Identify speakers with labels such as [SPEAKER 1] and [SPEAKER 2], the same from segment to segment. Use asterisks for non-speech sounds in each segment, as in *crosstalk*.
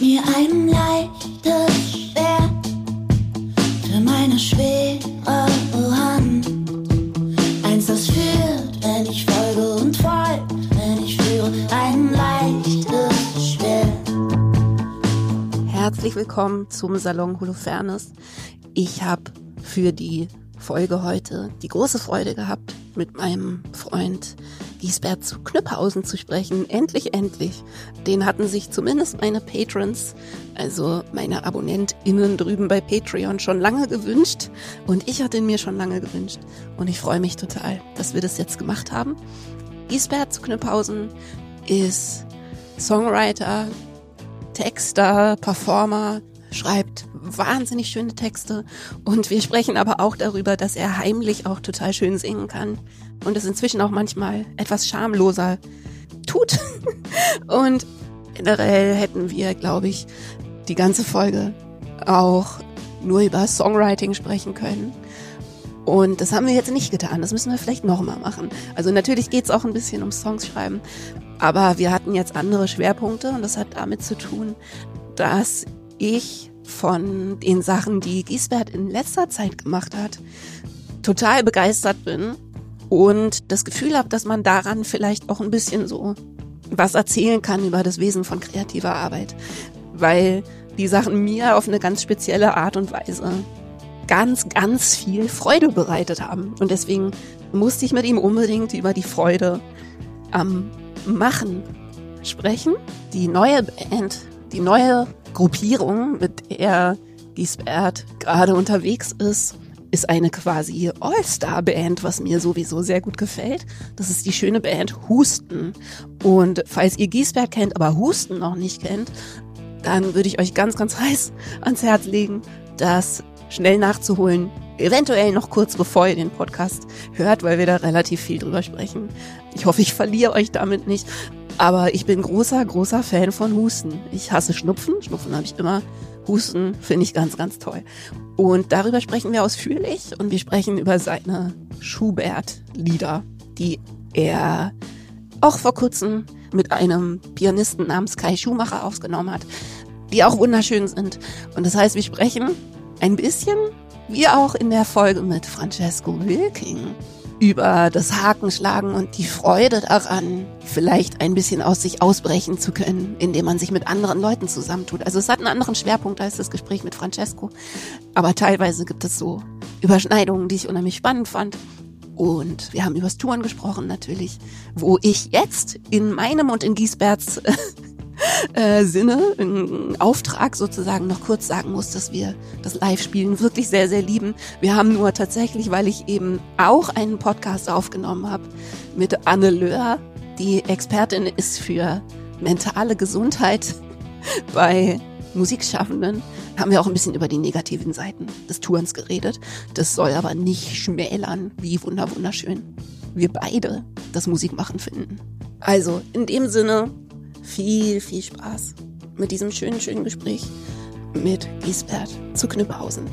[SPEAKER 1] Mir ein leichtes Schwert für meine schwere Hand. Eins, das führt, wenn ich folge und folge, wenn ich führe, ein leichtes Schwert.
[SPEAKER 2] Herzlich willkommen zum Salon Holofernes. Ich habe für die Folge heute die große Freude gehabt, mit meinem Freund Giesbert zu Knüpphausen zu sprechen. Endlich, endlich. Den hatten sich zumindest meine Patrons, also meine AbonnentInnen drüben bei Patreon schon lange gewünscht. Und ich hatte ihn mir schon lange gewünscht. Und ich freue mich total, dass wir das jetzt gemacht haben. Giesbert zu Knüpphausen ist Songwriter, Texter, Performer, schreibt wahnsinnig schöne Texte und wir sprechen aber auch darüber, dass er heimlich auch total schön singen kann und es inzwischen auch manchmal etwas schamloser tut. *laughs* und generell hätten wir, glaube ich, die ganze Folge auch nur über Songwriting sprechen können. Und das haben wir jetzt nicht getan. Das müssen wir vielleicht nochmal machen. Also natürlich geht es auch ein bisschen um Songs schreiben. Aber wir hatten jetzt andere Schwerpunkte und das hat damit zu tun, dass ich von den Sachen, die Giesbert in letzter Zeit gemacht hat, total begeistert bin und das Gefühl habe, dass man daran vielleicht auch ein bisschen so was erzählen kann über das Wesen von kreativer Arbeit, weil die Sachen mir auf eine ganz spezielle Art und Weise ganz, ganz viel Freude bereitet haben. Und deswegen musste ich mit ihm unbedingt über die Freude am Machen sprechen. Die neue Band, die neue Gruppierung, mit der Giesbert gerade unterwegs ist, ist eine quasi All-Star-Band, was mir sowieso sehr gut gefällt. Das ist die schöne Band Husten. Und falls ihr Giesbert kennt, aber Husten noch nicht kennt, dann würde ich euch ganz, ganz heiß ans Herz legen, das schnell nachzuholen. Eventuell noch kurz bevor ihr den Podcast hört, weil wir da relativ viel drüber sprechen. Ich hoffe, ich verliere euch damit nicht. Aber ich bin großer, großer Fan von Husten. Ich hasse Schnupfen. Schnupfen habe ich immer. Husten finde ich ganz, ganz toll. Und darüber sprechen wir ausführlich und wir sprechen über seine Schubert-Lieder, die er auch vor kurzem mit einem Pianisten namens Kai Schumacher aufgenommen hat, die auch wunderschön sind. Und das heißt, wir sprechen ein bisschen, wie auch in der Folge mit Francesco Wilking, über das Hakenschlagen und die Freude daran, vielleicht ein bisschen aus sich ausbrechen zu können, indem man sich mit anderen Leuten zusammentut. Also es hat einen anderen Schwerpunkt als das Gespräch mit Francesco. Aber teilweise gibt es so Überschneidungen, die ich unheimlich spannend fand. Und wir haben übers Touren gesprochen natürlich, wo ich jetzt in meinem und in Giesberts *laughs* äh, Sinne, im Auftrag sozusagen noch kurz sagen muss, dass wir das Live-Spielen wirklich sehr, sehr lieben. Wir haben nur tatsächlich, weil ich eben auch einen Podcast aufgenommen habe mit Anne Löhr, die Expertin ist für mentale Gesundheit *laughs* bei Musikschaffenden, haben wir auch ein bisschen über die negativen Seiten des Tourens geredet. Das soll aber nicht schmälern, wie wunder wunderschön wir beide das Musikmachen finden. Also, in dem Sinne, viel, viel Spaß mit diesem schönen, schönen Gespräch mit Giesbert zu Knüpphausen.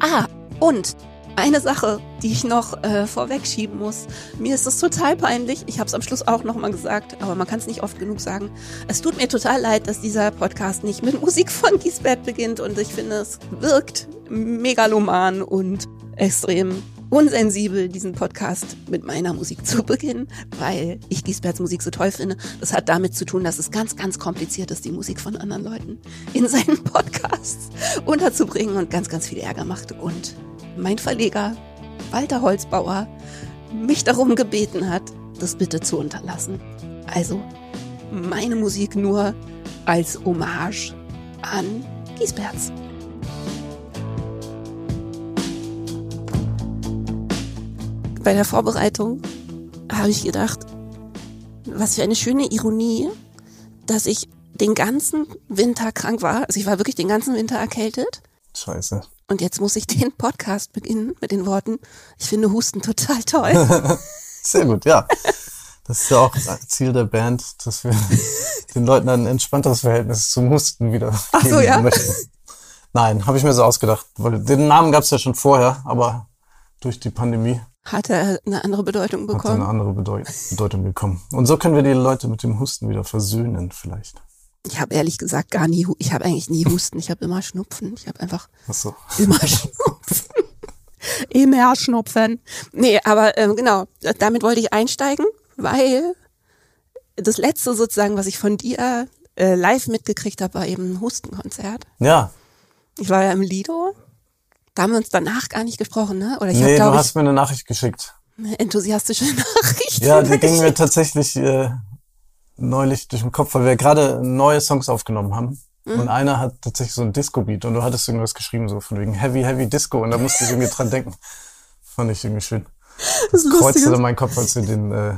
[SPEAKER 2] Ah, und eine Sache, die ich noch äh, vorwegschieben muss. Mir ist es total peinlich. Ich habe es am Schluss auch nochmal gesagt, aber man kann es nicht oft genug sagen. Es tut mir total leid, dass dieser Podcast nicht mit Musik von Giesbert beginnt und ich finde, es wirkt megaloman und extrem unsensibel, diesen Podcast mit meiner Musik zu beginnen, weil ich Giesberts Musik so toll finde. Das hat damit zu tun, dass es ganz, ganz kompliziert ist, die Musik von anderen Leuten in seinen *laughs* Podcasts unterzubringen und ganz, ganz viel Ärger macht. Und mein Verleger, Walter Holzbauer, mich darum gebeten hat, das bitte zu unterlassen. Also meine Musik nur als Hommage an Giesberts. Bei der Vorbereitung habe ich gedacht, was für eine schöne Ironie, dass ich den ganzen Winter krank war. Also ich war wirklich den ganzen Winter erkältet.
[SPEAKER 3] Scheiße.
[SPEAKER 2] Und jetzt muss ich den Podcast beginnen mit den Worten, ich finde Husten total toll. *laughs*
[SPEAKER 3] Sehr gut, ja. Das ist ja auch Ziel der Band, dass wir *laughs* den Leuten ein entspannteres Verhältnis zum Husten wieder
[SPEAKER 2] Ach so, ja?
[SPEAKER 3] möchten. Nein, habe ich mir so ausgedacht, weil den Namen gab es ja schon vorher, aber durch die Pandemie
[SPEAKER 2] hat er eine andere Bedeutung bekommen.
[SPEAKER 3] Hat eine andere Bedeutung bekommen. Und so können wir die Leute mit dem Husten wieder versöhnen vielleicht.
[SPEAKER 2] Ich habe ehrlich gesagt gar nie, ich habe eigentlich nie Husten, ich habe immer Schnupfen. Ich habe einfach
[SPEAKER 3] Ach so.
[SPEAKER 2] immer *laughs* Schnupfen. immer Schnupfen. Nee, aber ähm, genau, damit wollte ich einsteigen, weil das letzte sozusagen, was ich von dir äh, live mitgekriegt habe, war eben ein Hustenkonzert.
[SPEAKER 3] Ja,
[SPEAKER 2] Ich war ja im Lido. Da haben wir uns danach gar nicht gesprochen, ne? Oder ich
[SPEAKER 3] nee,
[SPEAKER 2] habe,
[SPEAKER 3] du hast
[SPEAKER 2] ich,
[SPEAKER 3] mir eine Nachricht geschickt.
[SPEAKER 2] eine enthusiastische *laughs* Nachricht.
[SPEAKER 3] Ja, die ging mir tatsächlich äh, neulich durch den Kopf, weil wir gerade neue Songs aufgenommen haben.
[SPEAKER 2] Mhm.
[SPEAKER 3] Und einer hat tatsächlich so ein Disco-Beat und du hattest irgendwas geschrieben, so von wegen Heavy, Heavy Disco. Und da musste ich irgendwie dran denken. Fand ich irgendwie schön.
[SPEAKER 2] das
[SPEAKER 3] Kreuzte
[SPEAKER 2] Lustige
[SPEAKER 3] dann meinen Kopf, als, wir den, äh,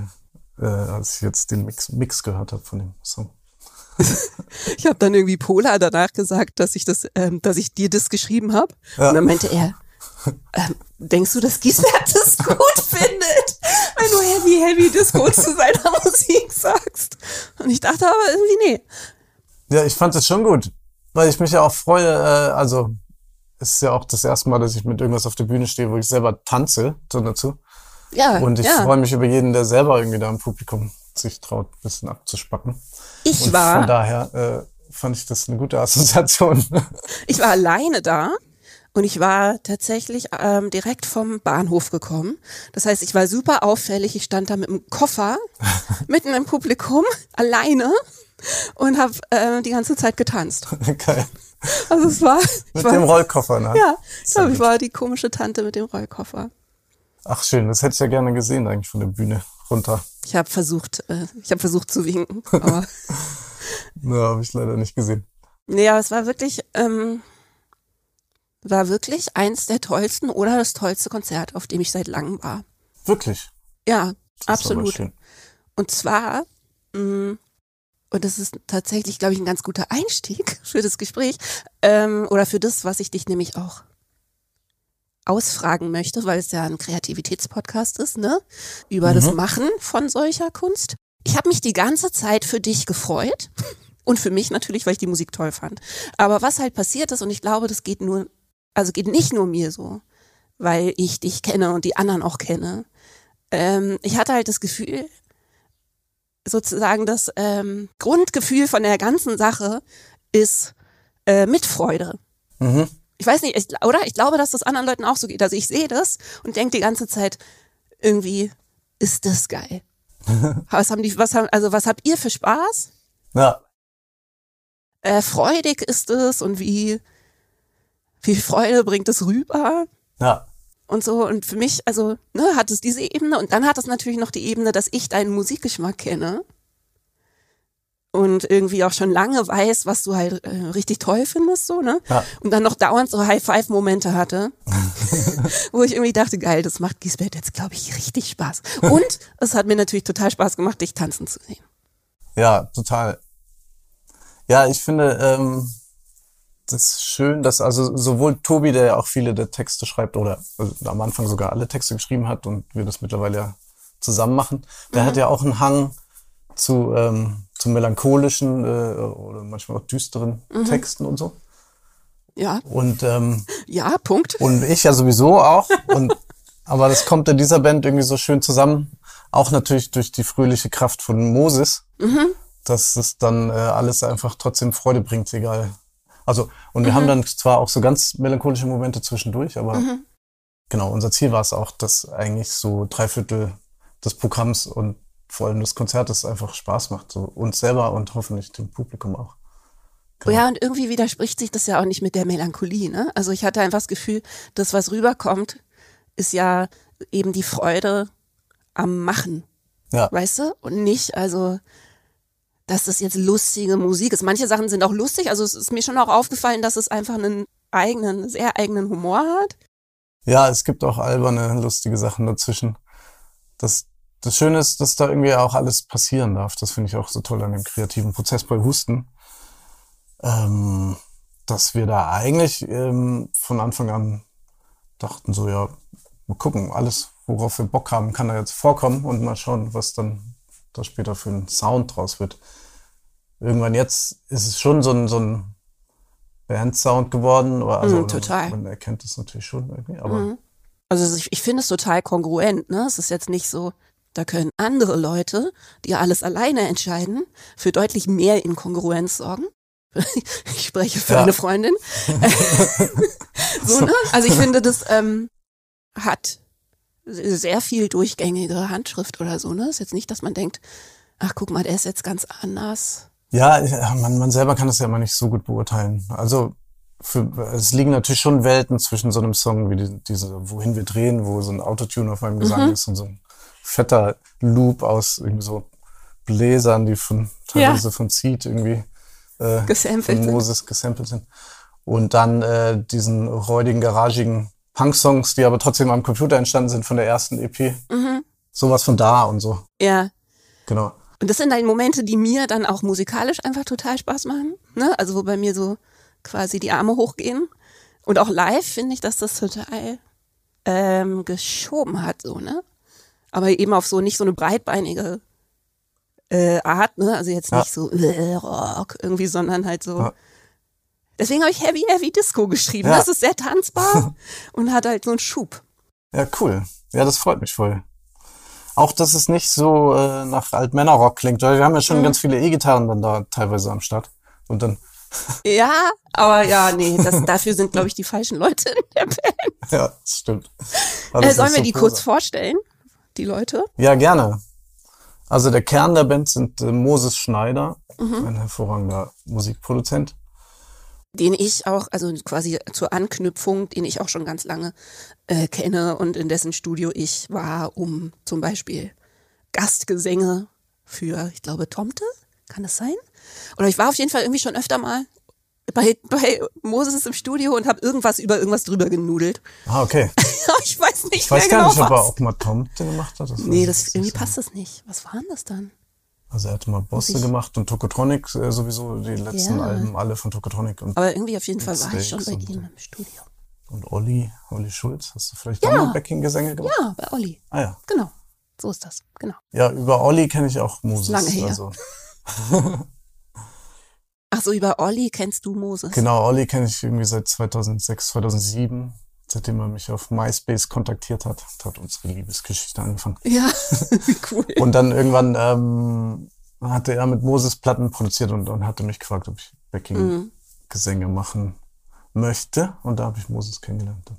[SPEAKER 3] äh, als ich jetzt den Mix, Mix gehört habe von dem Song. *laughs*
[SPEAKER 2] ich habe dann irgendwie Pola danach gesagt, dass ich das, ähm, dass ich dir das geschrieben habe.
[SPEAKER 3] Ja.
[SPEAKER 2] Und dann meinte er, ähm, denkst du, dass Gisbert das *laughs* gut findet, wenn du Heavy, Heavy Disco zu seiner *laughs* Musik sagst? Und ich dachte aber irgendwie, nee.
[SPEAKER 3] Ja, ich fand es schon gut, weil ich mich ja auch freue, äh, also es ist ja auch das erste Mal, dass ich mit irgendwas auf der Bühne stehe, wo ich selber tanze, so dazu.
[SPEAKER 2] Ja,
[SPEAKER 3] Und ich
[SPEAKER 2] ja.
[SPEAKER 3] freue mich über jeden, der selber irgendwie da im Publikum sich traut, ein bisschen abzuspacken.
[SPEAKER 2] Ich
[SPEAKER 3] Und von
[SPEAKER 2] war,
[SPEAKER 3] daher äh, fand ich das eine gute Assoziation. *laughs*
[SPEAKER 2] ich war alleine da. Und ich war tatsächlich ähm, direkt vom Bahnhof gekommen. Das heißt, ich war super auffällig. Ich stand da mit einem Koffer *laughs* mitten im Publikum, alleine und habe äh, die ganze Zeit getanzt.
[SPEAKER 3] Geil.
[SPEAKER 2] Also es war, ich
[SPEAKER 3] Mit
[SPEAKER 2] war
[SPEAKER 3] dem Rollkoffer, ne?
[SPEAKER 2] ja, ich glaube, ich war die komische Tante mit dem Rollkoffer.
[SPEAKER 3] Ach schön, das hätte ich ja gerne gesehen eigentlich von der Bühne runter.
[SPEAKER 2] Ich habe versucht, äh, ich habe versucht zu winken, aber *laughs* *laughs*
[SPEAKER 3] Ne, habe ich leider nicht gesehen.
[SPEAKER 2] nee, aber es war wirklich, ähm, war wirklich eins der tollsten oder das tollste Konzert, auf dem ich seit langem war.
[SPEAKER 3] Wirklich.
[SPEAKER 2] Ja,
[SPEAKER 3] Das
[SPEAKER 2] absolut. Und zwar, mh, und das ist tatsächlich, glaube ich, ein ganz guter Einstieg für das Gespräch ähm, oder für das, was ich dich nämlich auch ausfragen möchte, weil es ja ein Kreativitätspodcast ist, ne? Über das
[SPEAKER 3] Mhm.
[SPEAKER 2] Machen von solcher Kunst. Ich habe mich die ganze Zeit für dich gefreut *laughs* und für mich natürlich, weil ich die Musik toll fand. Aber was halt passiert ist, und ich glaube, das geht nur, also geht nicht nur mir so, weil ich dich kenne und die anderen auch kenne. Ähm, ich hatte halt das Gefühl, sozusagen das ähm, Grundgefühl von der ganzen Sache ist äh, Mitfreude.
[SPEAKER 3] Mhm.
[SPEAKER 2] Ich weiß nicht, ich, oder? Ich glaube, dass das anderen Leuten auch so geht. Also ich sehe das und denke die ganze Zeit, irgendwie ist das geil. *laughs* was haben die, was haben, also was habt ihr für Spaß?
[SPEAKER 3] Ja,
[SPEAKER 2] Äh, freudig ist es und wie viel Freude bringt es rüber?
[SPEAKER 3] ja.
[SPEAKER 2] und so. Und für mich, also, ne, hat es diese Ebene und dann hat es natürlich noch die Ebene, dass ich deinen Musikgeschmack kenne und irgendwie auch schon lange weiß, was du halt äh, richtig toll findest, so, ne?
[SPEAKER 3] Ja.
[SPEAKER 2] Und dann noch dauernd so High-Five-Momente hatte, *laughs* wo ich irgendwie dachte, geil, das macht Gisbert jetzt, glaube ich, richtig Spaß. Und es hat mir natürlich total Spaß gemacht, dich tanzen zu sehen.
[SPEAKER 3] Ja, total. Ja, ich finde ähm, das ist schön, dass also sowohl Tobi, der ja auch viele der Texte schreibt oder also am Anfang sogar alle Texte geschrieben hat und wir das mittlerweile ja zusammen machen, der hat ja auch einen Hang zu, ähm, zu melancholischen äh, oder manchmal auch düsteren Texten und so.
[SPEAKER 2] Ja,
[SPEAKER 3] Und ähm,
[SPEAKER 2] ja, Punkt.
[SPEAKER 3] und ich ja sowieso auch. Und, *laughs* aber das kommt in dieser Band irgendwie so schön zusammen. Auch natürlich durch die fröhliche Kraft von Moses, dass es dann äh, alles einfach trotzdem Freude bringt, egal. Also, und wir haben dann zwar auch so ganz melancholische Momente zwischendurch, aber genau, unser Ziel war es auch, dass eigentlich so drei Viertel des Programms und vor allem des Konzertes einfach Spaß macht. So uns selber und hoffentlich dem Publikum auch.
[SPEAKER 2] Oh Ja, und irgendwie widerspricht sich das ja auch nicht mit der Melancholie, ne? Also ich hatte einfach das Gefühl, das, was rüberkommt, ist ja eben die Freude am Machen,
[SPEAKER 3] Ja,
[SPEAKER 2] weißt du? Und nicht, also, dass das jetzt lustige Musik ist. Manche Sachen sind auch lustig, also es ist mir schon auch aufgefallen, dass es einfach einen eigenen, sehr eigenen Humor hat.
[SPEAKER 3] Ja, es gibt auch alberne, lustige Sachen dazwischen. Das, das Schöne ist, dass da irgendwie auch alles passieren darf. Das finde ich auch so toll an dem kreativen Prozess bei Husten. Ähm, dass wir da eigentlich ähm, von Anfang an dachten so, ja, mal gucken, alles, worauf wir Bock haben, kann da jetzt vorkommen und mal schauen, was dann da später für ein Sound draus wird. Irgendwann jetzt ist es schon so ein, so ein Band-Sound geworden. Oder, also,
[SPEAKER 2] Mm, total.
[SPEAKER 3] Man erkennt es natürlich schon irgendwie, aber
[SPEAKER 2] Also ich, ich finde es total kongruent, ne? Es ist jetzt nicht so, Da können andere Leute, die alles alleine entscheiden, für deutlich mehr Inkongruenz sorgen. *laughs* Ich spreche für
[SPEAKER 3] Ja.
[SPEAKER 2] eine Freundin. *laughs* so, ne? Also ich finde, das ähm, hat sehr viel durchgängige Handschrift oder so. Ne? Ist jetzt nicht, dass man denkt, ach guck mal, der ist jetzt ganz anders.
[SPEAKER 3] Ja, man, man selber kann das ja immer nicht so gut beurteilen. Also für, es liegen natürlich schon Welten zwischen so einem Song wie die, diese Wohin wir drehen, wo so ein Autotune auf meinem Gesang ist und so ein fetter Loop aus irgendwie so Bläsern, die von teilweise von Seed irgendwie äh,
[SPEAKER 2] Gesampelt
[SPEAKER 3] von
[SPEAKER 2] sind.
[SPEAKER 3] Moses gesampelt sind. Und dann äh, diesen räudigen, garagigen Punk-Songs, die aber trotzdem am Computer entstanden sind von der ersten EP.
[SPEAKER 2] Mhm.
[SPEAKER 3] Sowas von da und so.
[SPEAKER 2] Ja.
[SPEAKER 3] Genau.
[SPEAKER 2] Und das sind dann Momente, die mir dann auch musikalisch einfach total Spaß machen. Ne? Also wo bei mir so quasi die Arme hochgehen. Und auch live finde ich, dass das total ähm, geschoben hat, so, ne? Aber eben auf so nicht so eine breitbeinige äh, Art, ne? Also jetzt
[SPEAKER 3] Ja.
[SPEAKER 2] nicht so äh, Rock irgendwie, sondern halt so.
[SPEAKER 3] Ja.
[SPEAKER 2] Deswegen habe ich Heavy Heavy Disco geschrieben.
[SPEAKER 3] Ja.
[SPEAKER 2] Das ist sehr tanzbar *laughs* und hat halt so einen Schub.
[SPEAKER 3] Ja, cool. Ja, das freut mich voll. Auch, dass es nicht so äh, nach Altmännerrock klingt, weil wir haben ja schon ganz viele E-Gitarren dann da teilweise am Start. Und dann, *laughs*
[SPEAKER 2] Ja, aber ja, nee, das, dafür sind, glaube ich, die falschen Leute in der Band.
[SPEAKER 3] ja, das stimmt.
[SPEAKER 2] Äh, sollen wir die kurz vorstellen, die Leute?
[SPEAKER 3] Ja, gerne. Also der Kern der Band sind äh, Moses Schneider,
[SPEAKER 2] Mhm.
[SPEAKER 3] ein hervorragender Musikproduzent.
[SPEAKER 2] Den ich auch, also quasi zur Anknüpfung, den ich auch schon ganz lange äh, kenne und in dessen Studio ich war, um zum Beispiel Gastgesänge für, ich glaube, Tomte, kann das sein? Oder ich war auf jeden Fall irgendwie schon öfter mal bei, bei Moses im Studio und habe irgendwas über irgendwas drüber genudelt.
[SPEAKER 3] Ah, okay. *laughs*
[SPEAKER 2] ich weiß nicht
[SPEAKER 3] Ich weiß
[SPEAKER 2] mehr
[SPEAKER 3] gar
[SPEAKER 2] genau
[SPEAKER 3] nicht, ob er
[SPEAKER 2] was.
[SPEAKER 3] auch mal Tomte gemacht hat. Das
[SPEAKER 2] Nee, das irgendwie passt das nicht. Was war denn das dann?
[SPEAKER 3] Also er hat mal Bosse gemacht und Tokotronic äh, sowieso, die letzten
[SPEAKER 2] Ja.
[SPEAKER 3] Alben alle von Tokotronic und,
[SPEAKER 2] Aber irgendwie auf jeden Fall war ich schon bei ihm im Studio.
[SPEAKER 3] und Olli, Olli Schulz. Hast du vielleicht auch mal Backing-Gesänge gemacht?
[SPEAKER 2] Ja, bei Olli.
[SPEAKER 3] Ah ja.
[SPEAKER 2] Genau. So ist das. Genau.
[SPEAKER 3] Ja, über Olli kenne ich auch Moses.
[SPEAKER 2] Lange her.
[SPEAKER 3] Also, *laughs*
[SPEAKER 2] Ach so, über Olli kennst du Moses.
[SPEAKER 3] genau, Olli kenne ich irgendwie seit 2006, 2007, seitdem er mich auf MySpace kontaktiert hat. Da hat unsere Liebesgeschichte angefangen.
[SPEAKER 2] Ja, *laughs* cool.
[SPEAKER 3] Und dann irgendwann ähm, hatte er mit Moses Platten produziert und, und hatte mich gefragt, ob ich
[SPEAKER 2] Mhm.
[SPEAKER 3] Backing-Gesänge machen möchte. Und da habe ich Moses kennengelernt.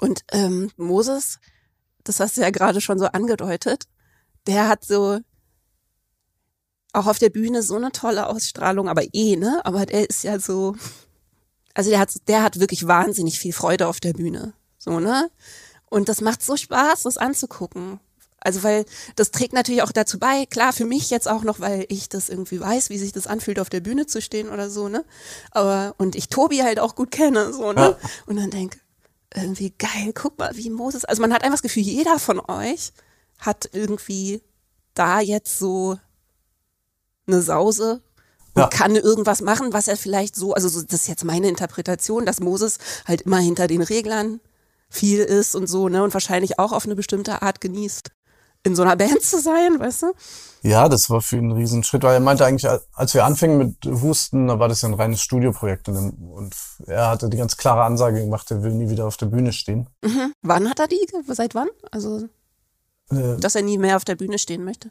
[SPEAKER 2] Und ähm, Moses, das hast du ja gerade schon so angedeutet, der hat so auch auf der Bühne so eine tolle Ausstrahlung, aber eh, ne? Aber der ist ja so, also der hat, der hat wirklich wahnsinnig viel Freude auf der Bühne, so, ne? Und das macht so Spaß, das anzugucken. Also weil das trägt natürlich auch dazu bei, klar, für mich jetzt auch noch, weil ich das irgendwie weiß, wie sich das anfühlt, auf der Bühne zu stehen oder so, ne? Aber, und ich Tobi halt auch gut kenne, so, ne?
[SPEAKER 3] Ja.
[SPEAKER 2] Und dann denke, irgendwie geil, guck mal, wie Moses, also man hat einfach das Gefühl, jeder von euch hat irgendwie da jetzt so eine Sause und
[SPEAKER 3] Ja.
[SPEAKER 2] kann irgendwas machen, was er vielleicht so, also so, das ist jetzt meine Interpretation, dass Moses halt immer hinter den Reglern viel ist und so, ne, und wahrscheinlich auch auf eine bestimmte Art genießt, in so einer *laughs* Band zu sein, weißt du?
[SPEAKER 3] Ja, das war für ihn ein Riesenschritt, weil er meinte eigentlich, als wir anfingen mit Husten, da war das ja ein reines Studioprojekt und, er hatte die ganz klare Ansage gemacht, er will nie wieder auf der Bühne stehen.
[SPEAKER 2] Mhm. Wann hat er die? Seit wann? Also,
[SPEAKER 3] Äh,
[SPEAKER 2] dass er nie mehr auf der Bühne stehen möchte.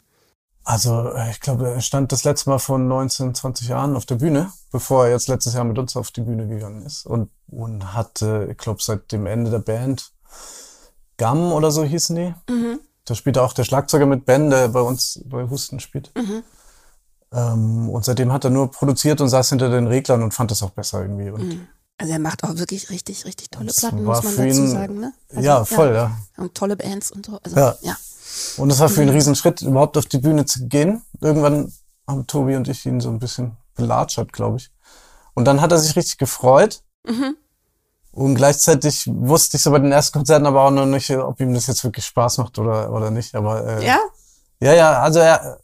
[SPEAKER 3] Also, äh, ich glaube, er stand das letzte Mal vor 19, 20 Jahren auf der Bühne, bevor er jetzt letztes Jahr mit uns auf die Bühne gegangen ist. Und, und hatte, ich glaube, seit dem Ende der Band Gam oder so hießen die. Da spielt auch der Schlagzeuger mit Ben, der bei uns bei Husten spielt. Ähm, und seitdem hat er nur produziert und saß hinter den Reglern und fand das auch besser irgendwie. Und
[SPEAKER 2] Also er macht auch wirklich richtig, richtig tolle Platten, muss man dazu
[SPEAKER 3] ihn-
[SPEAKER 2] sagen, ne?
[SPEAKER 3] ja, voll, ja.
[SPEAKER 2] Und tolle Bands und so. Also,
[SPEAKER 3] Ja.
[SPEAKER 2] ja.
[SPEAKER 3] Und es war für ihn ein Riesenschritt, überhaupt auf die Bühne zu gehen. Irgendwann haben Tobi und ich ihn so ein bisschen belatschert, glaube ich. Und dann hat er sich richtig gefreut.
[SPEAKER 2] Mhm.
[SPEAKER 3] Und gleichzeitig wusste ich so bei den ersten Konzerten aber auch noch nicht, ob ihm das jetzt wirklich Spaß macht oder, oder nicht. Aber äh,
[SPEAKER 2] Ja?
[SPEAKER 3] ja, ja, also er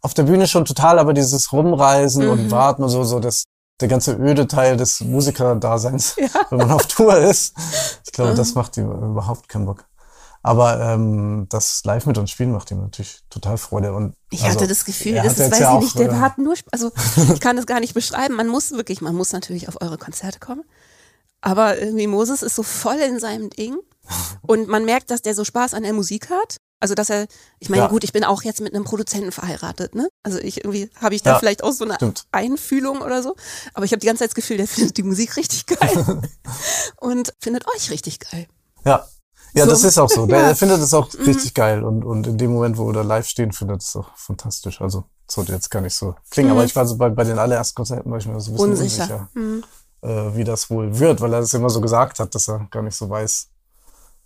[SPEAKER 3] auf der Bühne schon total, aber dieses Rumreisen
[SPEAKER 2] Mhm.
[SPEAKER 3] und Warten und so, so das, der ganze öde Teil des Musikerdaseins,
[SPEAKER 2] Ja.
[SPEAKER 3] wenn man auf Tour ist. Ich glaube,
[SPEAKER 2] Mhm.
[SPEAKER 3] das macht ihm überhaupt keinen Bock. Aber ähm, das live mit uns spielen macht ihm natürlich total Freude. Und
[SPEAKER 2] Ich
[SPEAKER 3] also,
[SPEAKER 2] hatte das Gefühl, das ist, weiß
[SPEAKER 3] ja
[SPEAKER 2] ich nicht, der
[SPEAKER 3] äh,
[SPEAKER 2] hat nur, also *laughs* ich kann das gar nicht beschreiben. Man muss wirklich, man muss natürlich auf eure Konzerte kommen. Aber irgendwie Moses ist so voll in seinem Ding und man merkt, dass der so Spaß an der Musik hat. Also dass er, ich meine,
[SPEAKER 3] Ja.
[SPEAKER 2] gut, ich bin auch jetzt mit einem Produzenten verheiratet, ne? Also ich irgendwie habe ich da
[SPEAKER 3] Ja,
[SPEAKER 2] vielleicht auch so eine
[SPEAKER 3] stimmt.
[SPEAKER 2] Einfühlung oder so. Aber ich habe die ganze Zeit das Gefühl, der *laughs* findet die Musik richtig geil *laughs* und findet euch richtig geil.
[SPEAKER 3] Ja. Ja,
[SPEAKER 2] So.
[SPEAKER 3] das ist auch so. *laughs* Der
[SPEAKER 2] Ja. Mhm.
[SPEAKER 3] findet es auch richtig geil und, und in dem Moment, wo wir da live stehen, findet es auch fantastisch. Also, sollte jetzt gar nicht so klingen, aber ich war so bei, bei den allerersten Konzerten war ich mir so ein bisschen
[SPEAKER 2] Mhm. Unsicher.
[SPEAKER 3] unsicher, äh, wie das wohl wird, weil er das immer so gesagt hat, dass er gar nicht so weiß,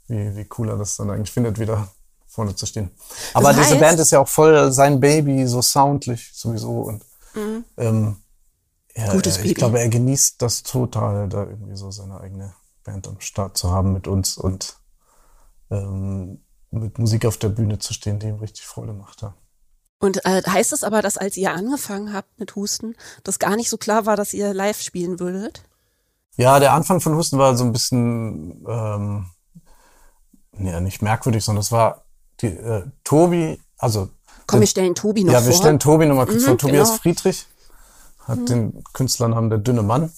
[SPEAKER 3] wie, wie cool er das dann eigentlich findet, wieder vorne zu stehen. Aber
[SPEAKER 2] Das
[SPEAKER 3] diese
[SPEAKER 2] heißt-
[SPEAKER 3] Band ist ja auch voll sein Baby, so soundlich sowieso und ähm, ja,
[SPEAKER 2] Mhm. Gutes Baby.
[SPEAKER 3] ich glaube, er genießt das total, da irgendwie so seine eigene Band am Start zu haben mit uns und ähm, mit Musik auf der Bühne zu stehen, die ihm richtig Freude macht. Ja.
[SPEAKER 2] Und äh, heißt es aber, dass als ihr angefangen habt mit Husten, das gar nicht so klar war, dass ihr live spielen würdet?
[SPEAKER 3] Ja, der Anfang von Husten war so ein bisschen, ähm, nee, nicht merkwürdig, sondern es war die, äh, Tobi, also
[SPEAKER 2] Komm, wir stellen Tobi noch
[SPEAKER 3] ja,
[SPEAKER 2] vor.
[SPEAKER 3] wir stellen Tobi nochmal kurz
[SPEAKER 2] Mhm,
[SPEAKER 3] vor. Tobias
[SPEAKER 2] genau. Mhm.
[SPEAKER 3] Friedrich hat den Künstlernamen Der dünne Mann.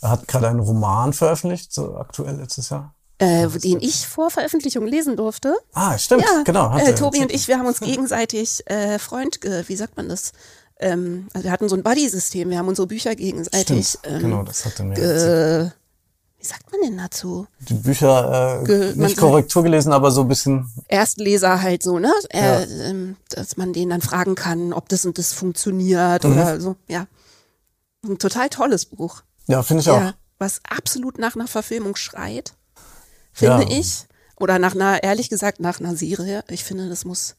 [SPEAKER 3] Er hat gerade einen Roman veröffentlicht, so aktuell letztes Jahr.
[SPEAKER 2] Äh, den ich vor Veröffentlichung lesen durfte.
[SPEAKER 3] Ah, stimmt,
[SPEAKER 2] Ja,
[SPEAKER 3] genau.
[SPEAKER 2] äh, Tobi und ich, wir haben uns gegenseitig äh, Freund, ge- wie sagt man das? Ähm, also wir hatten so ein Buddy-System, wir haben unsere Bücher gegenseitig.
[SPEAKER 3] Stimmt,
[SPEAKER 2] ähm,
[SPEAKER 3] genau, das hat er mir
[SPEAKER 2] äh, wie sagt man denn dazu?
[SPEAKER 3] Die Bücher äh,
[SPEAKER 2] Ge-
[SPEAKER 3] nicht Korrektur gelesen, aber so ein bisschen
[SPEAKER 2] Erstleser halt so, ne? Äh, ähm, dass man den dann fragen kann, ob das und das funktioniert
[SPEAKER 3] Mhm.
[SPEAKER 2] oder so. Ja, ein total tolles Buch.
[SPEAKER 3] Ja, finde ich auch.
[SPEAKER 2] Ja, was absolut nach einer Verfilmung schreit, finde
[SPEAKER 3] Ja.
[SPEAKER 2] ich. Oder nach einer, ehrlich gesagt, nach einer Serie. Ich finde, das muss,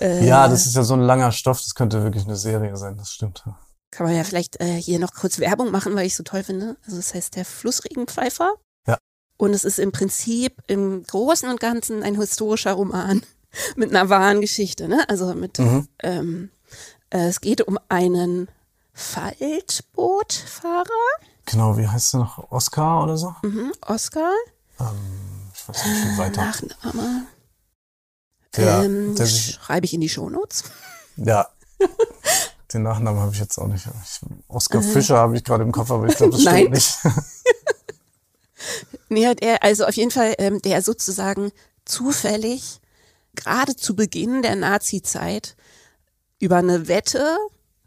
[SPEAKER 3] Ja, das ist ja so ein langer Stoff, das könnte wirklich eine Serie sein, das stimmt.
[SPEAKER 2] kann man ja vielleicht äh, hier noch kurz Werbung machen, weil ich so toll finde. Also das heißt der Flussregenpfeifer.
[SPEAKER 3] Ja.
[SPEAKER 2] Und es ist im Prinzip im Großen und Ganzen ein historischer Roman *laughs* mit einer wahren Geschichte. Ne? Also mit,
[SPEAKER 3] Mhm.
[SPEAKER 2] ähm, äh, es geht um einen Faltbootfahrer,
[SPEAKER 3] Genau, wie heißt er noch? Oscar oder so?
[SPEAKER 2] mhm, Oscar,
[SPEAKER 3] Ich weiß nicht, wie weiter.
[SPEAKER 2] Nachname.
[SPEAKER 3] Der,
[SPEAKER 2] ähm,
[SPEAKER 3] der sich,
[SPEAKER 2] schreibe ich in die Shownotes.
[SPEAKER 3] ja. *laughs* Den Nachnamen habe ich jetzt auch nicht. Ich, Oscar Fischer habe ich gerade im Kopf, aber ich glaube, das *laughs* stimmt nicht. *laughs*
[SPEAKER 2] Nee, der, also auf jeden Fall, ähm, der sozusagen zufällig gerade zu Beginn der Nazi-Zeit über eine Wette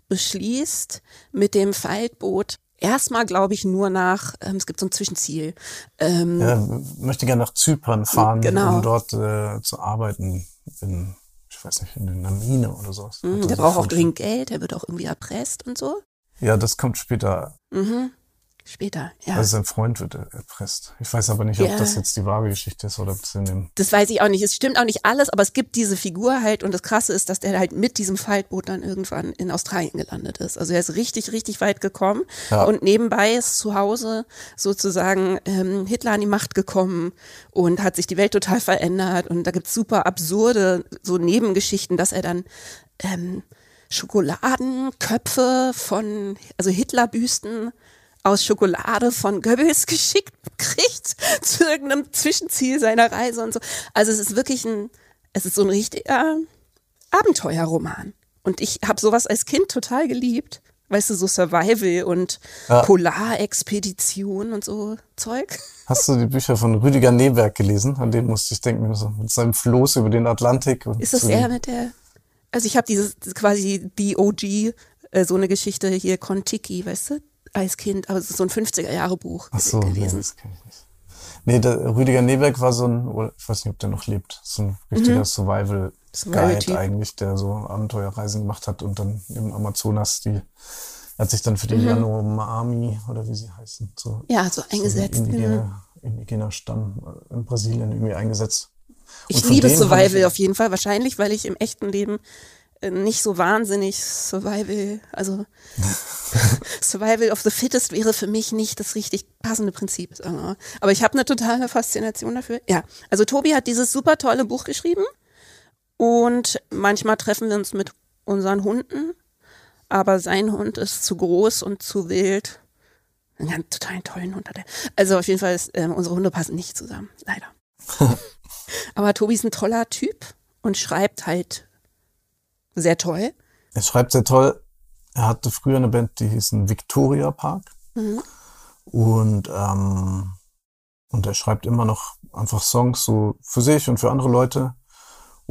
[SPEAKER 2] beschließt, mit dem Faltboot erstmal, glaube ich, nur nach, ähm, es gibt so ein Zwischenziel. Ähm,
[SPEAKER 3] Er möchte gerne nach Zypern fahren,
[SPEAKER 2] Genau.
[SPEAKER 3] um dort äh, zu arbeiten. In, ich weiß nicht, in einer Mine oder sowas. Hat er
[SPEAKER 2] hm, der braucht auch dringend Geld, der wird auch irgendwie erpresst und so.
[SPEAKER 3] Ja, das kommt später.
[SPEAKER 2] Mhm. Später, ja.
[SPEAKER 3] Also sein Freund wird erpresst. Ich weiß aber nicht, ob
[SPEAKER 2] Ja.
[SPEAKER 3] das jetzt die wahre Geschichte ist oder ob es in dem.
[SPEAKER 2] Das weiß ich auch nicht. Es stimmt auch nicht alles, aber es gibt diese Figur halt und das Krasse ist, dass der halt mit diesem Faltboot dann irgendwann in Australien gelandet ist. Also er ist richtig, richtig weit gekommen
[SPEAKER 3] Ja.
[SPEAKER 2] und nebenbei ist zu Hause sozusagen ähm, Hitler an die Macht gekommen und hat sich die Welt total verändert und da gibt's super absurde so Nebengeschichten, dass er dann ähm, Schokoladenköpfe von, also Hitlerbüsten aus Schokolade von Goebbels *laughs* geschickt kriegt zu irgendeinem Zwischenziel seiner Reise und so. Also es ist wirklich ein, es ist so ein richtiger Abenteuerroman. Und ich habe sowas als Kind total geliebt. Weißt du, so Survival und
[SPEAKER 3] Ja.
[SPEAKER 2] Polarexpedition und so Zeug. *laughs*
[SPEAKER 3] Hast du die Bücher von Rüdiger Neberg gelesen? An den musste ich denken, so mit seinem Floß über den Atlantik. Und
[SPEAKER 2] Ist das er mit der, also ich habe dieses quasi die OG, äh, so eine Geschichte hier, Kontiki, weißt du, als Kind, aber es ist so ein 50er-Jahre-Buch
[SPEAKER 3] Ach so, nee,
[SPEAKER 2] gelesen.
[SPEAKER 3] das kenn ich nicht. Nee, der Rüdiger Neberg war so ein, ich weiß nicht, ob der noch lebt, so ein richtiger Survival-Guide
[SPEAKER 2] Survival-Typ.
[SPEAKER 3] eigentlich, der so Abenteuerreisen gemacht hat und dann im Amazonas die, hat sich dann für die Yanomami oder wie sie heißen, so,
[SPEAKER 2] Ja, so eingesetzt.
[SPEAKER 3] so ein
[SPEAKER 2] mhm.
[SPEAKER 3] indigener, indigener Stamm in Brasilien irgendwie eingesetzt.
[SPEAKER 2] Ich
[SPEAKER 3] Und
[SPEAKER 2] liebe Survival
[SPEAKER 3] ich-
[SPEAKER 2] auf jeden Fall, wahrscheinlich, weil ich im echten Leben nicht so wahnsinnig Survival, also *laughs* Survival of the Fittest wäre für mich nicht das richtig passende Prinzip. Aber ich habe eine totale Faszination dafür. Ja, also Tobi hat dieses super tolle Buch geschrieben und manchmal treffen wir uns mit unseren Hunden, aber sein Hund ist zu groß und zu wild. Einen ganz total tollen Hund hat er. Also auf jeden Fall, ist, ähm, unsere Hunde passen nicht zusammen, leider. *laughs* Aber Tobi ist ein toller Typ und schreibt halt sehr toll.
[SPEAKER 3] Er schreibt sehr toll. Er hatte früher eine Band, die hieß ein Victoria Park.
[SPEAKER 2] Mhm.
[SPEAKER 3] Und, ähm, und er schreibt immer noch einfach Songs so für sich und für andere Leute.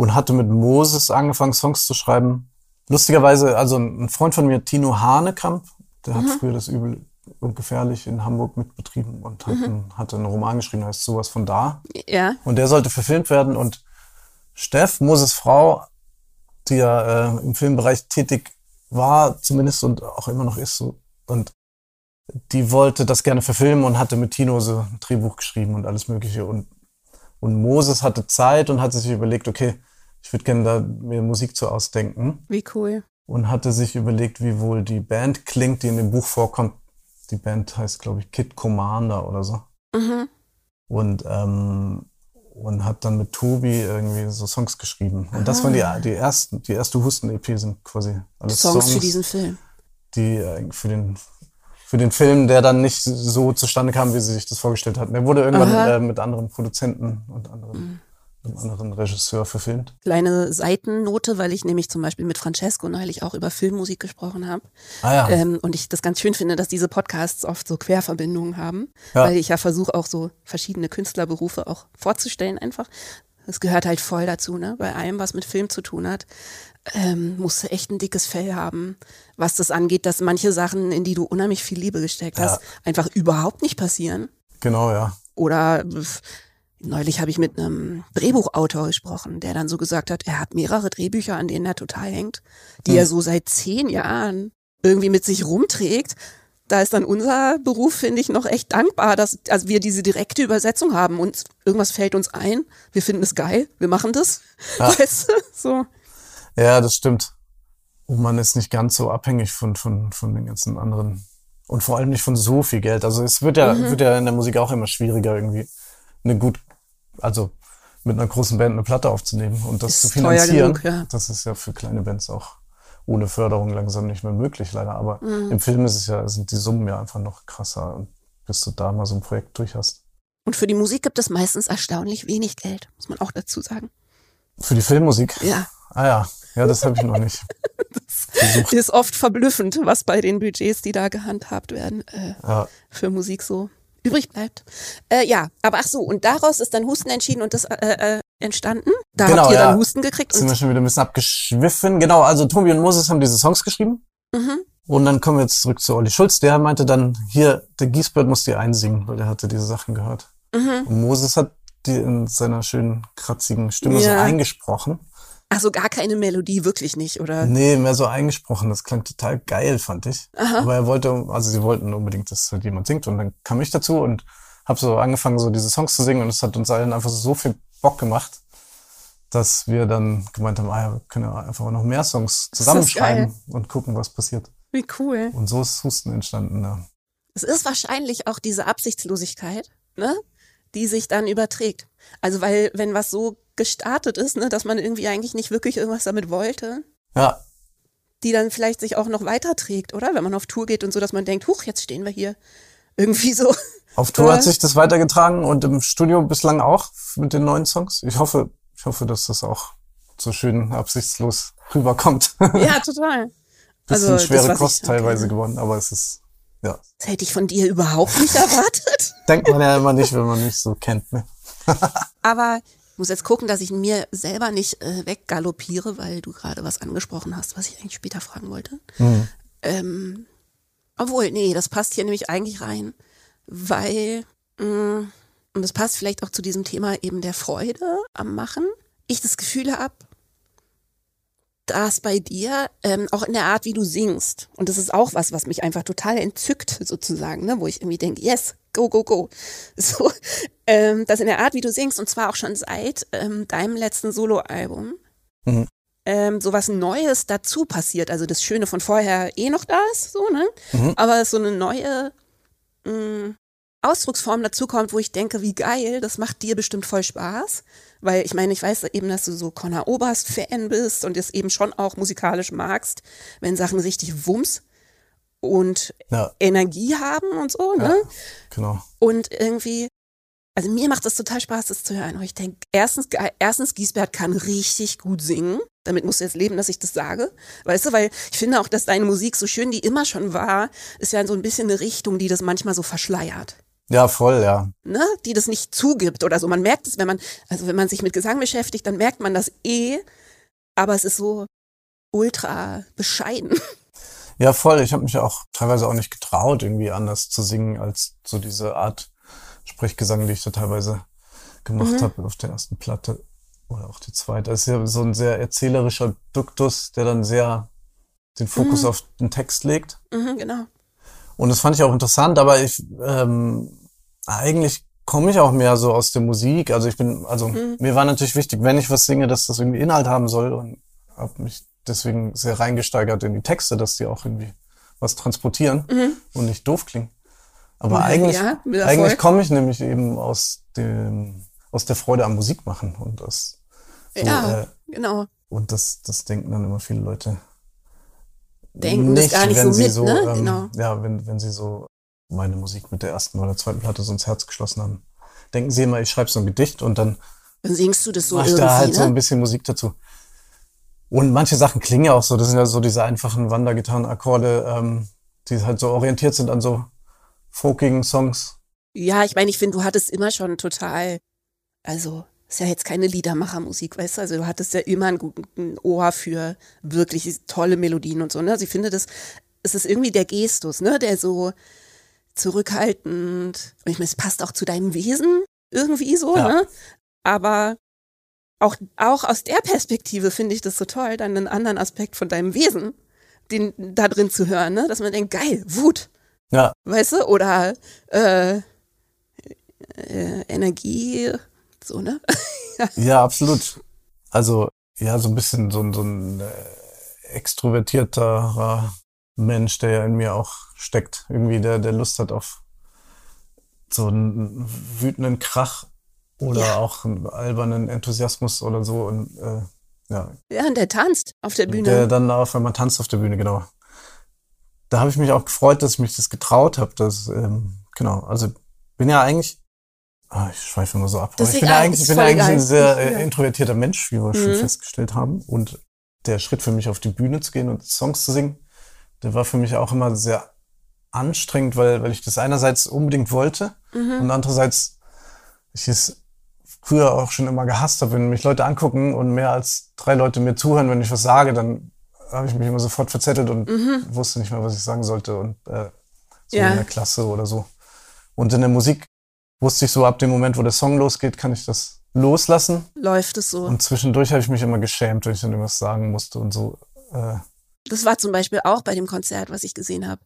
[SPEAKER 3] und hatte mit Moses angefangen, Songs zu schreiben. Lustigerweise, also ein Freund von mir, Tino Hanekamp, der hat früher das Übel und gefährlich in Hamburg mitbetrieben und hat, einen, hatte einen Roman geschrieben, heißt sowas von da.
[SPEAKER 2] Ja.
[SPEAKER 3] Und der sollte verfilmt werden und Steff, Moses Frau, die ja äh, im Filmbereich tätig war, zumindest und auch immer noch ist so. Und die wollte das gerne verfilmen und hatte mit Tino so ein Drehbuch geschrieben und alles Mögliche. Und, und Moses hatte Zeit und hatte sich überlegt, okay, ich würde gerne da mir Musik zu ausdenken.
[SPEAKER 2] Wie cool.
[SPEAKER 3] Und hatte sich überlegt, wie wohl die Band klingt, die in dem Buch vorkommt. Die Band heißt, glaube ich, Kid Commander oder so.
[SPEAKER 2] Mhm.
[SPEAKER 3] Und, ähm, und hat dann mit Tobi irgendwie so Songs geschrieben. Und das waren die, die ersten, die erste Husten-EP sind quasi alles
[SPEAKER 2] Songs,
[SPEAKER 3] Songs,
[SPEAKER 2] für diesen Film.
[SPEAKER 3] die äh, für den für den Film, der dann nicht so zustande kam, wie sie sich das vorgestellt hatten. Der wurde irgendwann.
[SPEAKER 2] Mhm.
[SPEAKER 3] äh, mit anderen Produzenten und anderen, einem anderen Regisseur verfilmt.
[SPEAKER 2] Kleine Seitennote, weil ich nämlich zum Beispiel mit Francesco neulich auch über Filmmusik gesprochen habe.
[SPEAKER 3] Ah ja.
[SPEAKER 2] Ähm, und ich das ganz schön finde, dass diese Podcasts oft so Querverbindungen haben,
[SPEAKER 3] Ja.
[SPEAKER 2] weil ich ja versuche auch so verschiedene Künstlerberufe auch vorzustellen einfach. Das gehört halt voll dazu, ne? Bei allem, was mit Film zu tun hat, ähm, musst du echt ein dickes Fell haben, was das angeht, dass manche Sachen, in die du unheimlich viel Liebe gesteckt
[SPEAKER 3] Ja.
[SPEAKER 2] hast, einfach überhaupt nicht passieren.
[SPEAKER 3] Genau, ja.
[SPEAKER 2] Oder neulich habe ich mit einem Drehbuchautor gesprochen, der dann so gesagt hat, er hat mehrere Drehbücher, an denen er total hängt, die
[SPEAKER 3] Hm.
[SPEAKER 2] er so seit zehn Jahren irgendwie mit sich rumträgt. Da ist dann unser Beruf, finde ich, noch echt dankbar, dass also wir diese direkte Übersetzung haben und irgendwas fällt uns ein, wir finden es geil, wir machen das.
[SPEAKER 3] Ja. *laughs*
[SPEAKER 2] Weißt du? So.
[SPEAKER 3] Ja, das stimmt. Und man ist nicht ganz so abhängig von, von, von den ganzen anderen. Und vor allem nicht von so viel Geld. Also es wird ja,
[SPEAKER 2] Mhm.
[SPEAKER 3] wird ja in der Musik auch immer schwieriger, irgendwie eine gut, also mit einer großen Band eine Platte aufzunehmen und das
[SPEAKER 2] Ist
[SPEAKER 3] zu finanzieren.
[SPEAKER 2] genug, ja.
[SPEAKER 3] Das ist ja für kleine Bands auch ohne Förderung langsam nicht mehr möglich, leider. Aber
[SPEAKER 2] Mhm.
[SPEAKER 3] im Film ist es ja, sind die Summen ja einfach noch krasser, bis du da mal so ein Projekt durch hast.
[SPEAKER 2] Und für die Musik gibt es meistens erstaunlich wenig Geld, muss man auch dazu sagen.
[SPEAKER 3] Für die Filmmusik?
[SPEAKER 2] Ja.
[SPEAKER 3] Ah ja, ja, das habe ich noch nicht. *laughs* Versucht.
[SPEAKER 2] Ist oft verblüffend, was bei den Budgets, die da gehandhabt werden, äh,
[SPEAKER 3] Ja.
[SPEAKER 2] für Musik so übrig bleibt. Äh, ja, aber ach so, und daraus ist dann Husten entschieden und das äh, äh, entstanden. Da
[SPEAKER 3] Genau,
[SPEAKER 2] habt ihr dann
[SPEAKER 3] ja.
[SPEAKER 2] Husten gekriegt
[SPEAKER 3] sind wir schon wieder ein bisschen abgeschwiffen. Genau, also Tobi und Moses haben diese Songs geschrieben.
[SPEAKER 2] mhm.
[SPEAKER 3] Und dann kommen wir jetzt zurück zu Olli Schulz. Der meinte dann, hier, der Giesbert muss die einsingen, weil er hatte diese Sachen gehört.
[SPEAKER 2] Mhm.
[SPEAKER 3] Und Moses hat die in seiner schönen, kratzigen Stimme so
[SPEAKER 2] Ja.
[SPEAKER 3] eingesprochen.
[SPEAKER 2] Also gar keine Melodie, wirklich nicht, oder?
[SPEAKER 3] Nee, mehr so eingesprochen. Das klang total geil, fand ich.
[SPEAKER 2] Aha.
[SPEAKER 3] Aber er wollte, also sie wollten unbedingt, dass halt jemand singt. Und dann kam ich dazu und habe so angefangen, so diese Songs zu singen. Und es hat uns allen einfach so viel Bock gemacht, dass wir dann gemeint haben, ah wir können ja einfach noch mehr Songs zusammenschreiben und gucken, was passiert.
[SPEAKER 2] Wie cool.
[SPEAKER 3] Und so ist Husten entstanden. Ja.
[SPEAKER 2] Es ist wahrscheinlich auch diese Absichtslosigkeit, ne, die sich dann überträgt. Also weil, wenn was so gestartet ist, ne, dass man irgendwie eigentlich nicht wirklich irgendwas damit wollte,
[SPEAKER 3] ja,
[SPEAKER 2] die dann vielleicht sich auch noch weiterträgt, oder? Wenn man auf Tour geht und so, dass man denkt, huch, jetzt stehen wir hier. Irgendwie so.
[SPEAKER 3] auf Tour hat sich das weitergetragen und im Studio bislang auch mit den neuen Songs. Ich hoffe, ich hoffe, dass das auch so schön absichtslos rüberkommt.
[SPEAKER 2] Ja, *laughs* total.
[SPEAKER 3] Bisschen
[SPEAKER 2] Also, das,
[SPEAKER 3] schwere
[SPEAKER 2] was ich-
[SPEAKER 3] Kost teilweise
[SPEAKER 2] okay.
[SPEAKER 3] geworden, aber es ist, ja.
[SPEAKER 2] Das hätte ich von dir überhaupt nicht erwartet.
[SPEAKER 3] Denkt man ja immer nicht, wenn man mich so kennt, ne?
[SPEAKER 2] Aber ich muss jetzt gucken, dass ich mir selber nicht äh, weggaloppiere, weil du gerade was angesprochen hast, was ich eigentlich später fragen wollte.
[SPEAKER 3] Mhm.
[SPEAKER 2] Ähm, obwohl, nee, das passt hier nämlich eigentlich rein, weil, mh, und das passt vielleicht auch zu diesem Thema eben der Freude am Machen, ich das Gefühl habe, dass bei dir ähm, auch in der Art, wie du singst, und das ist auch was, was mich einfach total entzückt sozusagen, ne, wo ich irgendwie denke, yes, go, go, go. *laughs* So, ähm, dass in der Art, wie du singst, und zwar auch schon seit ähm, deinem letzten Soloalbum,
[SPEAKER 3] Mhm.
[SPEAKER 2] ähm, so was Neues dazu passiert. Also das Schöne von vorher eh noch da ist, so, ne?
[SPEAKER 3] Mhm.
[SPEAKER 2] Aber so eine neue mh, Ausdrucksform dazu kommt, wo ich denke, wie geil, das macht dir bestimmt voll Spaß. Weil ich meine, ich weiß eben, dass du so Conor Oberst-Fan bist und es eben schon auch musikalisch magst, wenn Sachen richtig Wumms und
[SPEAKER 3] Ja,
[SPEAKER 2] Energie haben und so,
[SPEAKER 3] ja,
[SPEAKER 2] ne?
[SPEAKER 3] genau.
[SPEAKER 2] Und irgendwie, also mir macht das total Spaß, das zu hören. Und ich denke, erstens, erstens, Giesbert kann richtig gut singen. Damit musst du jetzt leben, dass ich das sage. Weißt du, weil ich finde auch, dass deine Musik so schön die immer schon war, ist ja so ein bisschen eine Richtung, die das manchmal so verschleiert.
[SPEAKER 3] Ja, voll, ja.
[SPEAKER 2] ne, die das nicht zugibt oder so. Man merkt es, wenn man, also wenn man sich mit Gesang beschäftigt, dann merkt man das eh, aber es ist so ultra bescheiden.
[SPEAKER 3] Ja, voll. Ich habe mich auch teilweise auch nicht getraut, irgendwie anders zu singen als so diese Art Sprechgesang, die ich da teilweise gemacht
[SPEAKER 2] Mhm.
[SPEAKER 3] habe auf der ersten Platte oder auch die zweite. Das ist ja so ein sehr erzählerischer Duktus, der dann sehr den Fokus
[SPEAKER 2] Mhm.
[SPEAKER 3] auf den Text legt.
[SPEAKER 2] Mhm, genau.
[SPEAKER 3] Und das fand ich auch interessant, aber ich ähm, eigentlich komme ich auch mehr so aus der Musik. Also ich bin, also
[SPEAKER 2] Mhm.
[SPEAKER 3] mir war natürlich wichtig, wenn ich was singe, dass das irgendwie Inhalt haben soll und habe mich deswegen sehr reingesteigert in die Texte, dass die auch irgendwie was transportieren und nicht doof klingen. Aber
[SPEAKER 2] Mhm. Ja,
[SPEAKER 3] eigentlich,
[SPEAKER 2] ja,
[SPEAKER 3] eigentlich komme ich nämlich eben aus dem, aus der Freude am Musikmachen und das, so,
[SPEAKER 2] ja,
[SPEAKER 3] äh,
[SPEAKER 2] genau.
[SPEAKER 3] und das, das denken dann immer viele Leute
[SPEAKER 2] Denken das gar nicht
[SPEAKER 3] wenn
[SPEAKER 2] so
[SPEAKER 3] sie
[SPEAKER 2] mit,
[SPEAKER 3] so,
[SPEAKER 2] ne?
[SPEAKER 3] ähm,
[SPEAKER 2] Genau.
[SPEAKER 3] Ja, wenn, wenn sie so meine Musik mit der ersten oder zweiten Platte so ins Herz geschlossen haben. Denken sie immer, ich schreibe so ein Gedicht und dann
[SPEAKER 2] Dann singst du das so
[SPEAKER 3] mache ich
[SPEAKER 2] irgendwie,
[SPEAKER 3] da halt
[SPEAKER 2] ne?
[SPEAKER 3] so ein bisschen Musik dazu. Und manche Sachen klingen ja auch so, das sind ja so diese einfachen Wandergitarrenakkorde, ähm, die halt so orientiert sind an so folkigen Songs.
[SPEAKER 2] Ja, ich meine, ich finde, du hattest immer schon total, also ist ja jetzt keine Liedermachermusik, weißt du, also du hattest ja immer ein guten Ohr für wirklich tolle Melodien und so, ne? Also ich finde das, es ist irgendwie der Gestus, ne, der so zurückhaltend, und ich meine, es passt auch zu deinem Wesen irgendwie so,
[SPEAKER 3] Ja.
[SPEAKER 2] ne? Aber auch, auch aus der Perspektive finde ich das so toll, dann einen anderen Aspekt von deinem Wesen, den da drin zu hören, ne? Dass man denkt, geil, Wut,
[SPEAKER 3] Ja,
[SPEAKER 2] weißt du, oder äh, äh, Energie, so, ne? *laughs*
[SPEAKER 3] ja, absolut. Also, ja, so ein bisschen so ein, so ein äh, extrovertierterer Mensch, der ja in mir auch steckt. Irgendwie, der, der Lust hat auf so einen wütenden Krach oder
[SPEAKER 2] Ja.
[SPEAKER 3] auch einen albernen Enthusiasmus oder so. Und äh, ja,
[SPEAKER 2] Ja, und der tanzt auf der Bühne.
[SPEAKER 3] der dann auf einmal tanzt auf der Bühne, genau. Da habe ich mich auch gefreut, dass ich mich das getraut habe. Dass, ähm, genau, also bin ja eigentlich, ah, ich schweife immer so ab.
[SPEAKER 2] Das
[SPEAKER 3] ich bin ja eigentlich, ich bin eigentlich ein sehr äh, introvertierter Mensch, wie wir schon
[SPEAKER 2] Mhm.
[SPEAKER 3] festgestellt haben. Und der Schritt für mich auf die Bühne zu gehen und Songs zu singen, der war für mich auch immer sehr anstrengend, weil, weil ich das einerseits unbedingt wollte
[SPEAKER 2] Mhm.
[SPEAKER 3] und andererseits ich es früher auch schon immer gehasst habe, wenn mich Leute angucken und mehr als drei Leute mir zuhören, wenn ich was sage, dann habe ich mich immer sofort verzettelt und wusste nicht mehr, was ich sagen sollte und äh, so
[SPEAKER 2] Mhm. Ja.
[SPEAKER 3] in der Klasse oder so. Und in der Musik wusste ich so, ab dem Moment, wo der Song losgeht, kann ich das loslassen.
[SPEAKER 2] Läuft es so.
[SPEAKER 3] Und zwischendurch habe ich mich immer geschämt, wenn ich dann irgendwas sagen musste und so. Äh,
[SPEAKER 2] Das war zum Beispiel auch bei dem Konzert, was ich gesehen habe,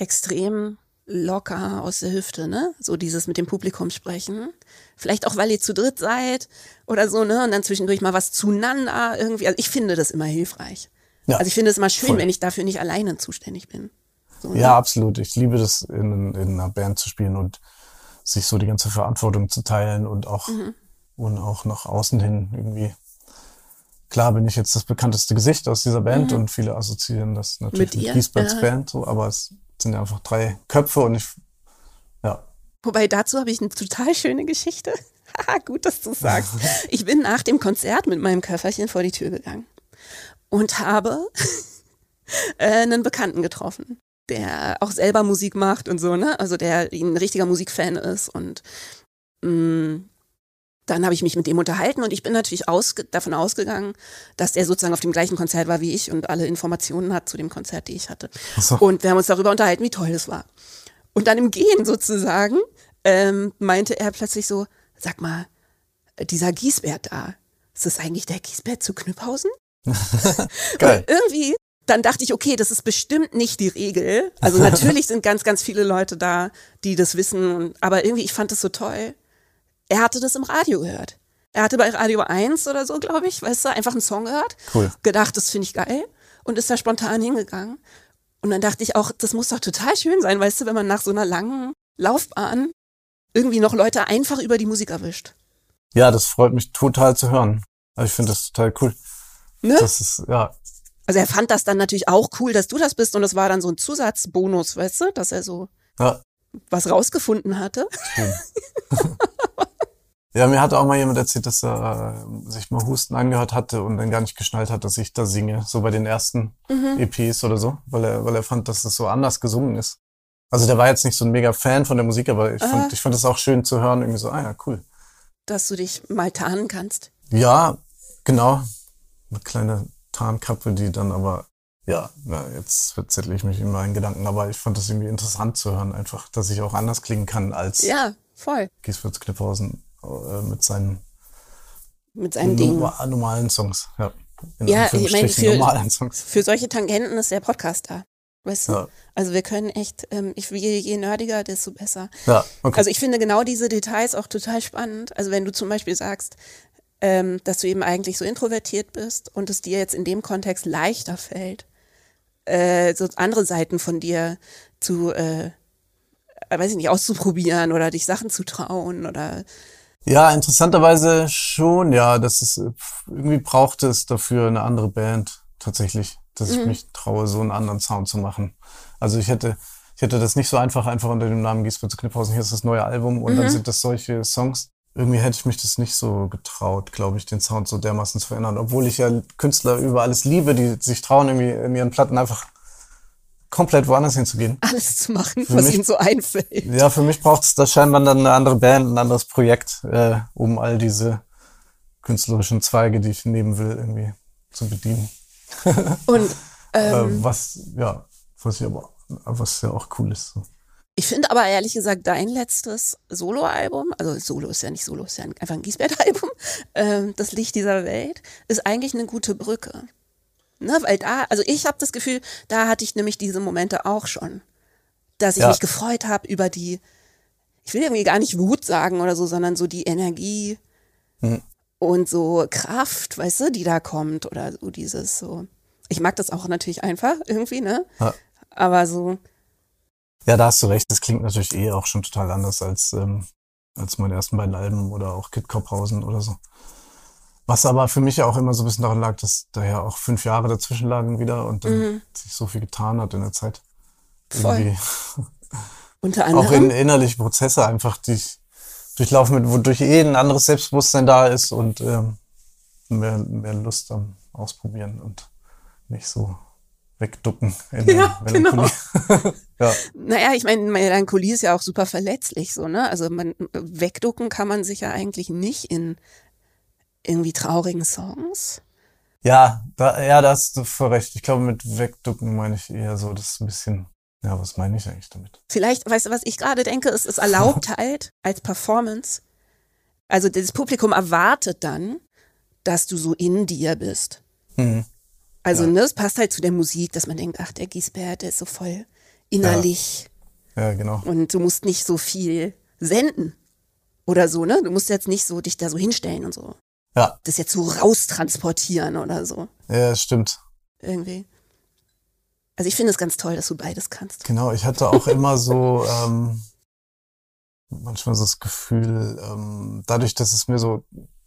[SPEAKER 2] extrem locker aus der Hüfte, ne? So dieses mit dem Publikum sprechen. Vielleicht auch, weil ihr zu dritt seid oder so, ne? Und dann zwischendurch mal was zueinander irgendwie. Also ich finde das immer hilfreich.
[SPEAKER 3] Ja,
[SPEAKER 2] Also ich finde es immer schön,
[SPEAKER 3] voll.
[SPEAKER 2] wenn ich dafür nicht alleine zuständig bin. So, ne?
[SPEAKER 3] Ja, absolut. Ich liebe das, in, in einer Band zu spielen und sich so die ganze Verantwortung zu teilen und auch,
[SPEAKER 2] Mhm.
[SPEAKER 3] und auch nach außen hin irgendwie. Klar bin ich jetzt das bekannteste Gesicht aus dieser Band und viele assoziieren das natürlich
[SPEAKER 2] Mhm. Mit
[SPEAKER 3] mit,
[SPEAKER 2] ihr,
[SPEAKER 3] Giesberts
[SPEAKER 2] ja.
[SPEAKER 3] Band, so, aber es sind ja einfach drei Köpfe und ich, ja,
[SPEAKER 2] Wobei dazu habe ich eine total schöne Geschichte. *laughs* Haha, Gut, dass du sagst. *laughs* Ich bin nach dem Konzert mit meinem Köfferchen vor die Tür gegangen und habe *laughs* äh, einen Bekannten getroffen, der auch selber Musik macht und so, ne? Also der ein richtiger Musikfan ist und mh, dann habe ich mich mit dem unterhalten und ich bin natürlich ausge davon ausgegangen, dass der sozusagen auf dem gleichen Konzert war wie ich und alle Informationen hat zu dem Konzert, die ich hatte.
[SPEAKER 3] So.
[SPEAKER 2] Und wir haben uns darüber unterhalten, wie toll das war. Und dann im Gehen sozusagen ähm, meinte er plötzlich so, sag mal, dieser Giesbert da, ist das eigentlich der Giesbert zu Knüpphausen? *laughs*
[SPEAKER 3] geil.
[SPEAKER 2] Und irgendwie, dann dachte ich, okay, das ist bestimmt nicht die Regel. Also *laughs* natürlich sind ganz, ganz viele Leute da, die das wissen. Aber irgendwie, ich fand das so toll. Er hatte das im Radio gehört. Er hatte bei Radio 1 oder so, glaube ich, weißt du, einfach einen Song gehört.
[SPEAKER 3] Cool.
[SPEAKER 2] Gedacht, das finde ich geil. Und ist da spontan hingegangen. Und dann dachte ich auch, das muss doch total schön sein, weißt du, wenn man nach so einer langen Laufbahn irgendwie noch Leute einfach über die Musik erwischt.
[SPEAKER 3] Ja, das freut mich total zu hören. Also ich finde das total cool.
[SPEAKER 2] Ne?
[SPEAKER 3] Das ist, ja,
[SPEAKER 2] Also er fand das dann natürlich auch cool, dass du das bist. Und das war dann so ein Zusatzbonus, weißt du, dass er so
[SPEAKER 3] ja,
[SPEAKER 2] was rausgefunden hatte.
[SPEAKER 3] Schön. *laughs* ja, mir hat auch mal jemand erzählt, dass er äh, sich mal Husten angehört hatte und dann gar nicht geschnallt hat, dass ich da singe, so bei den ersten
[SPEAKER 2] Mhm.
[SPEAKER 3] EPs oder so, weil er, weil er fand, dass es so anders gesungen ist. Also der war jetzt nicht so ein mega Fan von der Musik, aber ich
[SPEAKER 2] Ah.
[SPEAKER 3] fand, ich fand es auch schön zu hören, irgendwie so, ah ja, cool.
[SPEAKER 2] Dass du dich mal tarnen kannst.
[SPEAKER 3] Ja, genau. Eine kleine Tarnkappe, die dann aber, ja, na, jetzt verzettle ich mich in meinen Gedanken, aber ich fand das irgendwie interessant zu hören, einfach, dass ich auch anders klingen kann als
[SPEAKER 2] Ja, voll.
[SPEAKER 3] Gieswitz Knipphausen äh, mit seinen
[SPEAKER 2] Mit seinem Ding.
[SPEAKER 3] norma- normalen Songs. Ja, in
[SPEAKER 2] Ja, ich meine, für-. Für solche Tangenten ist der Podcast da. Weißt du?
[SPEAKER 3] Ja,
[SPEAKER 2] Also wir können echt, ähm, ich, je, je nerdiger, desto besser.
[SPEAKER 3] ja okay.
[SPEAKER 2] Also ich finde genau diese Details auch total spannend. Also wenn du zum Beispiel sagst, ähm, dass du eben eigentlich so introvertiert bist und es dir jetzt in dem Kontext leichter fällt, äh, so andere Seiten von dir zu, äh, weiß ich nicht, auszuprobieren oder dich Sachen zu trauen oder
[SPEAKER 3] Ja, interessanterweise schon, ja. Das ist äh, irgendwie brauchte es dafür eine andere Band tatsächlich, dass ich mich traue, so einen anderen Sound zu machen. Also ich hätte, ich hätte das nicht so einfach einfach unter dem Namen Giesbert zu Knipphausen. Hier ist das neue Album und dann sind das solche Songs. Irgendwie hätte ich mich das nicht so getraut, glaube ich, den Sound so dermaßen zu verändern. Obwohl ich ja Künstler über alles liebe, die sich trauen, irgendwie in ihren Platten einfach komplett woanders hinzugehen.
[SPEAKER 2] alles zu machen,
[SPEAKER 3] Für
[SPEAKER 2] was
[SPEAKER 3] mich-
[SPEAKER 2] ihnen so einfällt.
[SPEAKER 3] Ja, für mich braucht es da scheinbar dann eine andere Band, ein anderes Projekt, äh, um all diese künstlerischen Zweige, die ich nehmen will, irgendwie zu bedienen. *laughs*
[SPEAKER 2] Und
[SPEAKER 3] äh,
[SPEAKER 2] ähm,
[SPEAKER 3] was, ja, was ich aber, was ja auch cool ist. So.
[SPEAKER 2] ich finde aber ehrlich gesagt, dein letztes Soloalbum, also Solo ist ja nicht Solo, ist ja einfach ein Giesbert-Album, *laughs* ähm, Das Licht dieser Welt, ist eigentlich eine gute Brücke. Ne, weil da, also ich habe das Gefühl, da hatte ich nämlich diese Momente auch schon, dass ich
[SPEAKER 3] Ja.
[SPEAKER 2] mich gefreut habe über die, ich will irgendwie gar nicht Wut sagen oder so, sondern so die Energie
[SPEAKER 3] Hm.
[SPEAKER 2] und so Kraft, weißt du, die da kommt oder so dieses so. Ich mag das auch natürlich einfach irgendwie, ne?
[SPEAKER 3] Ja.
[SPEAKER 2] Aber so,
[SPEAKER 3] Ja, da hast du recht. Das klingt natürlich eh auch schon total anders als, ähm, als meine ersten beiden Alben oder auch Kid Kopphausen oder so. Was aber für mich ja auch immer so ein bisschen daran lag, dass da ja auch fünf Jahre dazwischen lagen wieder und dann sich so viel getan hat in der Zeit.
[SPEAKER 2] Mhm. Voll.
[SPEAKER 3] Irgendwie *laughs*
[SPEAKER 2] unter
[SPEAKER 3] auch
[SPEAKER 2] anderem.
[SPEAKER 3] in innerliche Prozesse einfach, die ich durchlaufen mit, wodurch eh ein anderes Selbstbewusstsein da ist und ähm, mehr, mehr Lust am Ausprobieren und nicht so wegducken in
[SPEAKER 2] Ja, *laughs*
[SPEAKER 3] Melancholie. *laughs* ja,
[SPEAKER 2] Naja, ich meine, Melancholie ist ja auch super verletzlich so, ne? Also man wegducken kann man sich ja eigentlich nicht in irgendwie traurigen Songs.
[SPEAKER 3] ja, da, ja, da hast du voll recht. Ich glaube, mit wegducken meine ich eher so, das ist ein bisschen, ja, was meine ich eigentlich damit?
[SPEAKER 2] Vielleicht, weißt du, was ich gerade denke, es ist erlaubt *laughs* halt als Performance. Also das Publikum erwartet dann, dass du so in dir bist.
[SPEAKER 3] Mhm.
[SPEAKER 2] Also,
[SPEAKER 3] Ja.
[SPEAKER 2] ne, es passt halt zu der Musik, dass man denkt, ach, der Giesbert, der ist so voll innerlich.
[SPEAKER 3] Ja, genau.
[SPEAKER 2] Und du musst nicht so viel senden. Oder so, ne? Du musst jetzt nicht so dich da so hinstellen und so.
[SPEAKER 3] Ja,
[SPEAKER 2] Das jetzt so raustransportieren oder so.
[SPEAKER 3] ja, stimmt.
[SPEAKER 2] Irgendwie. Also ich finde es ganz toll, dass du beides kannst.
[SPEAKER 3] Genau, ich hatte auch *laughs* immer so ähm, manchmal so das Gefühl, ähm, dadurch, dass es mir so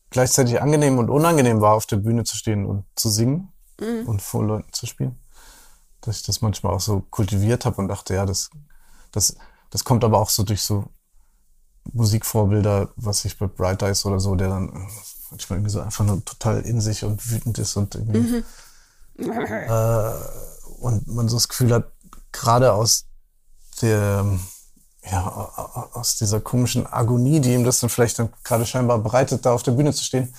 [SPEAKER 3] gleichzeitig angenehm und unangenehm war, auf der Bühne zu stehen und zu singen
[SPEAKER 2] Mhm.
[SPEAKER 3] und vor Leuten zu spielen, dass ich das manchmal auch so kultiviert habe und dachte, ja, das, das, das kommt aber auch so durch so Musikvorbilder, was ich bei Bright Eyes oder so, der dann manchmal irgendwie so einfach nur total in sich und wütend ist und irgendwie äh, und man so das Gefühl hat, gerade aus der, ja, aus dieser komischen Agonie, die ihm das dann vielleicht dann gerade scheinbar bereitet, da auf der Bühne zu stehen,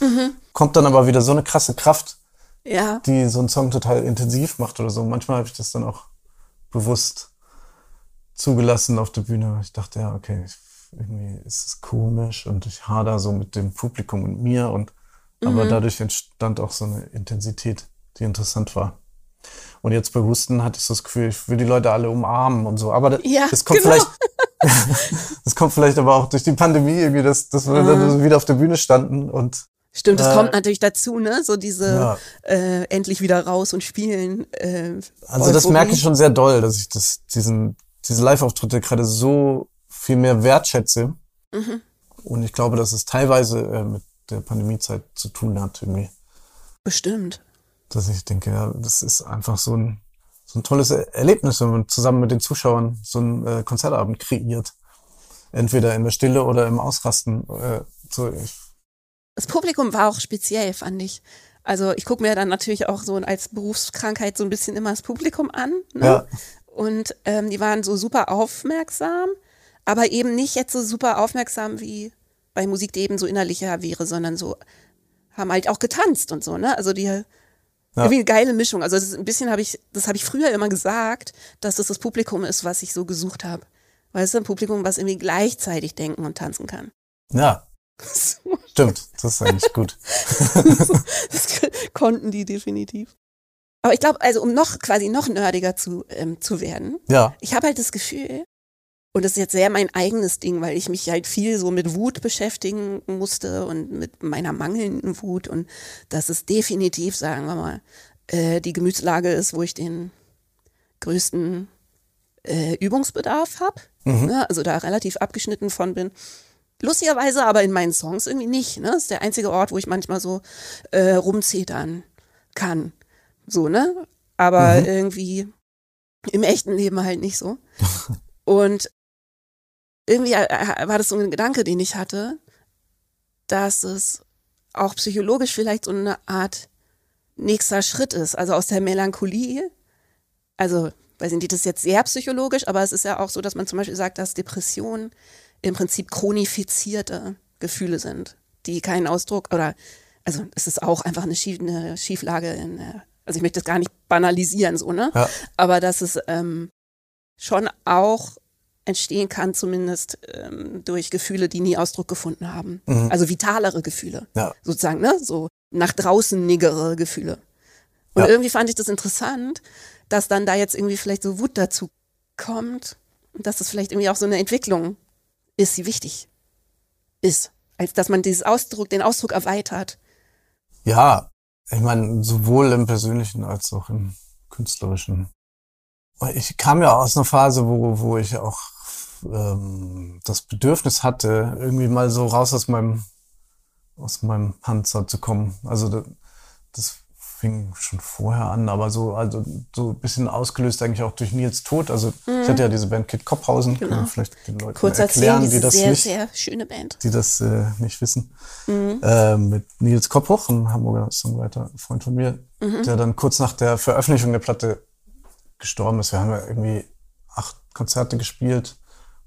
[SPEAKER 3] kommt dann aber wieder so eine krasse Kraft,
[SPEAKER 2] Ja,
[SPEAKER 3] die so einen Song total intensiv macht oder so. Manchmal habe ich das dann auch bewusst zugelassen auf der Bühne. Ich dachte, ja, okay, ich, irgendwie ist es komisch und ich hader so mit dem Publikum und mir und aber dadurch entstand auch so eine Intensität, die interessant war. Und jetzt bei Husten hatte ich so das Gefühl, ich will die Leute alle umarmen und so. Aber das,
[SPEAKER 2] Ja,
[SPEAKER 3] das kommt
[SPEAKER 2] genau.
[SPEAKER 3] vielleicht, *laughs* das kommt vielleicht aber auch durch die Pandemie irgendwie, dass, dass wir dann so wieder auf der Bühne standen und
[SPEAKER 2] stimmt, es
[SPEAKER 3] Äh,
[SPEAKER 2] kommt natürlich dazu, ne? So diese
[SPEAKER 3] Ja.
[SPEAKER 2] äh, endlich wieder raus und spielen. Äh,
[SPEAKER 3] Also das merke ich schon sehr doll, dass ich das, diesen, diese Live-Auftritte gerade so viel mehr wertschätze.
[SPEAKER 2] Mhm.
[SPEAKER 3] Und ich glaube, dass es teilweise äh, mit der Pandemiezeit zu tun hat, irgendwie.
[SPEAKER 2] Bestimmt.
[SPEAKER 3] Dass ich denke, ja, das ist einfach so ein, so ein tolles Er- Erlebnis, wenn man zusammen mit den Zuschauern so einen äh, Konzertabend kreiert. Entweder in der Stille oder im Ausrasten. Äh, so,
[SPEAKER 2] Das Publikum war auch speziell, fand ich. Also ich gucke mir dann natürlich auch so als Berufskrankheit so ein bisschen immer das Publikum an. Ne?
[SPEAKER 3] ja,
[SPEAKER 2] und ähm, die waren so super aufmerksam, aber eben nicht jetzt so super aufmerksam wie bei Musik, die eben so innerlicher wäre, sondern so haben halt auch getanzt und so, ne? Also die ja. irgendwie eine geile Mischung. Also das ist ein bisschen habe ich, das habe ich früher immer gesagt, dass das das Publikum ist, was ich so gesucht habe. Weißt du, ein Publikum, was irgendwie gleichzeitig denken und tanzen kann.
[SPEAKER 3] Ja. So. Stimmt, das ist eigentlich gut. *laughs*
[SPEAKER 2] das konnten die definitiv. Aber ich glaube, also um noch quasi noch nerdiger zu, ähm, zu werden,
[SPEAKER 3] ja.
[SPEAKER 2] ich habe halt das Gefühl, und das ist jetzt sehr mein eigenes Ding, weil ich mich halt viel so mit Wut beschäftigen musste und mit meiner mangelnden Wut. Und das ist definitiv, sagen wir mal, äh, die Gemütslage ist, wo ich den größten äh, Übungsbedarf habe. Mhm. Ne? Also da relativ abgeschnitten von bin. Lustigerweise aber in meinen Songs irgendwie nicht. Ne? Das ist der einzige Ort, wo ich manchmal so äh, rumzetern kann. So, ne? Aber mhm. irgendwie im echten Leben halt nicht so. Und irgendwie äh, äh, war das so ein Gedanke, den ich hatte, dass es auch psychologisch vielleicht so eine Art nächster Schritt ist. Also aus der Melancholie, also weiß nicht, das ist jetzt sehr psychologisch, aber es ist ja auch so, dass man zum Beispiel sagt, dass Depressionen im Prinzip chronifizierte Gefühle sind, die keinen Ausdruck oder also es ist auch einfach eine, Schief, eine Schieflage in also ich möchte das gar nicht banalisieren so, ne? Ja. Aber dass es ähm, schon auch entstehen kann, zumindest ähm, durch Gefühle, die nie Ausdruck gefunden haben. Mhm. Also vitalere Gefühle. Ja. Sozusagen, ne? So nach draußen niggere Gefühle. Und ja. irgendwie fand ich das interessant, dass dann da jetzt irgendwie vielleicht so Wut dazu kommt und dass das vielleicht irgendwie auch so eine Entwicklung ist, die wichtig ist. Als dass man dieses Ausdruck, den Ausdruck erweitert.
[SPEAKER 3] Ja, ich meine, sowohl im persönlichen als auch im künstlerischen. Ich kam ja aus einer Phase, wo, wo ich auch ähm, das Bedürfnis hatte, irgendwie mal so raus aus meinem, aus meinem Panzer zu kommen. Also das, das fing schon vorher an, aber so, also so ein bisschen ausgelöst eigentlich auch durch Nils Tod. Also mhm. ich hatte ja diese Band Kid Kopphausen, genau. kann vielleicht den Leuten Kurz erklären, erzählen, die das
[SPEAKER 2] sehr,
[SPEAKER 3] nicht,
[SPEAKER 2] sehr schöne Band.
[SPEAKER 3] die das äh, nicht wissen. Mhm. Äh, mit Nils Kopphoch, ein Hamburger Songwriter, Freund von mir, mhm. der dann kurz nach der Veröffentlichung der Platte gestorben ist. Wir haben ja irgendwie acht Konzerte gespielt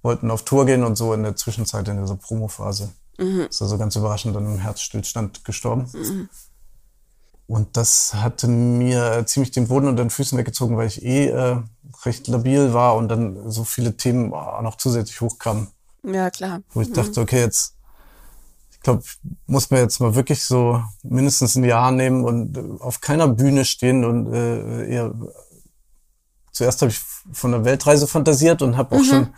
[SPEAKER 3] wollten auf Tour gehen und so in der Zwischenzeit in dieser Promophase mhm. ist also ganz überraschend dann im Herzstillstand gestorben. Mhm. Und das hatte mir ziemlich den Boden unter den Füßen weggezogen, weil ich eh äh, recht labil war und dann so viele Themen auch noch zusätzlich hochkamen.
[SPEAKER 2] Ja, klar.
[SPEAKER 3] Wo ich mhm. dachte, okay, jetzt, ich glaube, muss man jetzt mal wirklich so mindestens ein Jahr nehmen und äh, auf keiner Bühne stehen und äh, eher zuerst habe ich von der Weltreise fantasiert und habe auch mhm. schon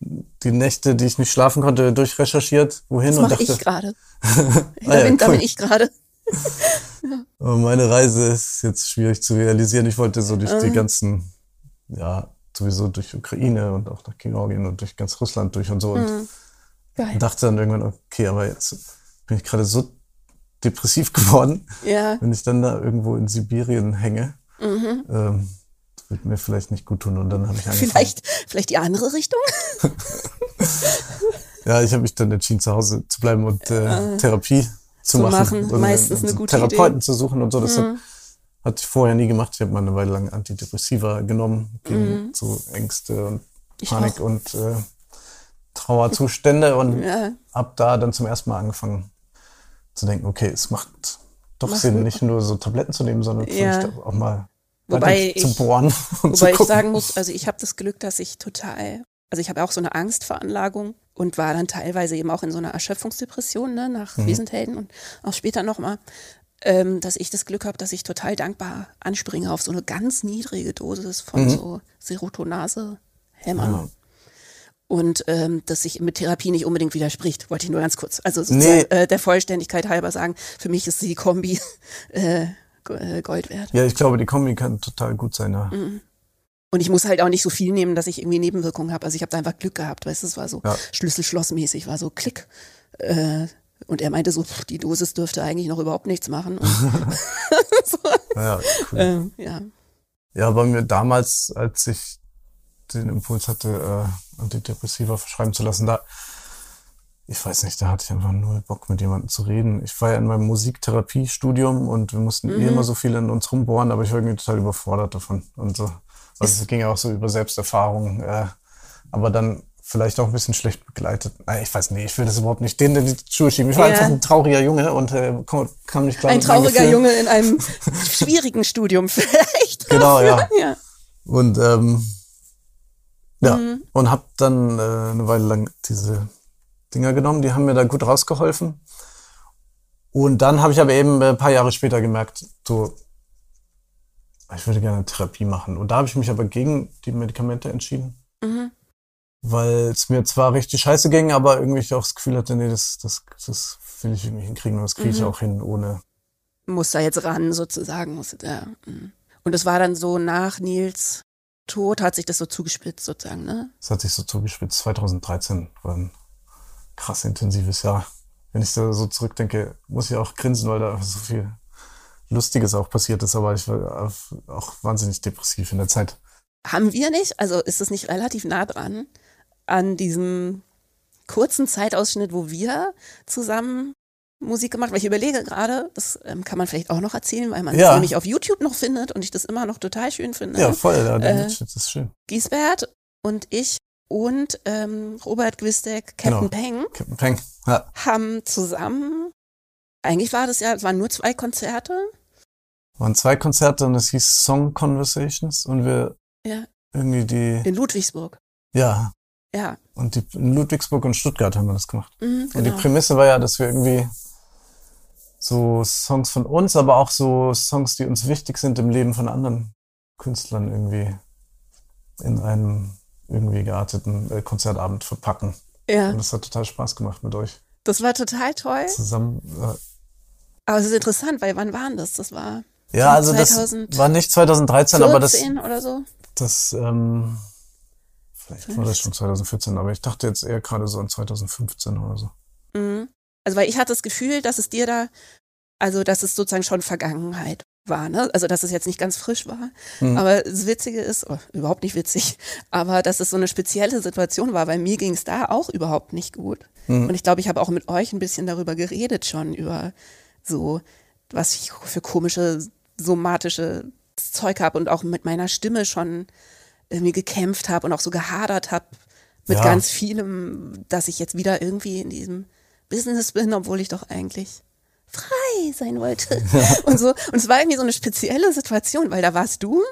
[SPEAKER 3] die Nächte, die ich nicht schlafen konnte, durchrecherchiert, wohin
[SPEAKER 2] das
[SPEAKER 3] und dachte.
[SPEAKER 2] ich gerade. *laughs* ah, da, bin, cool. bin ich gerade. *laughs*
[SPEAKER 3] ja. Meine Reise ist jetzt schwierig zu realisieren. Ich wollte so durch die ähm. ganzen, ja, sowieso durch Ukraine und auch nach Georgien und durch ganz Russland durch und so und mhm. dachte dann irgendwann, okay, aber jetzt bin ich gerade so depressiv *laughs* geworden, ja. wenn ich dann da irgendwo in Sibirien hänge. Mhm. Ähm, wird mir vielleicht nicht gut tun. Und dann habe ich
[SPEAKER 2] angefangen. Vielleicht, vielleicht die andere Richtung? *laughs*
[SPEAKER 3] ja, ich habe mich dann entschieden, zu Hause zu bleiben und äh, äh Therapie zu, zu machen. machen.
[SPEAKER 2] Und, Meistens eine gute
[SPEAKER 3] Therapeuten Idee. zu suchen und so. Das mhm. hatte ich vorher nie gemacht. Ich habe mal eine Weile lang Antidepressiva genommen gegen mhm. so Ängste und Panik und äh, Trauerzustände *laughs* und ja. ab da dann zum ersten Mal angefangen zu denken, okay, es macht doch Mach Sinn, nicht nur so Tabletten zu nehmen, sondern ja. vielleicht auch mal
[SPEAKER 2] wobei *laughs*
[SPEAKER 3] zu bohren.
[SPEAKER 2] wobei ich sagen muss, also ich habe das Glück, dass ich total, also ich habe auch so eine Angstveranlagung und war dann teilweise eben auch in so einer Erschöpfungsdepression ne, nach mhm. Wesenthelden und auch später nochmal, ähm, dass ich das Glück habe, dass ich total dankbar anspringe auf so eine ganz niedrige Dosis von mhm. so Serotonase-Hämmern. Ja. Und ähm, dass sich mit Therapie nicht unbedingt widerspricht, wollte ich nur ganz kurz. Also sozusagen nee. äh, der Vollständigkeit halber sagen, für mich ist die Kombi *laughs* äh, Gold wert.
[SPEAKER 3] Ja, ich glaube, die Kombi kann total gut sein. Ja. Mhm.
[SPEAKER 2] Und ich muss halt auch nicht so viel nehmen, dass ich irgendwie Nebenwirkungen habe. Also ich habe da einfach Glück gehabt, weißt du, es war so ja. Schlüssel-Schloss-mäßig, war so Klick. Äh, und er meinte so, pff, die Dosis dürfte eigentlich noch überhaupt nichts machen. *laughs* *laughs*
[SPEAKER 3] so. Ja, cool. Ähm,
[SPEAKER 2] ja.
[SPEAKER 3] ja, bei mir damals, als ich den Impuls hatte, äh, Antidepressiva verschreiben zu lassen, da ich weiß nicht, da hatte ich einfach nur Bock, mit jemandem zu reden. Ich war ja in meinem Musiktherapiestudium und wir mussten mhm. eh immer so viel in uns rumbohren, aber ich war irgendwie total überfordert davon. Und so Also es ging ja auch so über Selbsterfahrung, äh, aber dann vielleicht auch ein bisschen schlecht begleitet. Nein, ich weiß nicht, ich will das überhaupt nicht denen in die Schuhe schieben. Ich war
[SPEAKER 2] Ja.
[SPEAKER 3] einfach ein trauriger Junge und äh, kam, kam nicht klar
[SPEAKER 2] Ein trauriger. Junge in einem *laughs* schwierigen Studium vielleicht.
[SPEAKER 3] Genau, *laughs* ja.
[SPEAKER 2] ja.
[SPEAKER 3] Und ähm, ja,
[SPEAKER 2] Mhm.
[SPEAKER 3] und hab dann äh, eine Weile lang diese Dinger genommen, die haben mir da gut rausgeholfen. Und dann habe ich aber eben äh, ein paar Jahre später gemerkt, so, ich würde gerne Therapie machen. Und da habe ich mich aber gegen die Medikamente entschieden,
[SPEAKER 2] Mhm.
[SPEAKER 3] weil es mir zwar richtig scheiße ging, aber irgendwie ich auch das Gefühl hatte, nee, das, das, das will ich irgendwie hinkriegen und das kriege ich
[SPEAKER 2] Mhm.
[SPEAKER 3] auch hin, ohne.
[SPEAKER 2] Muss da jetzt ran, sozusagen. Muss, ja. mhm. Und es war dann so nach Nils Tod hat sich das so zugespitzt, sozusagen, ne?
[SPEAKER 3] Es hat sich so zugespitzt. 2013 war ein krass intensives Jahr. Wenn ich da so zurückdenke, muss ich auch grinsen, weil da so viel Lustiges auch passiert ist, aber ich war auch wahnsinnig depressiv in der Zeit.
[SPEAKER 2] Haben wir nicht, also ist es nicht relativ nah dran an diesem kurzen Zeitausschnitt, wo wir zusammen Musik gemacht, weil ich überlege gerade, das ähm, kann man vielleicht auch noch erzählen, weil man es
[SPEAKER 3] Ja.
[SPEAKER 2] nämlich auf YouTube noch findet und ich das immer noch total schön finde.
[SPEAKER 3] Ja, voll, ja,
[SPEAKER 2] Äh,
[SPEAKER 3] Mitschnitt ist schön.
[SPEAKER 2] Giesbert und ich und ähm, Robert Gwistek, Captain
[SPEAKER 3] Genau.
[SPEAKER 2] Peng
[SPEAKER 3] Captain Peng. Ja,
[SPEAKER 2] haben zusammen, eigentlich war das ja, es waren nur zwei Konzerte.
[SPEAKER 3] waren zwei Konzerte und es hieß Song Conversations und wir
[SPEAKER 2] Ja.
[SPEAKER 3] irgendwie die,
[SPEAKER 2] In Ludwigsburg.
[SPEAKER 3] ja,
[SPEAKER 2] Ja.
[SPEAKER 3] und die, in Ludwigsburg und Stuttgart haben wir das gemacht.
[SPEAKER 2] Mhm,
[SPEAKER 3] Und die
[SPEAKER 2] genau.
[SPEAKER 3] Prämisse war ja, dass wir irgendwie so Songs von uns, aber auch so Songs, die uns wichtig sind im Leben von anderen Künstlern irgendwie in einem irgendwie gearteten äh, Konzertabend verpacken.
[SPEAKER 2] ja,
[SPEAKER 3] Und das hat total Spaß gemacht mit euch
[SPEAKER 2] das war total toll.
[SPEAKER 3] zusammen. Äh,
[SPEAKER 2] Aber es ist interessant, weil wann waren das? Das war
[SPEAKER 3] ja, also das
[SPEAKER 2] 2014
[SPEAKER 3] war nicht 2013, aber das,
[SPEAKER 2] oder so.
[SPEAKER 3] das ähm, vielleicht war das schon 2014, aber ich dachte jetzt eher gerade so an 2015 oder so.
[SPEAKER 2] Mhm. Also weil ich hatte das Gefühl, dass es dir da, also dass es sozusagen schon Vergangenheit war, ne? Also dass es jetzt nicht ganz frisch war.
[SPEAKER 3] Mhm.
[SPEAKER 2] Aber das Witzige ist, oh, überhaupt nicht witzig, *laughs* aber dass es so eine spezielle Situation war, weil mir ging es da auch überhaupt nicht gut.
[SPEAKER 3] Mhm.
[SPEAKER 2] Und ich glaube, ich habe auch mit euch ein bisschen darüber geredet schon, über so, was ich für komische, somatische Zeug habe und auch mit meiner Stimme schon irgendwie gekämpft habe und auch so gehadert habe mit
[SPEAKER 3] Ja.
[SPEAKER 2] ganz vielem, dass ich jetzt wieder irgendwie in diesem Business bin, obwohl ich doch eigentlich frei sein wollte. *laughs* Und so. Und es war irgendwie so eine spezielle Situation, weil da warst du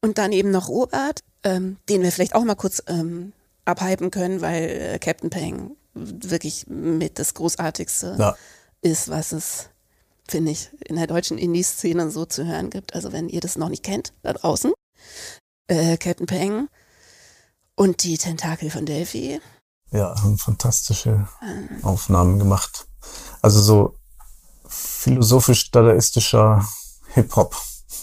[SPEAKER 2] und dann eben noch Robert, ähm, den wir vielleicht auch mal kurz ähm, abhypen können, weil äh, Captain Peng wirklich mit das Großartigste
[SPEAKER 3] Ja.
[SPEAKER 2] ist, was es, finde ich, in der deutschen Indie-Szene so zu hören gibt. Also wenn ihr das noch nicht kennt, da draußen. Äh, Captain Peng und die Tentakel von Delphi.
[SPEAKER 3] Ja, haben fantastische
[SPEAKER 2] Ähm,
[SPEAKER 3] Aufnahmen gemacht. Also so philosophisch-dadaistischer Hip-Hop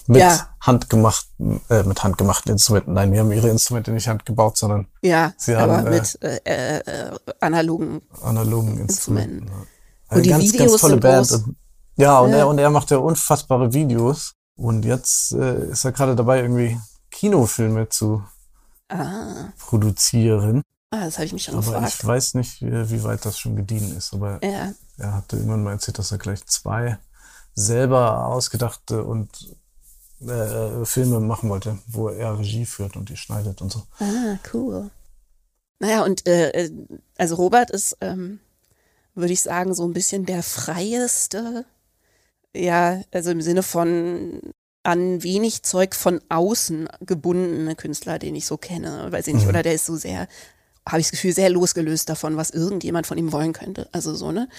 [SPEAKER 3] mit
[SPEAKER 2] Ja.
[SPEAKER 3] handgemachten, äh, mit handgemachten Instrumenten. Nein, die haben ihre Instrumente nicht handgebaut, sondern
[SPEAKER 2] ja,
[SPEAKER 3] Sie
[SPEAKER 2] aber
[SPEAKER 3] haben, äh,
[SPEAKER 2] mit äh, äh, analogen.
[SPEAKER 3] analogen Instrumenten.
[SPEAKER 2] Instrumenten.
[SPEAKER 3] Ja.
[SPEAKER 2] Und die
[SPEAKER 3] ganz,
[SPEAKER 2] Videos
[SPEAKER 3] ganz tolle Band. Und- Ja, und
[SPEAKER 2] Ja.
[SPEAKER 3] er und er macht ja unfassbare Videos. Und jetzt äh, ist er gerade dabei, irgendwie Kinofilme zu
[SPEAKER 2] Ah,
[SPEAKER 3] produzieren.
[SPEAKER 2] Ah das habe ich mich schon
[SPEAKER 3] Aber
[SPEAKER 2] gefragt.
[SPEAKER 3] ich weiß nicht, wie, weit das schon gediehen ist. Aber
[SPEAKER 2] Ja,
[SPEAKER 3] er hatte irgendwann mal erzählt, dass er gleich zwei selber ausgedachte und äh, Filme machen wollte, wo er Regie führt und die schneidet und so.
[SPEAKER 2] ah, cool. Naja, und äh, äh, also Robert ist, ähm, würde ich sagen, so ein bisschen der freieste. Ja, also im Sinne von an wenig Zeug von außen gebundene Künstler, den ich so kenne. Weiß ich nicht,
[SPEAKER 3] Mhm.
[SPEAKER 2] oder der ist so sehr, habe ich das Gefühl, sehr losgelöst davon, was irgendjemand von ihm wollen könnte. Also so, ne?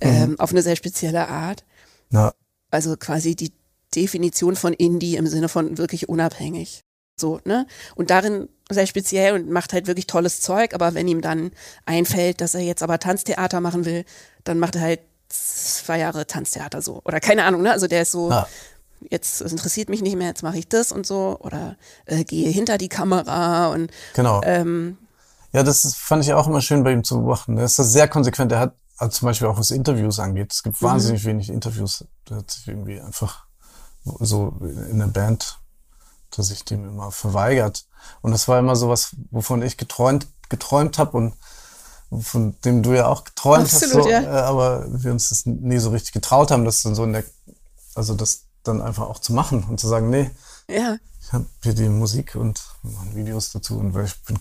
[SPEAKER 2] Ähm, auf eine sehr spezielle Art.
[SPEAKER 3] Ja,
[SPEAKER 2] Also quasi die Definition von Indie im Sinne von wirklich unabhängig. So, ne? Und darin sehr speziell und macht halt wirklich tolles Zeug, aber wenn ihm dann einfällt, dass er jetzt aber Tanztheater machen will, dann macht er halt zwei Jahre Tanztheater so. Oder keine Ahnung, ne? Also der ist so,
[SPEAKER 3] Ja.
[SPEAKER 2] jetzt es interessiert mich nicht mehr, jetzt mache ich das und so. Oder äh, gehe hinter die Kamera und
[SPEAKER 3] genau.
[SPEAKER 2] ähm,
[SPEAKER 3] Ja, das fand ich auch immer schön bei ihm zu beobachten. Er ist da sehr konsequent. Er hat, also zum Beispiel auch was Interviews angeht. Es gibt
[SPEAKER 2] Mhm.
[SPEAKER 3] wahnsinnig wenig Interviews. Der hat sich irgendwie einfach so in der Band, dass ich dem immer verweigert. Und das war immer so was, wovon ich geträumt, geträumt habe und von dem du ja auch geträumt
[SPEAKER 2] Absolut,
[SPEAKER 3] hast. So,
[SPEAKER 2] ja.
[SPEAKER 3] äh, aber wir uns das nie so richtig getraut haben, das dann so in der, also das dann einfach auch zu machen und zu sagen, nee,
[SPEAKER 2] ja,
[SPEAKER 3] ich habe hier die Musik und machen Videos dazu und weil ich bin,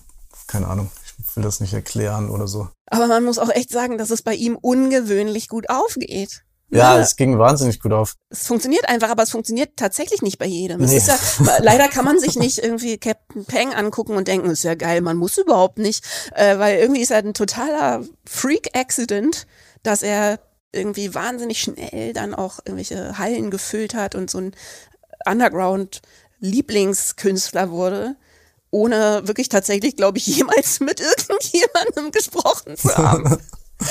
[SPEAKER 3] keine Ahnung, ich will das nicht erklären oder so.
[SPEAKER 2] Aber man muss auch echt sagen, dass es bei ihm ungewöhnlich gut aufgeht.
[SPEAKER 3] Ja,
[SPEAKER 2] Ne?
[SPEAKER 3] es ging wahnsinnig gut auf.
[SPEAKER 2] es funktioniert einfach, aber es funktioniert tatsächlich nicht bei jedem.
[SPEAKER 3] Nee.
[SPEAKER 2] ja, *laughs* leider kann man sich nicht irgendwie Captain Peng angucken und denken, ist ja geil, man muss überhaupt nicht, äh, weil irgendwie ist er ein totaler Freak-Accident, dass er irgendwie wahnsinnig schnell dann auch irgendwelche Hallen gefüllt hat und so ein Underground-Lieblingskünstler wurde, ohne wirklich tatsächlich, glaube ich, *laughs* jemals mit irgendjemandem gesprochen zu haben.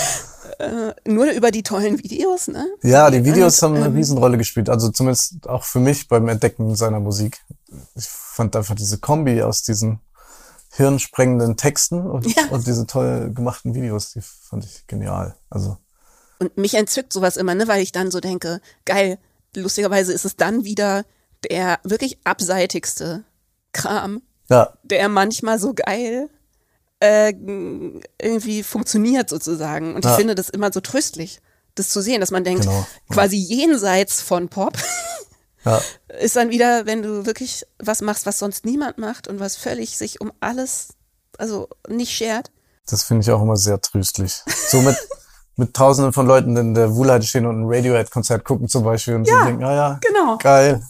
[SPEAKER 2] *laughs* äh, nur über die tollen Videos, ne?
[SPEAKER 3] Ja, die Videos
[SPEAKER 2] Und,
[SPEAKER 3] haben eine
[SPEAKER 2] ähm,
[SPEAKER 3] Riesenrolle gespielt. Also zumindest auch für mich beim Entdecken seiner Musik. Ich fand einfach diese Kombi aus diesen hirnsprengenden Texten und,
[SPEAKER 2] Ja.
[SPEAKER 3] und diese toll gemachten Videos, die fand ich genial. Also
[SPEAKER 2] Und mich entzückt sowas immer, ne, weil ich dann so denke, geil, lustigerweise ist es dann wieder der wirklich abseitigste Kram,
[SPEAKER 3] ja,
[SPEAKER 2] der manchmal so geil äh, irgendwie funktioniert sozusagen. Und ich
[SPEAKER 3] Ja.
[SPEAKER 2] finde das immer so tröstlich, das zu sehen, dass man denkt,
[SPEAKER 3] Genau, ja.
[SPEAKER 2] quasi jenseits von Pop
[SPEAKER 3] ja, *laughs*
[SPEAKER 2] ist dann wieder, wenn du wirklich was machst, was sonst niemand macht und was völlig sich um alles, also nicht schert.
[SPEAKER 3] das finde ich auch immer sehr tröstlich. So mit, *laughs* mit tausenden von Leuten in der Wuhlheide stehen und ein Radiohead-Konzert gucken zum Beispiel und so denken, ah ja,
[SPEAKER 2] Genau.
[SPEAKER 3] geil.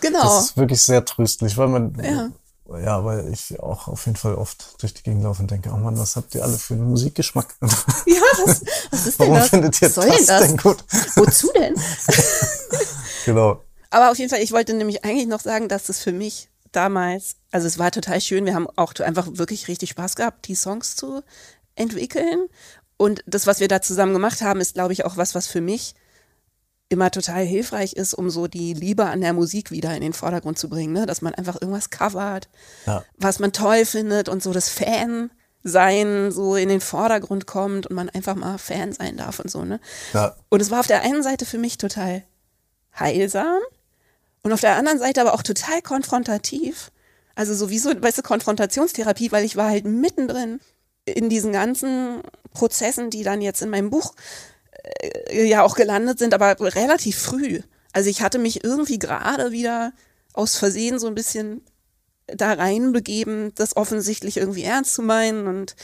[SPEAKER 2] Genau.
[SPEAKER 3] Das ist wirklich sehr tröstlich, weil man,
[SPEAKER 2] Ja.
[SPEAKER 3] Ja, weil ich auch auf jeden Fall oft durch die Gegend laufe und denke, oh Mann, was habt ihr alle für einen Musikgeschmack?
[SPEAKER 2] ja, was, was ist *laughs* denn
[SPEAKER 3] Warum
[SPEAKER 2] das?
[SPEAKER 3] findet ihr
[SPEAKER 2] was soll
[SPEAKER 3] das,
[SPEAKER 2] denn das?
[SPEAKER 3] denn gut?
[SPEAKER 2] Wozu denn? *laughs*
[SPEAKER 3] genau.
[SPEAKER 2] Aber auf jeden Fall, ich wollte nämlich eigentlich noch sagen, dass es für mich damals, also es war total schön, wir haben auch einfach wirklich richtig Spaß gehabt, die Songs zu entwickeln. Und das, was wir da zusammen gemacht haben, ist, glaube ich, auch was, was für mich immer total hilfreich ist, um so die Liebe an der Musik wieder in den Vordergrund zu bringen, ne? dass man einfach irgendwas covert,
[SPEAKER 3] Ja.
[SPEAKER 2] was man toll findet und so das Fan sein so in den Vordergrund kommt und man einfach mal Fan sein darf und so, ne?
[SPEAKER 3] Ja.
[SPEAKER 2] Und es war auf der einen Seite für mich total heilsam und auf der anderen Seite aber auch total konfrontativ. Also sowieso, weißt du, Konfrontationstherapie, weil ich war halt mittendrin in diesen ganzen Prozessen, die dann jetzt in meinem Buch ja auch gelandet sind, aber relativ früh. Also ich hatte mich irgendwie gerade wieder aus Versehen so ein bisschen da reinbegeben, das offensichtlich irgendwie ernst zu meinen und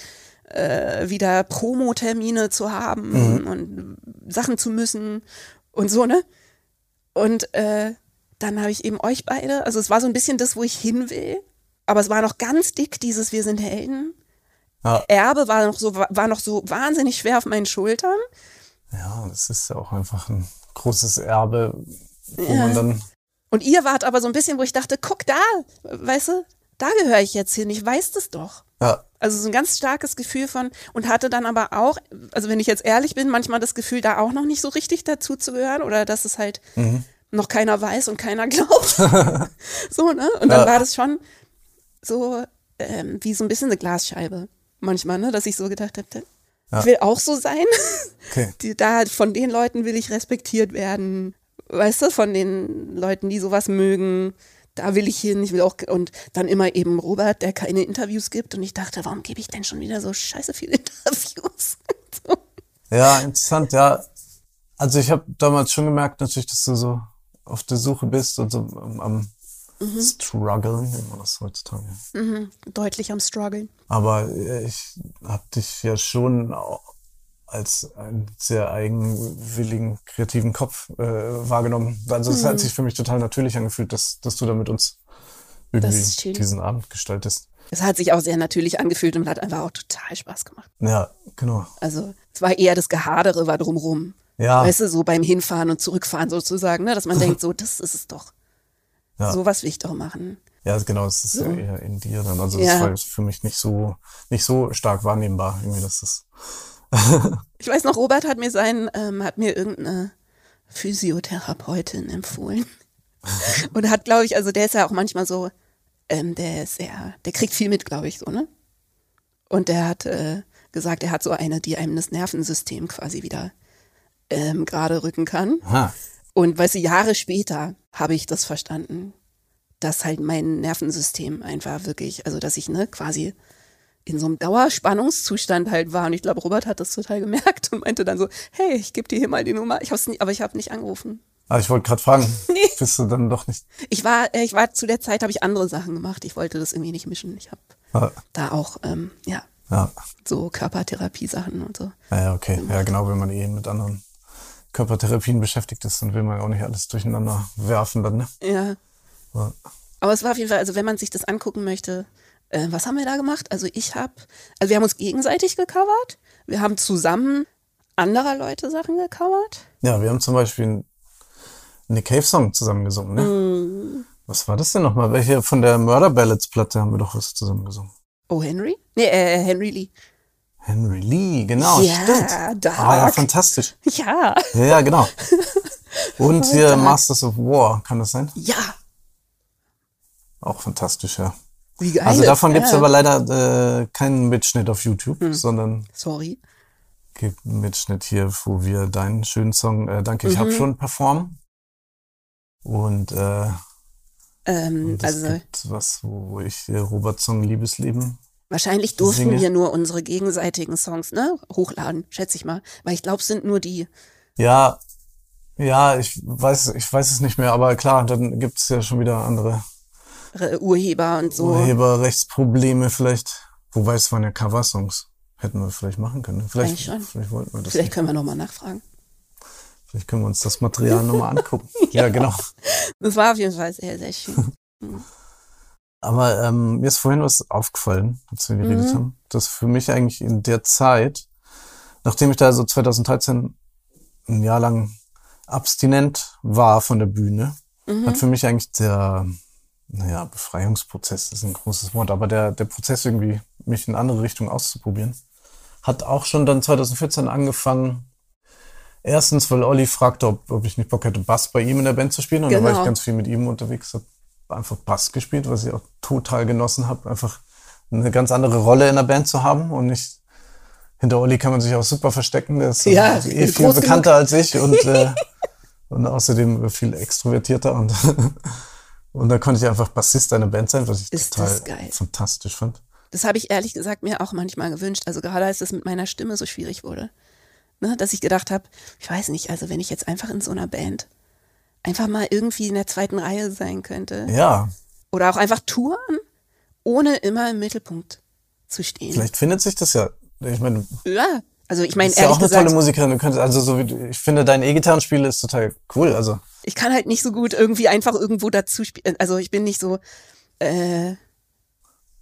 [SPEAKER 2] äh, wieder Promo-Termine zu haben und Sachen zu müssen und so, ne? Und äh, dann habe ich eben euch beide, also es war so ein bisschen das, wo ich hin will, aber es war noch ganz dick, dieses Wir sind Helden.
[SPEAKER 3] Ja.
[SPEAKER 2] Erbe war noch so, war noch so wahnsinnig schwer auf meinen Schultern.
[SPEAKER 3] Ja, das ist ja auch einfach ein großes Erbe, wo
[SPEAKER 2] Ja.
[SPEAKER 3] man dann,
[SPEAKER 2] Und ihr wart aber so ein bisschen, wo ich dachte, guck da, weißt du, da gehöre ich jetzt hin, ich weiß das doch.
[SPEAKER 3] ja,
[SPEAKER 2] Also so ein ganz starkes Gefühl von und hatte dann aber auch, also wenn ich jetzt ehrlich bin, manchmal das Gefühl, da auch noch nicht so richtig dazu zu gehören oder dass es halt noch keiner weiß und keiner glaubt. *laughs* so, ne? Und dann
[SPEAKER 3] Ja.
[SPEAKER 2] war das schon so ähm, wie so ein bisschen eine Glasscheibe manchmal, ne? Dass ich so gedacht habe, ich will auch so sein. *laughs*
[SPEAKER 3] okay.
[SPEAKER 2] Die, da, von den Leuten will ich respektiert werden. Weißt du, von den Leuten, die sowas mögen. Da will ich hin, ich will auch, und dann immer eben Robert, der keine Interviews gibt. Und ich dachte, warum gebe ich denn schon wieder so scheiße viele *laughs* Interviews? so.
[SPEAKER 3] Ja, interessant, ja. Also ich habe damals schon gemerkt, natürlich, dass du so auf der Suche bist und so am, am
[SPEAKER 2] Mhm.
[SPEAKER 3] struggeln, wie man das heutzutage.
[SPEAKER 2] Deutlich am Struggeln.
[SPEAKER 3] Aber äh, ich habe dich ja schon als einen sehr eigenwilligen, kreativen Kopf äh, wahrgenommen. Also es
[SPEAKER 2] Mhm.
[SPEAKER 3] hat sich für mich total natürlich angefühlt, dass, dass du da mit uns irgendwie diesen Abend gestaltest.
[SPEAKER 2] Es hat sich auch sehr natürlich angefühlt und hat einfach auch total Spaß gemacht.
[SPEAKER 3] Ja, genau.
[SPEAKER 2] Also es war eher das Gehadere war drumrum.
[SPEAKER 3] Ja,
[SPEAKER 2] Weißt du, so beim Hinfahren und Zurückfahren sozusagen, ne? dass man *laughs* denkt, so, das ist es doch.
[SPEAKER 3] Ja.
[SPEAKER 2] Sowas will ich doch machen.
[SPEAKER 3] ja, genau, es ist
[SPEAKER 2] So.
[SPEAKER 3] ja eher in dir dann. Also
[SPEAKER 2] Ja.
[SPEAKER 3] das war jetzt für mich nicht so, nicht so stark wahrnehmbar, irgendwie, dass das. *laughs*
[SPEAKER 2] Ich weiß noch, Robert hat mir sein, ähm, hat mir irgendeine Physiotherapeutin empfohlen. *laughs* Und hat, glaube ich, also der ist ja auch manchmal so, ähm, der ist ja, der kriegt viel mit, glaube ich, so, ne? Und der hat äh, gesagt, er hat so eine, die einem das Nervensystem quasi wieder ähm, gerade rücken kann.
[SPEAKER 3] Aha.
[SPEAKER 2] Und weißt du, Jahre später habe ich das verstanden, dass halt mein Nervensystem einfach wirklich, also dass ich ne quasi in so einem Dauerspannungszustand halt war. Und ich glaube, Robert hat das total gemerkt und meinte dann so, hey, ich gebe dir hier mal die Nummer. Ich hab's nie, aber ich habe nicht angerufen.
[SPEAKER 3] Ah, ich wollte gerade fragen, *laughs*
[SPEAKER 2] Nee.
[SPEAKER 3] bist du dann doch nicht.
[SPEAKER 2] Ich war, äh, ich war zu der Zeit, habe ich andere Sachen gemacht. Ich wollte das irgendwie nicht mischen. Ich habe
[SPEAKER 3] Ah,
[SPEAKER 2] da auch, ähm, ja,
[SPEAKER 3] ja,
[SPEAKER 2] so Körpertherapie-Sachen und so.
[SPEAKER 3] ja, ja, okay. Ja, genau, wenn man eh mit anderen Körpertherapien beschäftigt ist, dann will man ja auch nicht alles durcheinander werfen dann, ne?
[SPEAKER 2] Ja.
[SPEAKER 3] Ja.
[SPEAKER 2] Aber es war auf jeden Fall, also wenn man sich das angucken möchte, äh, was haben wir da gemacht? Also ich habe, also wir haben uns gegenseitig gecovert. Wir haben zusammen anderer Leute Sachen gecovert.
[SPEAKER 3] Ja, wir haben zum Beispiel einen Nick Cave Song zusammen gesungen, ne?
[SPEAKER 2] Mm.
[SPEAKER 3] Was war das denn nochmal? Welche von der Murder Ballads Platte haben wir doch was zusammen gesungen?
[SPEAKER 2] Oh, Henry? Nee, äh, Henry Lee.
[SPEAKER 3] Henry Lee, genau,
[SPEAKER 2] Ja,
[SPEAKER 3] stimmt.
[SPEAKER 2] Dark.
[SPEAKER 3] Ah, ja, fantastisch.
[SPEAKER 2] Ja.
[SPEAKER 3] Ja, ja, genau. *laughs* Und hier
[SPEAKER 2] Dark.
[SPEAKER 3] Masters of War, kann das sein?
[SPEAKER 2] Ja.
[SPEAKER 3] Auch fantastisch, ja.
[SPEAKER 2] Wie geil.
[SPEAKER 3] Also davon gibt's
[SPEAKER 2] ja.
[SPEAKER 3] aber leider äh, keinen Mitschnitt auf YouTube,
[SPEAKER 2] Hm.
[SPEAKER 3] sondern
[SPEAKER 2] Sorry.
[SPEAKER 3] gibt einen Mitschnitt hier, wo wir deinen schönen Song äh, Danke, ich hab
[SPEAKER 2] Mhm.
[SPEAKER 3] schon performen. Und äh,
[SPEAKER 2] Ähm,
[SPEAKER 3] und es
[SPEAKER 2] also
[SPEAKER 3] gibt was, wo, wo ich äh, Robert Song Liebesleben.
[SPEAKER 2] Wahrscheinlich durften wir nur unsere gegenseitigen Songs, ne, hochladen, schätze ich mal. Weil ich glaube, es sind nur die.
[SPEAKER 3] Ja, ja, ich weiß, ich weiß es nicht mehr, aber klar, dann gibt's ja schon wieder andere
[SPEAKER 2] Urheber und so.
[SPEAKER 3] Urheberrechtsprobleme vielleicht. Wobei es waren ja Coversongs. Hätten wir vielleicht machen können. Vielleicht, vielleicht wollten wir das
[SPEAKER 2] Vielleicht
[SPEAKER 3] nicht.
[SPEAKER 2] können wir nochmal nachfragen.
[SPEAKER 3] Vielleicht können wir uns das Material nochmal angucken. *laughs* ja. genau.
[SPEAKER 2] Das war auf jeden Fall sehr, sehr schön. *laughs*
[SPEAKER 3] Aber ähm, mir ist vorhin was aufgefallen, als wir geredet
[SPEAKER 2] Mhm.
[SPEAKER 3] haben, dass für mich eigentlich in der Zeit, nachdem ich da so 2013 ein Jahr lang abstinent war von der Bühne,
[SPEAKER 2] Mhm.
[SPEAKER 3] hat für mich eigentlich der, naja, Befreiungsprozess ist ein großes Wort, aber der, der Prozess irgendwie, mich in andere Richtungen auszuprobieren, hat auch schon dann 2014 angefangen. Erstens, weil Olli fragte, ob, ob ich nicht Bock hätte, Bass bei ihm in der Band zu spielen. Und da war
[SPEAKER 2] Genau.
[SPEAKER 3] ich ganz viel mit ihm unterwegs, habe einfach Bass gespielt, was ich auch total genossen habe. Einfach eine ganz andere Rolle in der Band zu haben und nicht hinter Olli kann man sich auch super verstecken. Der ist
[SPEAKER 2] Ja,
[SPEAKER 3] äh, eh viel
[SPEAKER 2] genug.
[SPEAKER 3] bekannter als ich und, *laughs* äh, und außerdem viel extrovertierter und *laughs* und da konnte ich einfach Bassist einer Band sein, was ich
[SPEAKER 2] Ist
[SPEAKER 3] total
[SPEAKER 2] das geil.
[SPEAKER 3] fantastisch fand.
[SPEAKER 2] Das habe ich ehrlich gesagt mir auch manchmal gewünscht. Also gerade als es mit meiner Stimme so schwierig wurde. Ne, dass ich gedacht habe, ich weiß nicht, also wenn ich jetzt einfach in so einer Band einfach mal irgendwie in der zweiten Reihe sein könnte.
[SPEAKER 3] Ja,
[SPEAKER 2] Oder auch einfach touren, ohne immer im Mittelpunkt zu stehen.
[SPEAKER 3] vielleicht findet sich das ja. Ich meine,
[SPEAKER 2] Ja, also ich meine
[SPEAKER 3] bist ja auch eine
[SPEAKER 2] gesagt,
[SPEAKER 3] tolle Musikerin. Du könntest, also so wie du, ich finde, dein E-Gitarrenspiel ist total cool. Also
[SPEAKER 2] ich kann halt nicht so gut irgendwie einfach irgendwo dazu spielen. Also ich bin nicht so, äh,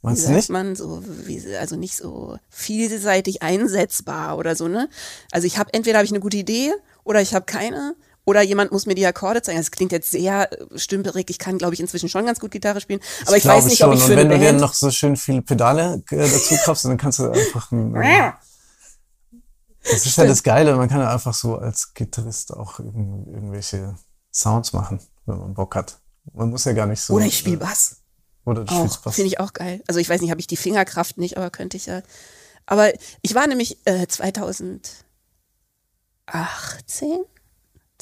[SPEAKER 3] meinst du nicht?
[SPEAKER 2] man, so, wie, also nicht so vielseitig einsetzbar oder so, ne? Also ich habe, entweder habe ich eine gute Idee oder ich habe keine. Oder jemand muss mir die Akkorde zeigen. Das klingt jetzt sehr äh, stümperig. Ich kann, glaube ich, inzwischen schon ganz gut Gitarre spielen. Aber ich, weiß
[SPEAKER 3] glaube
[SPEAKER 2] nicht,
[SPEAKER 3] schon.
[SPEAKER 2] ob ich für
[SPEAKER 3] Und wenn du dir noch so schön viele Pedale äh, dazu kaufst, dann kannst du einfach ein, Das ist ja das Geile, man kann ja einfach so als Gitarrist auch irgend, irgendwelche Sounds machen, wenn man Bock hat. Man muss ja gar nicht so.
[SPEAKER 2] Oder ich spiele
[SPEAKER 3] äh,
[SPEAKER 2] Bass.
[SPEAKER 3] Oder du
[SPEAKER 2] Auch,
[SPEAKER 3] spielst Bass.
[SPEAKER 2] finde ich auch geil. Also ich weiß nicht, habe ich die Fingerkraft nicht, aber könnte ich ja. Aber ich war nämlich äh, 2018,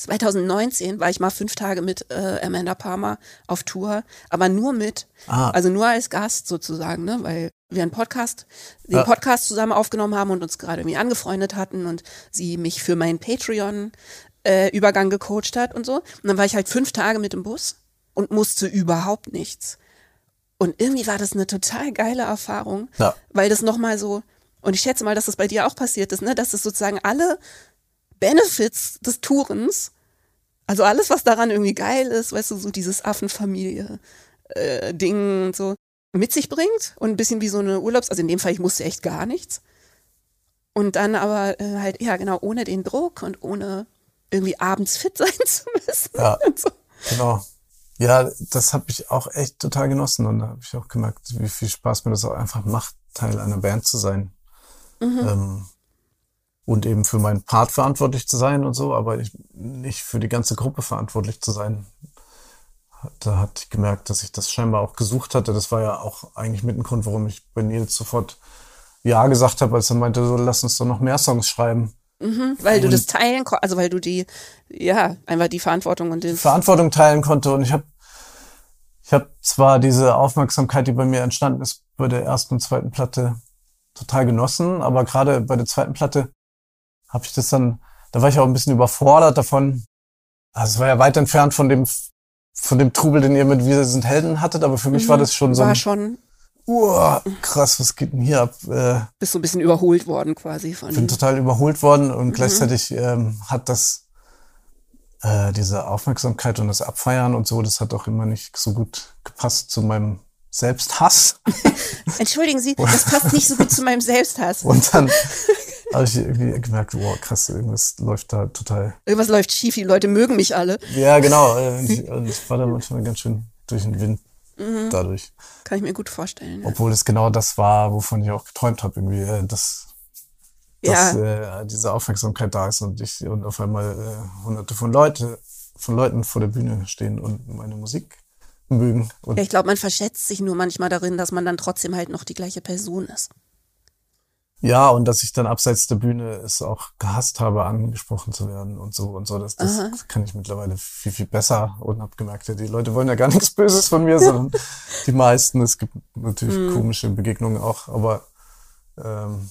[SPEAKER 2] 2019 war ich mal fünf Tage mit äh, Amanda Palmer auf Tour, aber nur mit,
[SPEAKER 3] Ah.
[SPEAKER 2] also nur als Gast sozusagen, ne, weil wir einen Podcast, den. Podcast zusammen aufgenommen haben und uns gerade irgendwie angefreundet hatten und sie mich für meinen Patreon äh, Übergang gecoacht hat und so. Und dann war ich halt fünf Tage mit dem Bus und musste überhaupt nichts. Und irgendwie war das eine total geile Erfahrung,
[SPEAKER 3] Ja.
[SPEAKER 2] weil das nochmal so, und ich schätze mal, dass das bei dir auch passiert ist, ne, dass es sozusagen alle Benefits des Tourens, also alles, was daran irgendwie geil ist, weißt du, so dieses Affenfamilie äh, und so, mit sich bringt und ein bisschen wie so eine Urlaubs, also in dem Fall, ich musste echt gar nichts. Und dann aber äh, halt, ja genau, ohne den Druck und ohne irgendwie abends fit *laughs* sein zu müssen.
[SPEAKER 3] Ja.
[SPEAKER 2] So.
[SPEAKER 3] Genau. Ja, das habe ich auch echt total genossen und da habe ich auch gemerkt, wie viel Spaß mir das auch einfach macht, Teil einer Band zu sein. Ähm, und eben für meinen Part verantwortlich zu sein und so, aber ich, nicht für die ganze Gruppe verantwortlich zu sein. Da hatte ich gemerkt, dass ich das scheinbar auch gesucht hatte. Das war ja auch eigentlich mit ein Grund, warum ich bei Nils sofort Ja gesagt habe, als er meinte, so lass uns doch noch mehr Songs schreiben.
[SPEAKER 2] Weil du das teilen konntest, also weil du die, ja, einfach die Verantwortung und den,
[SPEAKER 3] Verantwortung teilen konnte. Und ich habe ich hab zwar diese Aufmerksamkeit, die bei mir entstanden ist, bei der ersten und zweiten Platte total genossen, aber gerade bei der zweiten Platte habe ich das dann, da war ich auch ein bisschen überfordert davon, Also es war ja weit entfernt von dem, von dem Trubel, den ihr mit Wir sind Helden hattet, aber für mich
[SPEAKER 2] Mhm.
[SPEAKER 3] war das schon so
[SPEAKER 2] War
[SPEAKER 3] ein,
[SPEAKER 2] schon,
[SPEAKER 3] Uah, krass, was geht denn hier ab? Äh,
[SPEAKER 2] bist so ein bisschen überholt worden quasi von.
[SPEAKER 3] bin total überholt worden
[SPEAKER 2] Mhm.
[SPEAKER 3] und gleichzeitig ähm, hat das äh, diese Aufmerksamkeit und das Abfeiern und so, das hat auch immer nicht so gut gepasst zu meinem Selbsthass. *laughs*
[SPEAKER 2] Entschuldigen Sie, das passt nicht so gut zu meinem Selbsthass.
[SPEAKER 3] Und dann *laughs* habe ich irgendwie gemerkt, wow, krass, irgendwas läuft da total.
[SPEAKER 2] Irgendwas läuft schief, die Leute mögen mich alle.
[SPEAKER 3] Ja, genau. äh, Und ich, und ich war da manchmal ganz schön durch den Wind
[SPEAKER 2] Mhm.
[SPEAKER 3] dadurch.
[SPEAKER 2] Kann ich mir gut vorstellen. Ja.
[SPEAKER 3] Obwohl es genau das war, wovon ich auch geträumt habe, irgendwie, äh, dass, dass äh, diese Aufmerksamkeit da ist und ich und auf einmal äh, hunderte von Leute, von Leuten vor der Bühne stehen und meine Musik mögen. Und
[SPEAKER 2] Ja, ich glaube, man verschätzt sich nur manchmal darin, dass man dann trotzdem halt noch die gleiche Person ist.
[SPEAKER 3] Ja, und dass ich dann abseits der Bühne es auch gehasst habe, angesprochen zu werden und so und so. Das, das
[SPEAKER 2] Aha.
[SPEAKER 3] kann ich mittlerweile viel, viel besser und habe gemerkt, ja, die Leute wollen ja gar *laughs* nichts Böses von mir, sondern die meisten. Es gibt natürlich
[SPEAKER 2] Hm.
[SPEAKER 3] komische Begegnungen auch, aber ähm,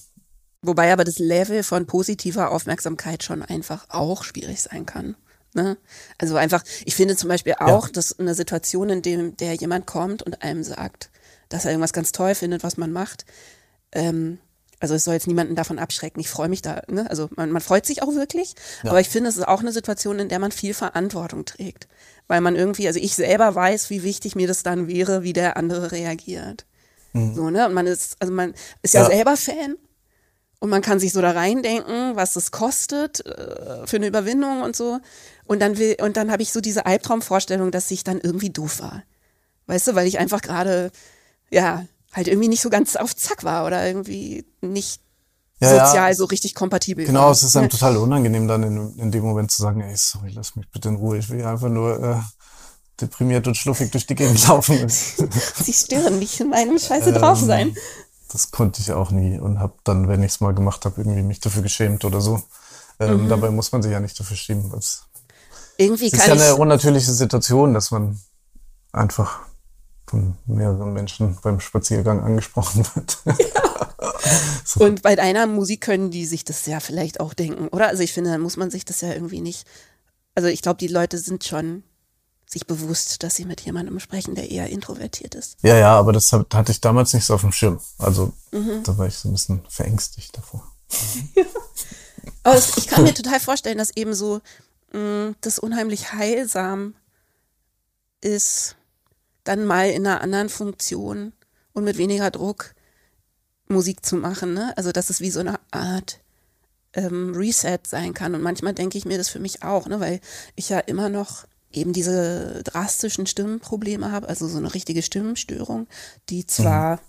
[SPEAKER 2] Wobei aber das Level von positiver Aufmerksamkeit schon einfach auch schwierig sein kann. Ne? Also einfach, ich finde zum Beispiel auch, dass eine Situation, in dem der jemand kommt und einem sagt, dass er irgendwas ganz toll findet, was man macht, ähm, also es soll jetzt niemanden davon abschrecken. Ich freue mich da, ne? Also man, man freut sich auch wirklich, aber ich finde, es ist auch eine Situation, in der man viel Verantwortung trägt. Weil man irgendwie, also ich selber weiß, wie wichtig mir das dann wäre, wie der andere reagiert. So, ne? Und man ist, also man ist ja,
[SPEAKER 3] Ja.
[SPEAKER 2] selber Fan und man kann sich so da reindenken, was es kostet äh, für eine Überwindung und so. Und dann will, und dann habe ich so diese Albtraumvorstellung, dass ich dann irgendwie doof war. Weißt du, weil ich einfach gerade, ja, halt irgendwie nicht so ganz auf Zack war oder irgendwie nicht
[SPEAKER 3] Ja, ja.
[SPEAKER 2] sozial so richtig kompatibel
[SPEAKER 3] Genau,
[SPEAKER 2] war.
[SPEAKER 3] es ist einem total unangenehm, dann in, in dem Moment zu sagen, ey, sorry, lass mich bitte in Ruhe. Ich will einfach nur äh, deprimiert und schluffig durch die Gegend *laughs* laufen.
[SPEAKER 2] Sie stören mich in meinem Scheiße
[SPEAKER 3] Ähm,
[SPEAKER 2] drauf sein.
[SPEAKER 3] Das konnte ich auch nie und habe dann, wenn ich es mal gemacht habe, irgendwie mich dafür geschämt oder so. Ähm,
[SPEAKER 2] Mhm.
[SPEAKER 3] Dabei muss man sich ja nicht dafür schämen. Es
[SPEAKER 2] Irgendwie
[SPEAKER 3] ist ja eine unnatürliche Situation, dass man einfach von mehreren Menschen beim Spaziergang angesprochen wird. *laughs* *laughs* so.
[SPEAKER 2] Und bei deiner Musik können die sich das ja vielleicht auch denken, oder? Also ich finde, da muss man sich das ja irgendwie nicht. Also ich glaube, die Leute sind schon sich bewusst, dass sie mit jemandem sprechen, der eher introvertiert ist.
[SPEAKER 3] Ja, ja, aber das hat, hatte ich damals nicht so auf dem Schirm. Also
[SPEAKER 2] Mhm.
[SPEAKER 3] da war ich so ein bisschen verängstigt davor. *laughs*
[SPEAKER 2] Aber das, ich kann mir total vorstellen, dass eben so mh, das unheimlich heilsam ist, dann mal in einer anderen Funktion und mit weniger Druck Musik zu machen. Ne? Also dass es wie so eine Art ähm, Reset sein kann. Und manchmal denke ich mir das für mich auch, ne? weil ich ja immer noch eben diese drastischen Stimmenprobleme habe, also so eine richtige Stimmenstörung, die zwar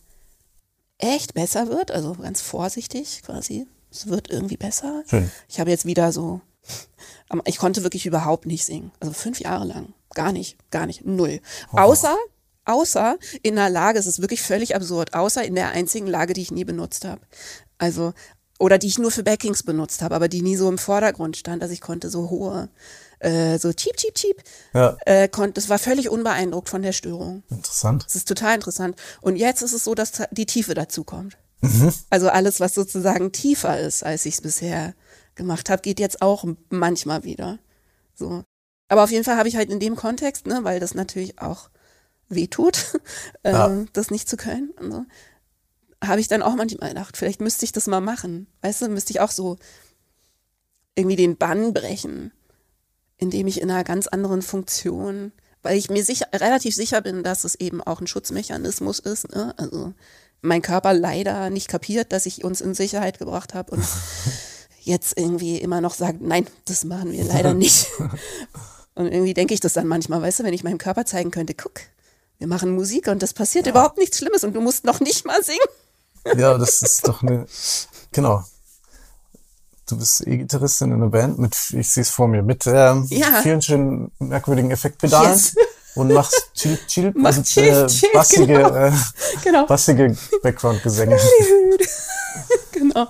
[SPEAKER 2] echt besser wird, also ganz vorsichtig quasi, es wird irgendwie besser.
[SPEAKER 3] Schön.
[SPEAKER 2] Ich habe jetzt wieder so, ich konnte wirklich überhaupt nicht singen, also fünf Jahre lang, gar nicht, gar nicht, null. Außer, außer in einer Lage, es ist wirklich völlig absurd, außer in der einzigen Lage, die ich nie benutzt habe. Also, oder die ich nur für Backings benutzt habe, aber die nie so im Vordergrund stand, dass ich konnte so hohe, äh, so cheap, cheap, cheap,
[SPEAKER 3] Ja,
[SPEAKER 2] äh, konnte, das war völlig unbeeindruckt von der Störung.
[SPEAKER 3] interessant.
[SPEAKER 2] Das ist total interessant. Und jetzt ist es so, dass die Tiefe dazu kommt.
[SPEAKER 3] Mhm.
[SPEAKER 2] Also alles, was sozusagen tiefer ist, als ich es bisher gemacht habe, geht jetzt auch manchmal wieder. So. Aber auf jeden Fall habe ich halt in dem Kontext, ne, weil das natürlich auch wehtut, *laughs* äh,
[SPEAKER 3] Ja.
[SPEAKER 2] das nicht zu können. Und so, habe ich dann auch manchmal gedacht, vielleicht müsste ich das mal machen. Weißt du, müsste ich auch so irgendwie den Bann brechen, indem ich in einer ganz anderen Funktion, weil ich mir sicher, relativ sicher bin, dass es eben auch ein Schutzmechanismus ist. Ne? Also mein Körper leider nicht kapiert, dass ich uns in Sicherheit gebracht habe und *laughs* jetzt irgendwie immer noch sagt, nein, das machen wir leider *laughs* nicht. Und irgendwie denke ich das dann manchmal, weißt du, wenn ich meinem Körper zeigen könnte, guck, wir machen Musik und das passiert überhaupt nichts Schlimmes und du musst noch nicht mal singen.
[SPEAKER 3] Ja, das ist doch eine, genau. Du bist E-Gitarristin in einer Band mit, ich sehe es vor mir, mit ähm,
[SPEAKER 2] Ja.
[SPEAKER 3] vielen schönen merkwürdigen Effektpedalen
[SPEAKER 2] Yes. *laughs*
[SPEAKER 3] und machst Chill Chill *laughs*
[SPEAKER 2] Mach
[SPEAKER 3] und
[SPEAKER 2] Chill,
[SPEAKER 3] äh,
[SPEAKER 2] Chill,
[SPEAKER 3] bassige,
[SPEAKER 2] genau.
[SPEAKER 3] äh,
[SPEAKER 2] Genau.
[SPEAKER 3] bassige Background-Gesänge.
[SPEAKER 2] genau.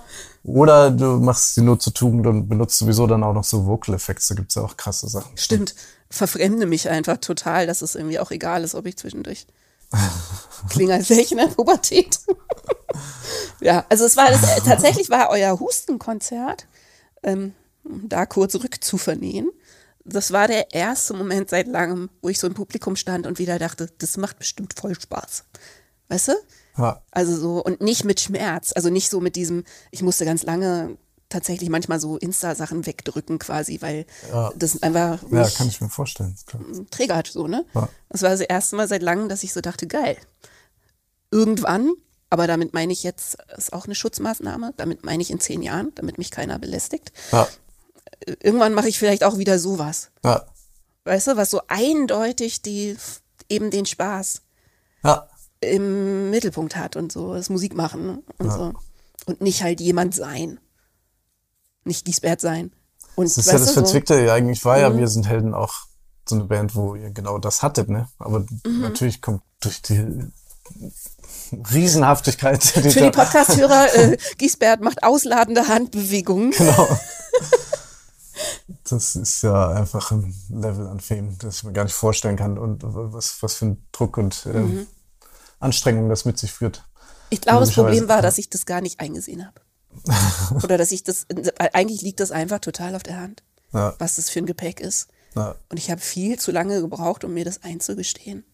[SPEAKER 3] Oder du machst sie nur zur Tugend und benutzt sowieso dann auch noch so Vocal Effects. Da gibt's ja auch krasse Sachen.
[SPEAKER 2] Stimmt. Verfremde mich einfach total, dass es irgendwie auch egal ist, ob ich zwischendurch *laughs* klinge, als wäre ich in der Pubertät. *laughs* ja, also es war das, äh, tatsächlich war euer Hustenkonzert, ähm, um da kurz rückzuvernähen, das war der erste Moment seit langem, wo ich so im Publikum stand und wieder dachte, das macht bestimmt voll Spaß. Weißt du?
[SPEAKER 3] Ja.
[SPEAKER 2] Also so, und nicht mit Schmerz, also nicht so mit diesem, ich musste ganz lange tatsächlich manchmal so Insta-Sachen wegdrücken quasi, weil
[SPEAKER 3] Ja.
[SPEAKER 2] das einfach
[SPEAKER 3] ja, kann ich mir vorstellen. Klar.
[SPEAKER 2] triggert, so, ne?
[SPEAKER 3] Ja.
[SPEAKER 2] Das war das erste Mal seit langem, dass ich so dachte, geil. Irgendwann, aber damit meine ich jetzt, ist auch eine Schutzmaßnahme, damit meine ich in zehn Jahren, damit mich keiner belästigt.
[SPEAKER 3] Ja.
[SPEAKER 2] Irgendwann mache ich vielleicht auch wieder sowas.
[SPEAKER 3] Ja.
[SPEAKER 2] Weißt du, was so eindeutig die, eben den Spaß
[SPEAKER 3] Ja.
[SPEAKER 2] Im Mittelpunkt hat und so, das Musik machen und so. Und nicht halt jemand sein. Nicht Giesbert sein. Und
[SPEAKER 3] Das ist ja das
[SPEAKER 2] du, so, Mhm.
[SPEAKER 3] Verzwickte. Eigentlich war ja Wir sind Helden auch so eine Band, wo ihr genau das hattet, ne? Aber
[SPEAKER 2] Mhm.
[SPEAKER 3] natürlich kommt durch die Riesenhaftigkeit.
[SPEAKER 2] für die Podcast-Hörer, *laughs* äh, Giesbert macht ausladende Handbewegungen.
[SPEAKER 3] Genau. *laughs* Das ist ja einfach ein Level an Fame, das ich mir gar nicht vorstellen kann und was, was für ein Druck und ähm,
[SPEAKER 2] Mhm.
[SPEAKER 3] Anstrengung das mit sich führt.
[SPEAKER 2] Ich glaube, das Problem war,
[SPEAKER 3] ja.
[SPEAKER 2] dass ich das gar nicht eingesehen habe. *laughs* Oder dass ich das, eigentlich liegt das einfach total auf der Hand,
[SPEAKER 3] Ja,
[SPEAKER 2] was das für ein Gepäck ist.
[SPEAKER 3] ja,
[SPEAKER 2] Und ich habe viel zu lange gebraucht, um mir das einzugestehen,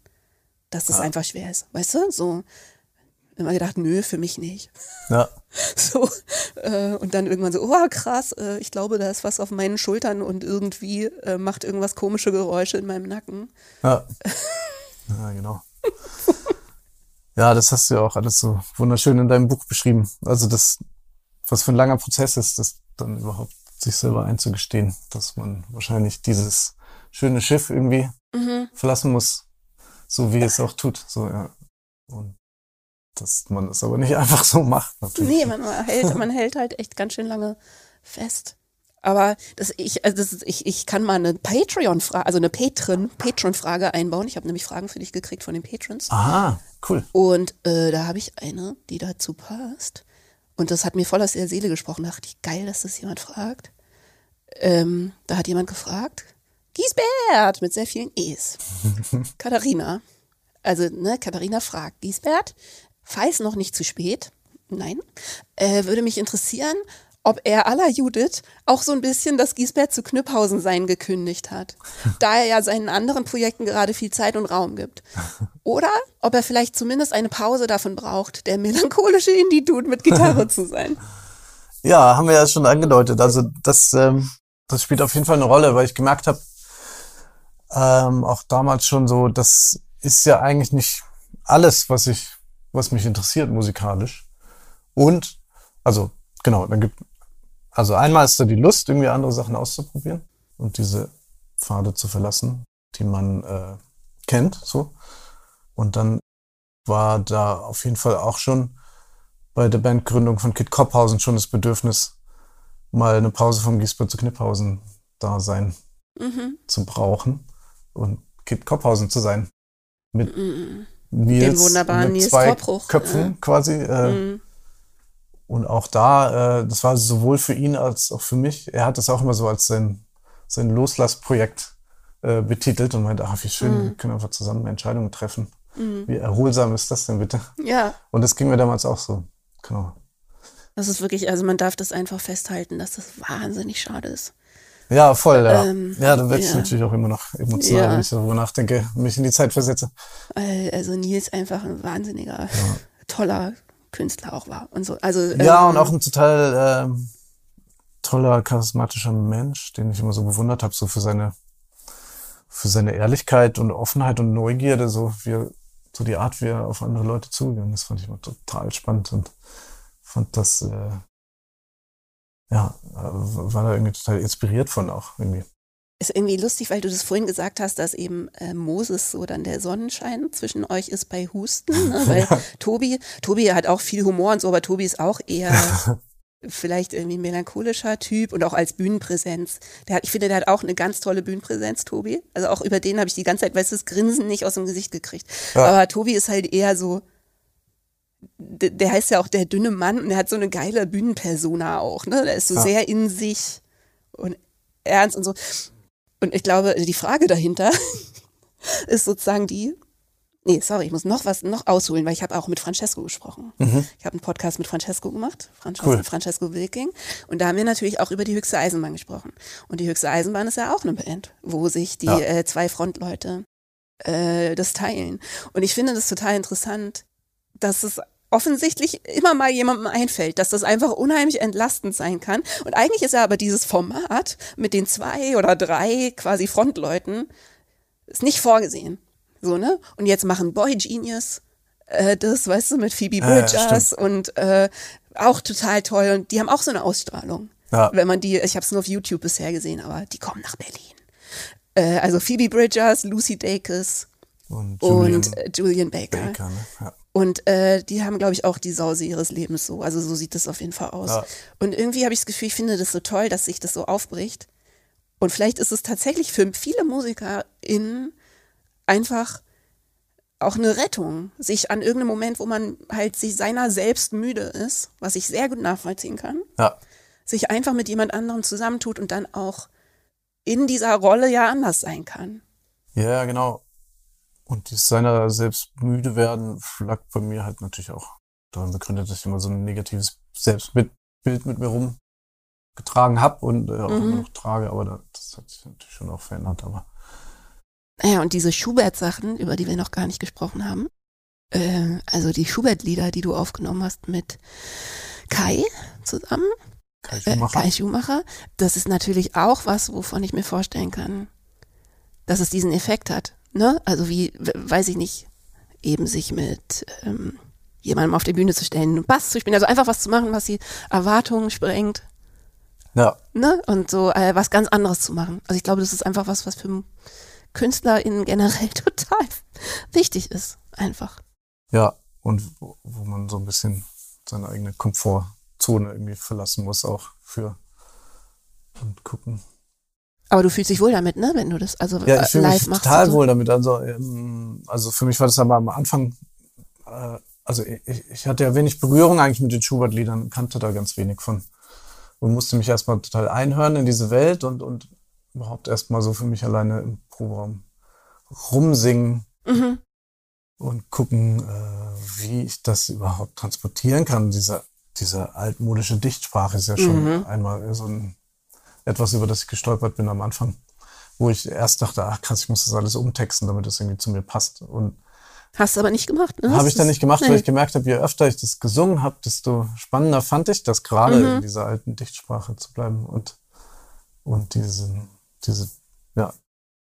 [SPEAKER 2] dass das einfach schwer ist. Weißt du, so immer gedacht, nö, für mich nicht.
[SPEAKER 3] ja, *laughs*
[SPEAKER 2] So, äh, und dann irgendwann so, oh krass, äh, ich glaube, da ist was auf meinen Schultern und irgendwie äh, macht irgendwas komische Geräusche in meinem Nacken.
[SPEAKER 3] ja. *laughs* Ja, genau. Ja, das hast du ja auch alles so wunderschön in deinem Buch beschrieben. Also das, was für ein langer Prozess ist, das dann überhaupt sich selber einzugestehen, dass man wahrscheinlich dieses schöne Schiff irgendwie
[SPEAKER 2] Mhm.
[SPEAKER 3] verlassen muss, so wie es auch tut. So, ja. Und dass man es aber nicht *laughs* einfach so macht, natürlich.
[SPEAKER 2] Nee, man hält, man hält halt echt ganz schön lange fest. Aber das, ich, also das, ich, ich kann mal eine Patreon-Frage, also eine Patron, Patron-Frage einbauen. Ich habe nämlich Fragen für dich gekriegt von den Patrons.
[SPEAKER 3] Aha, cool.
[SPEAKER 2] Und äh, da habe ich eine, die dazu passt. Und das hat mir voll aus der Seele gesprochen. Da dachte ich, geil, dass das jemand fragt. Ähm, da hat jemand gefragt, Giesbert mit sehr vielen E's. *laughs* Katharina. Also, ne, Katharina fragt, Giesbert, falls noch nicht zu spät, nein, äh, würde mich interessieren, ob er aller Judith auch so ein bisschen das Giesbert zu Knüpphausen sein gekündigt hat, *laughs* da er ja seinen anderen Projekten gerade viel Zeit und Raum gibt. Oder ob er vielleicht zumindest eine Pause davon braucht, der melancholische Indie-Dude mit Gitarre *laughs* zu sein.
[SPEAKER 3] Ja, haben wir ja schon angedeutet. Also das, ähm, das spielt auf jeden Fall eine Rolle, weil ich gemerkt habe, ähm, auch damals schon so, das ist ja eigentlich nicht alles, was ich, was mich interessiert musikalisch. Und, also genau, dann gibt, also einmal ist da die Lust, irgendwie andere Sachen auszuprobieren und diese Pfade zu verlassen, die man äh, kennt, so. Und dann war da auf jeden Fall auch schon bei der Bandgründung von Kid Kopphausen schon das Bedürfnis, mal eine Pause vom Giesbert zu Kniphausen da sein
[SPEAKER 2] Mhm.
[SPEAKER 3] zu brauchen und Kid Kopphausen zu sein. Mit
[SPEAKER 2] Mhm.
[SPEAKER 3] Nils,
[SPEAKER 2] wunderbaren
[SPEAKER 3] mit
[SPEAKER 2] Nils
[SPEAKER 3] zwei
[SPEAKER 2] Torbruch,
[SPEAKER 3] Köpfen
[SPEAKER 2] ja.
[SPEAKER 3] quasi. Äh,
[SPEAKER 2] Mhm.
[SPEAKER 3] Und auch da, äh, das war sowohl für ihn als auch für mich, er hat das auch immer so als sein, sein Loslassprojekt äh, betitelt und meinte, ach, wie schön,
[SPEAKER 2] Mhm.
[SPEAKER 3] wir können einfach zusammen Entscheidungen treffen. Wie erholsam ist das denn bitte?
[SPEAKER 2] Ja,
[SPEAKER 3] Und das ging mir damals auch so. Genau.
[SPEAKER 2] das ist wirklich, also man darf das einfach festhalten, dass das wahnsinnig schade ist.
[SPEAKER 3] Ja, voll, ja.
[SPEAKER 2] Ähm,
[SPEAKER 3] ja, da werde ich
[SPEAKER 2] ja.
[SPEAKER 3] natürlich auch immer noch emotional,
[SPEAKER 2] Ja.
[SPEAKER 3] wenn ich darüber nachdenke, mich in die Zeit versetze.
[SPEAKER 2] Also Nils einfach ein wahnsinniger, toller Künstler auch war und so. Also
[SPEAKER 3] Ja,
[SPEAKER 2] ähm,
[SPEAKER 3] und auch ein total ähm, toller, charismatischer Mensch, den ich immer so bewundert habe, so für seine, für seine Ehrlichkeit und Offenheit und Neugierde, so wie so die Art, wie er auf andere Leute zugegangen ist, fand ich immer total spannend und fand das, äh, ja, äh, war da irgendwie total inspiriert von auch irgendwie.
[SPEAKER 2] Ist irgendwie lustig, weil du das vorhin gesagt hast, dass eben äh, Moses so dann der Sonnenschein zwischen euch ist bei Husten, ne? *laughs* weil Tobi, Tobi hat auch viel Humor und so, aber Tobi ist auch eher *laughs* vielleicht irgendwie melancholischer Typ und auch als Bühnenpräsenz. Der hat, ich finde, der hat auch eine ganz tolle Bühnenpräsenz, Tobi. Also auch über den habe ich die ganze Zeit, weißt du, das Grinsen nicht aus dem Gesicht gekriegt.
[SPEAKER 3] Ja.
[SPEAKER 2] Aber Tobi ist halt eher so, der, der heißt ja auch der dünne Mann und der hat so eine geile Bühnenpersona auch, ne? Der ist so
[SPEAKER 3] Ja.
[SPEAKER 2] sehr in sich und ernst und so. Und ich glaube, die Frage dahinter *laughs* ist sozusagen die, Nee, sorry, ich muss noch was noch ausholen, weil ich habe auch mit Francesco gesprochen.
[SPEAKER 3] Mhm.
[SPEAKER 2] Ich habe einen Podcast mit Francesco gemacht, Francesco,
[SPEAKER 3] Cool.
[SPEAKER 2] Francesco Wilking. Und da haben wir natürlich auch über die höchste Eisenbahn gesprochen. Und die höchste Eisenbahn ist ja auch eine Band, wo sich die
[SPEAKER 3] Ja.
[SPEAKER 2] äh, zwei Frontleute äh, das teilen. Und ich finde das total interessant, dass es offensichtlich immer mal jemandem einfällt, dass das einfach unheimlich entlastend sein kann. Und eigentlich ist ja aber dieses Format mit den zwei oder drei quasi Frontleuten ist nicht vorgesehen. So, ne? Und jetzt machen Boy Genius äh, das, weißt du, mit Phoebe
[SPEAKER 3] Ja, ja,
[SPEAKER 2] Bridgers und äh, auch total toll. Und die haben auch so eine Ausstrahlung.
[SPEAKER 3] Ja.
[SPEAKER 2] Wenn man die, ich habe es nur auf YouTube bisher gesehen, aber die kommen nach Berlin. Äh, also Phoebe Bridgers, Lucy Dacus
[SPEAKER 3] Und Julian
[SPEAKER 2] und äh, Julian Baker.
[SPEAKER 3] Baker, ne? Ja.
[SPEAKER 2] Und äh, die haben, glaube ich, auch die Sause ihres Lebens so. Also so sieht das auf jeden Fall aus.
[SPEAKER 3] Ja.
[SPEAKER 2] Und irgendwie habe ich das Gefühl, ich finde das so toll, dass sich das so aufbricht. Und vielleicht ist es tatsächlich für viele MusikerInnen einfach auch eine Rettung, sich an irgendeinem Moment, wo man halt sich seiner selbst müde ist, was ich sehr gut nachvollziehen kann,
[SPEAKER 3] ja.
[SPEAKER 2] sich einfach mit jemand anderem zusammentut und dann auch in dieser Rolle ja anders sein kann.
[SPEAKER 3] Ja, genau. Und dieses seiner selbst müde werden lag bei mir halt natürlich auch daran begründet, dass ich immer so ein negatives Selbstbild mit mir rumgetragen habe und äh, auch
[SPEAKER 2] Mhm.
[SPEAKER 3] immer noch trage, aber da- das hat sich natürlich schon auch verändert. Aber
[SPEAKER 2] Naja, und diese Schubert-Sachen, über die wir noch gar nicht gesprochen haben, äh, also die Schubert-Lieder, die du aufgenommen hast mit Kai zusammen,
[SPEAKER 3] Kai
[SPEAKER 2] äh,
[SPEAKER 3] Schumacher,
[SPEAKER 2] Kai Schumacher, das ist natürlich auch was, wovon ich mir vorstellen kann, dass es diesen Effekt hat. Ne? Also wie, weiß ich nicht, eben sich mit ähm, jemandem auf die Bühne zu stellen, einen Bass zu spielen, also einfach was zu machen, was die Erwartungen sprengt.
[SPEAKER 3] ja,
[SPEAKER 2] ne? Und so äh, was ganz anderes zu machen. Also ich glaube, das ist einfach was, was für KünstlerInnen generell *laughs* total wichtig ist. Einfach.
[SPEAKER 3] ja, und wo, wo man so ein bisschen seine eigene Komfortzone irgendwie verlassen muss auch für und gucken.
[SPEAKER 2] Aber du fühlst dich wohl damit, ne? Wenn du das also
[SPEAKER 3] Ja,
[SPEAKER 2] äh,
[SPEAKER 3] ich fühle
[SPEAKER 2] live
[SPEAKER 3] mich
[SPEAKER 2] machst.
[SPEAKER 3] total wohl damit. Also, ähm, also für mich war das aber am Anfang, äh, also ich, ich hatte ja wenig Berührung eigentlich mit den Schubert-Liedern, kannte da ganz wenig von. Und musste mich erstmal total einhören in diese Welt und, und überhaupt erstmal so für mich alleine im Proberaum rumsingen
[SPEAKER 2] Mhm.
[SPEAKER 3] und gucken, äh, wie ich das überhaupt transportieren kann. Diese, diese altmodische Dichtsprache ist ja schon
[SPEAKER 2] Mhm.
[SPEAKER 3] einmal so ein, etwas, über das ich gestolpert bin am Anfang, wo ich erst dachte, ach krass, ich muss das alles umtexten, damit das irgendwie zu mir passt. Und
[SPEAKER 2] Hast du aber nicht gemacht, ne?
[SPEAKER 3] habe ich dann nicht gemacht, weil ich gemerkt habe, je öfter ich das gesungen habe, desto spannender fand ich das gerade
[SPEAKER 2] Mhm.
[SPEAKER 3] in dieser alten Dichtsprache zu bleiben und, und diesen, diese, ja,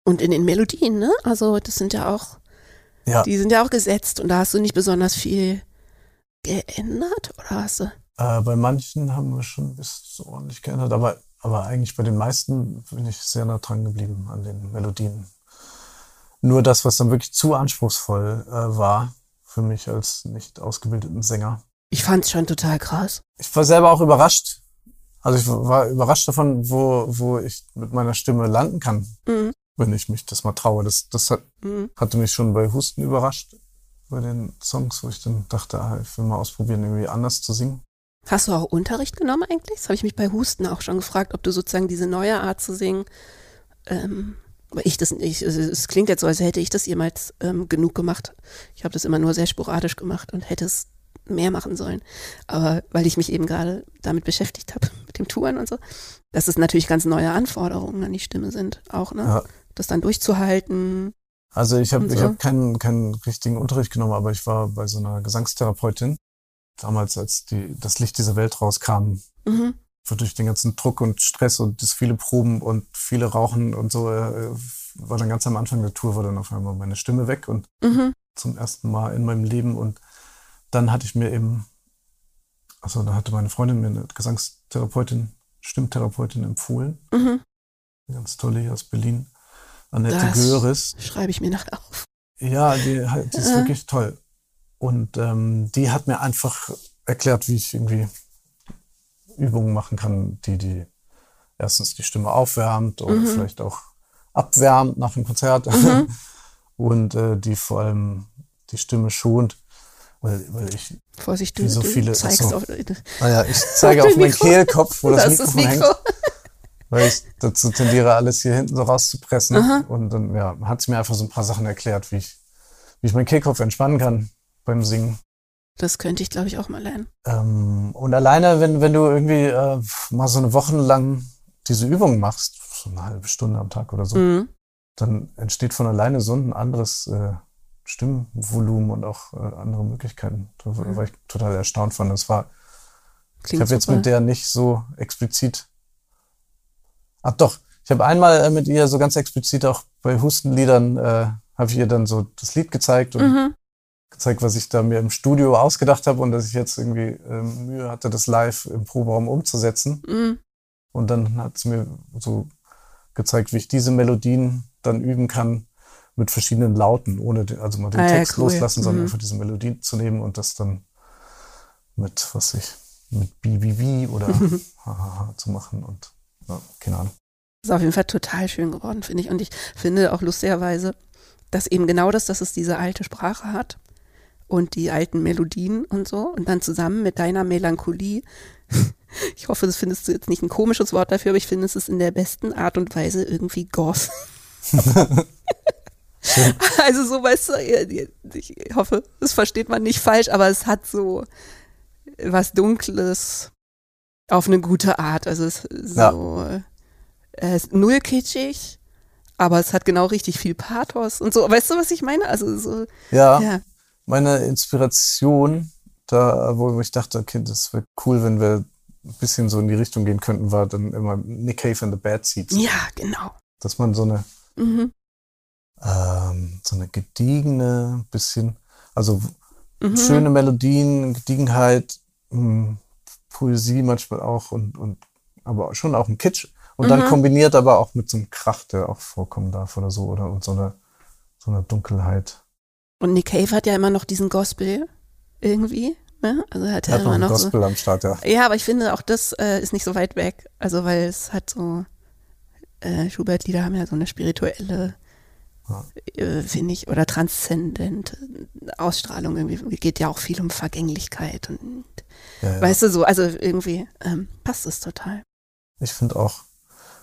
[SPEAKER 2] Und in den Melodien, ne? Also das sind ja auch,
[SPEAKER 3] ja,
[SPEAKER 2] die sind ja auch gesetzt und da hast du nicht besonders viel geändert, oder hast du?
[SPEAKER 3] Äh, bei manchen haben wir schon bis so ordentlich geändert, aber, aber eigentlich bei den meisten bin ich sehr nah dran geblieben an den Melodien. Nur das, was dann wirklich zu anspruchsvoll äh, war für mich als nicht ausgebildeten Sänger.
[SPEAKER 2] Ich fand's schon total krass.
[SPEAKER 3] Ich war selber auch überrascht. Also ich war überrascht davon, wo, wo ich mit meiner Stimme landen kann,
[SPEAKER 2] Mhm.
[SPEAKER 3] wenn ich mich das mal traue. Das, das hat,
[SPEAKER 2] Mhm.
[SPEAKER 3] hatte mich schon bei Husten überrascht, bei den Songs, wo ich dann dachte, ah, ich will mal ausprobieren, irgendwie anders zu singen.
[SPEAKER 2] Hast du auch Unterricht genommen eigentlich? Das habe ich mich bei Husten auch schon gefragt, ob du sozusagen diese neue Art zu singen, ähm, aber ich das nicht, es, es klingt jetzt so, als hätte ich das jemals ähm, genug gemacht. Ich habe das immer nur sehr sporadisch gemacht und hätte es mehr machen sollen. Aber weil ich mich eben gerade damit beschäftigt habe, *laughs* mit dem Touren und so, dass es natürlich ganz neue Anforderungen an die Stimme sind, auch, ne?
[SPEAKER 3] Ja.
[SPEAKER 2] Das dann durchzuhalten.
[SPEAKER 3] Also ich habe
[SPEAKER 2] Und
[SPEAKER 3] ich
[SPEAKER 2] so.
[SPEAKER 3] hab keinen, keinen richtigen Unterricht genommen, aber ich war bei so einer Gesangstherapeutin. Damals, als die, das Licht dieser Welt rauskam,
[SPEAKER 2] Mhm.
[SPEAKER 3] durch den ganzen Druck und Stress und das viele Proben und viele Rauchen und so, äh, war dann ganz am Anfang der Tour, war dann auf einmal meine Stimme weg und
[SPEAKER 2] Mhm.
[SPEAKER 3] zum ersten Mal in meinem Leben. Und dann hatte ich mir eben, also da hatte meine Freundin mir eine Gesangstherapeutin, Stimmtherapeutin empfohlen.
[SPEAKER 2] Mhm.
[SPEAKER 3] Eine ganz tolle hier aus Berlin. Annette
[SPEAKER 2] Das-
[SPEAKER 3] Göris.
[SPEAKER 2] Schreibe ich mir nachher auf.
[SPEAKER 3] Ja, die, die ist
[SPEAKER 2] Ja.
[SPEAKER 3] wirklich toll. Und ähm, die hat mir einfach erklärt, wie ich irgendwie Übungen machen kann, die die erstens die Stimme aufwärmt oder
[SPEAKER 2] Mhm.
[SPEAKER 3] vielleicht auch abwärmt nach dem Konzert
[SPEAKER 2] Mhm. *laughs*
[SPEAKER 3] und äh, die vor allem die Stimme schont, weil, weil ich,
[SPEAKER 2] Vorsicht, du,
[SPEAKER 3] Wie so
[SPEAKER 2] du
[SPEAKER 3] viele-
[SPEAKER 2] zeigst
[SPEAKER 3] achso.
[SPEAKER 2] auf.
[SPEAKER 3] naja, ich zeige *laughs*
[SPEAKER 2] Auf
[SPEAKER 3] meinen. Kehlkopf, wo das,
[SPEAKER 2] das
[SPEAKER 3] Mikrofon
[SPEAKER 2] Mikro.
[SPEAKER 3] hängt, *laughs* weil ich dazu tendiere, alles hier hinten so rauszupressen.
[SPEAKER 2] Aha.
[SPEAKER 3] Und dann ja, hat sie mir einfach so ein paar Sachen erklärt, wie ich wie ich meinen Kehlkopf entspannen kann beim Singen.
[SPEAKER 2] Das könnte ich, glaube ich, auch mal lernen.
[SPEAKER 3] Ähm, und alleine, wenn, wenn du irgendwie äh, mal so eine Woche lang diese Übungen machst, so eine halbe Stunde am Tag oder so,
[SPEAKER 2] Mhm.
[SPEAKER 3] dann entsteht von alleine so ein anderes äh, Stimmvolumen und auch äh, andere Möglichkeiten. Da war,
[SPEAKER 2] Mhm.
[SPEAKER 3] war ich total erstaunt von. Das war, ich
[SPEAKER 2] Klingt
[SPEAKER 3] habe jetzt mit der nicht so explizit. Ach doch, ich habe einmal äh, mit ihr so ganz explizit auch bei Hustenliedern, äh, habe ich ihr dann so das Lied gezeigt und
[SPEAKER 2] Mhm.
[SPEAKER 3] Gezeigt, was ich da mir im Studio ausgedacht habe und dass ich jetzt irgendwie ähm, Mühe hatte, das live im Proberaum umzusetzen.
[SPEAKER 2] Mhm.
[SPEAKER 3] Und dann hat sie mir so gezeigt, wie ich diese Melodien dann üben kann mit verschiedenen Lauten, ohne den, also mal den
[SPEAKER 2] Ah ja,
[SPEAKER 3] Text
[SPEAKER 2] cool.
[SPEAKER 3] loslassen, sondern
[SPEAKER 2] Mhm.
[SPEAKER 3] einfach diese Melodie zu nehmen und das dann mit, was ich, mit BBB oder *laughs* Hahaha zu machen und ja, keine Ahnung.
[SPEAKER 2] Ist auf jeden Fall total schön geworden, finde ich. Und ich finde auch lustigerweise, dass eben genau das, dass es diese alte Sprache hat und die alten Melodien und so und dann zusammen mit deiner Melancholie. *laughs* Ich hoffe, das findest du jetzt nicht ein komisches Wort dafür, aber ich finde, es ist in der besten Art und Weise irgendwie Goth. *laughs* also so, weißt du, ich hoffe, das versteht man nicht falsch, aber es hat so was Dunkles auf eine gute Art. Also es ist
[SPEAKER 3] Ja.
[SPEAKER 2] so, es ist null kitschig, aber es hat genau richtig viel Pathos und so. Weißt du, was ich meine? Also so,
[SPEAKER 3] Ja,
[SPEAKER 2] ja.
[SPEAKER 3] Meine Inspiration, da, wo ich dachte, okay, das wäre cool, wenn wir ein bisschen so in die Richtung gehen könnten, war dann immer Nick Cave and the Bad Seeds.
[SPEAKER 2] Ja, genau.
[SPEAKER 3] Dass man so eine
[SPEAKER 2] Mhm.
[SPEAKER 3] ähm, so eine gediegene, bisschen, also
[SPEAKER 2] Mhm.
[SPEAKER 3] schöne Melodien, Gediegenheit, mh, Poesie manchmal auch und, und aber schon auch ein Kitsch. Und dann
[SPEAKER 2] Mhm.
[SPEAKER 3] kombiniert aber auch mit so einem Krach, der auch vorkommen darf oder so, oder und so eine, so eine Dunkelheit.
[SPEAKER 2] Und Nick Cave hat ja immer noch diesen Gospel irgendwie. Ne? Also hat ja
[SPEAKER 3] Er hat
[SPEAKER 2] immer noch so.
[SPEAKER 3] Gospel am Start, ja.
[SPEAKER 2] Ja, aber ich finde auch das äh, ist nicht so weit weg. Also weil es hat so äh, Schubert-Lieder haben ja so eine spirituelle,
[SPEAKER 3] Ja.
[SPEAKER 2] äh, finde ich, oder transzendente Ausstrahlung irgendwie. Geht ja auch viel um Vergänglichkeit und
[SPEAKER 3] ja, ja.
[SPEAKER 2] weißt du so, also irgendwie ähm, passt es total.
[SPEAKER 3] Ich finde auch.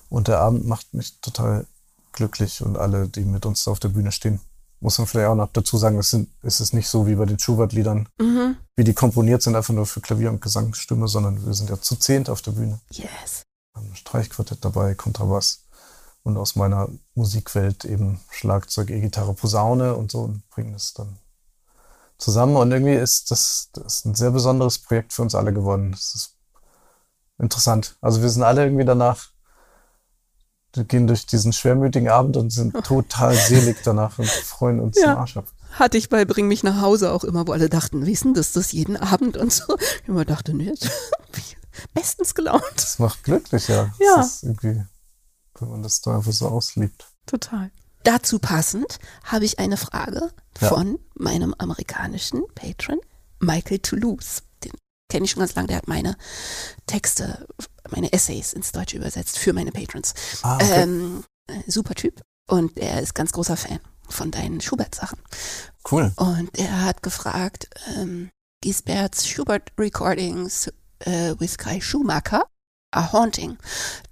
[SPEAKER 3] Und der Abend macht mich total glücklich und alle, die mit uns auf der Bühne stehen. Muss man vielleicht auch noch dazu sagen, es, sind, es ist nicht so wie bei den Schubert-Liedern,
[SPEAKER 2] Mhm.
[SPEAKER 3] wie die komponiert sind, einfach nur für Klavier und Gesangsstimme, sondern wir sind ja zu zehnt auf der Bühne.
[SPEAKER 2] Yes.
[SPEAKER 3] Ein Streichquartett dabei, Kontrabass und aus meiner Musikwelt eben Schlagzeug, E-Gitarre, Posaune und so und bringen das dann zusammen. Und irgendwie ist das, das ist ein sehr besonderes Projekt für uns alle geworden. Das ist interessant. Also wir sind alle irgendwie danach, gehen durch diesen schwermütigen Abend und sind *laughs* total selig danach und freuen uns
[SPEAKER 2] Ja.
[SPEAKER 3] den Arsch ab.
[SPEAKER 2] Hatte ich bei Bring mich nach Hause auch immer, wo alle dachten, wissen das das jeden Abend und so. Ich immer dachte, nee, *laughs* bestens gelaunt.
[SPEAKER 3] Das macht glücklich, ja.
[SPEAKER 2] Ja.
[SPEAKER 3] Das ist irgendwie, wenn man das da einfach so auslebt.
[SPEAKER 2] Total. Dazu passend habe ich eine Frage
[SPEAKER 3] Ja.
[SPEAKER 2] von meinem amerikanischen Patron, Michael Toulouse. Den kenne ich schon ganz lange, der hat meine Texte, meine Essays ins Deutsche übersetzt für meine Patrons.
[SPEAKER 3] Ah, okay.
[SPEAKER 2] Ähm, äh, super Typ. Und er ist ganz großer Fan von deinen Schubert-Sachen.
[SPEAKER 3] cool.
[SPEAKER 2] Und er hat gefragt, ähm, Gisberts Schubert Recordings äh, with Kai Schumacher are haunting.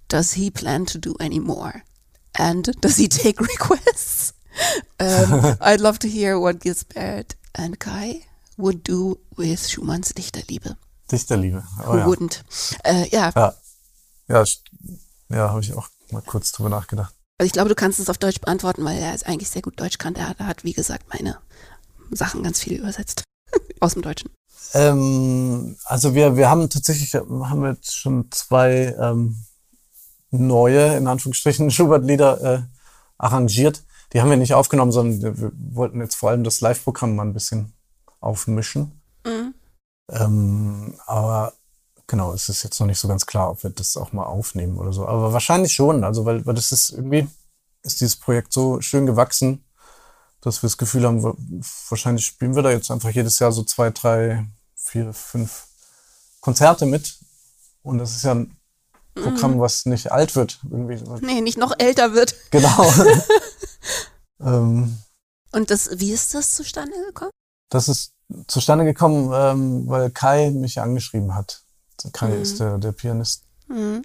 [SPEAKER 2] Does he plan to do any more? And does he take *laughs* requests? um, *laughs* I'd love to hear what Gisbert and Kai would do with Schumanns Dichterliebe.
[SPEAKER 3] Dichterliebe. Oh,
[SPEAKER 2] Who
[SPEAKER 3] ja.
[SPEAKER 2] wouldn't? Äh, ja,
[SPEAKER 3] Ja, ja, ja habe ich auch mal kurz drüber nachgedacht.
[SPEAKER 2] also ich glaube, du kannst es auf Deutsch beantworten, weil er ist eigentlich sehr gut Deutsch kann. Er hat, er hat, wie gesagt, meine Sachen ganz viel übersetzt. *laughs* Aus dem Deutschen.
[SPEAKER 3] Ähm, also wir, wir haben tatsächlich, haben jetzt schon zwei ähm, neue, in Anführungsstrichen, *laughs* Schubert-Lieder äh, arrangiert. Die haben wir nicht aufgenommen, sondern wir wollten jetzt vor allem das Live-Programm mal ein bisschen aufmischen.
[SPEAKER 2] Mhm.
[SPEAKER 3] Ähm, aber genau, es ist jetzt noch nicht so ganz klar, ob wir das auch mal aufnehmen oder so. Aber wahrscheinlich schon, also weil, weil das ist irgendwie, ist dieses Projekt so schön gewachsen, dass wir das Gefühl haben, wa- wahrscheinlich spielen wir da jetzt einfach jedes Jahr so zwei, drei, vier, fünf Konzerte mit. Und das ist ja ein Programm, was nicht alt wird. Irgendwie.
[SPEAKER 2] Nee, nicht noch älter wird.
[SPEAKER 3] Genau. *laughs* ähm,
[SPEAKER 2] Und das, wie ist das zustande gekommen?
[SPEAKER 3] Das ist zustande gekommen, ähm, weil Kai mich angeschrieben hat. Kai
[SPEAKER 2] Mhm.
[SPEAKER 3] ist der, der Pianist.
[SPEAKER 2] Mhm.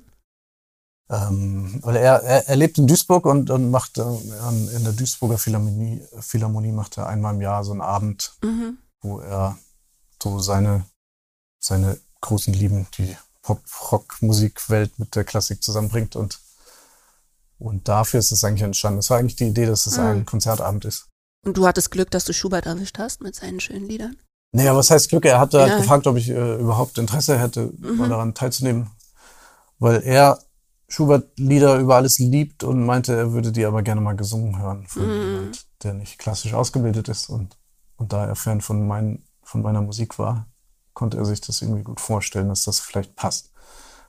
[SPEAKER 3] Ähm, weil er, er, er lebt in Duisburg und, und macht äh, in der Duisburger Philharmonie, Philharmonie macht er einmal im Jahr so einen Abend,
[SPEAKER 2] Mhm.
[SPEAKER 3] wo er so seine, seine großen Lieben, die Pop-Rock-Musikwelt mit der Klassik zusammenbringt und, und dafür ist es eigentlich entstanden. Es war eigentlich die Idee, dass es
[SPEAKER 2] Mhm.
[SPEAKER 3] ein Konzertabend ist.
[SPEAKER 2] Und du hattest Glück, dass du Schubert erwischt hast mit seinen schönen Liedern.
[SPEAKER 3] Naja, was heißt Glück? Er hatte halt
[SPEAKER 2] Ja.
[SPEAKER 3] gefragt, ob ich äh, überhaupt Interesse hätte,
[SPEAKER 2] Mhm.
[SPEAKER 3] mal daran teilzunehmen, weil er Schubert-Lieder über alles liebt und meinte, er würde die aber gerne mal gesungen hören von
[SPEAKER 2] Mhm.
[SPEAKER 3] jemand, der nicht klassisch ausgebildet ist und, und da er Fan von, mein, von meiner Musik war, konnte er sich das irgendwie gut vorstellen, dass das vielleicht passt.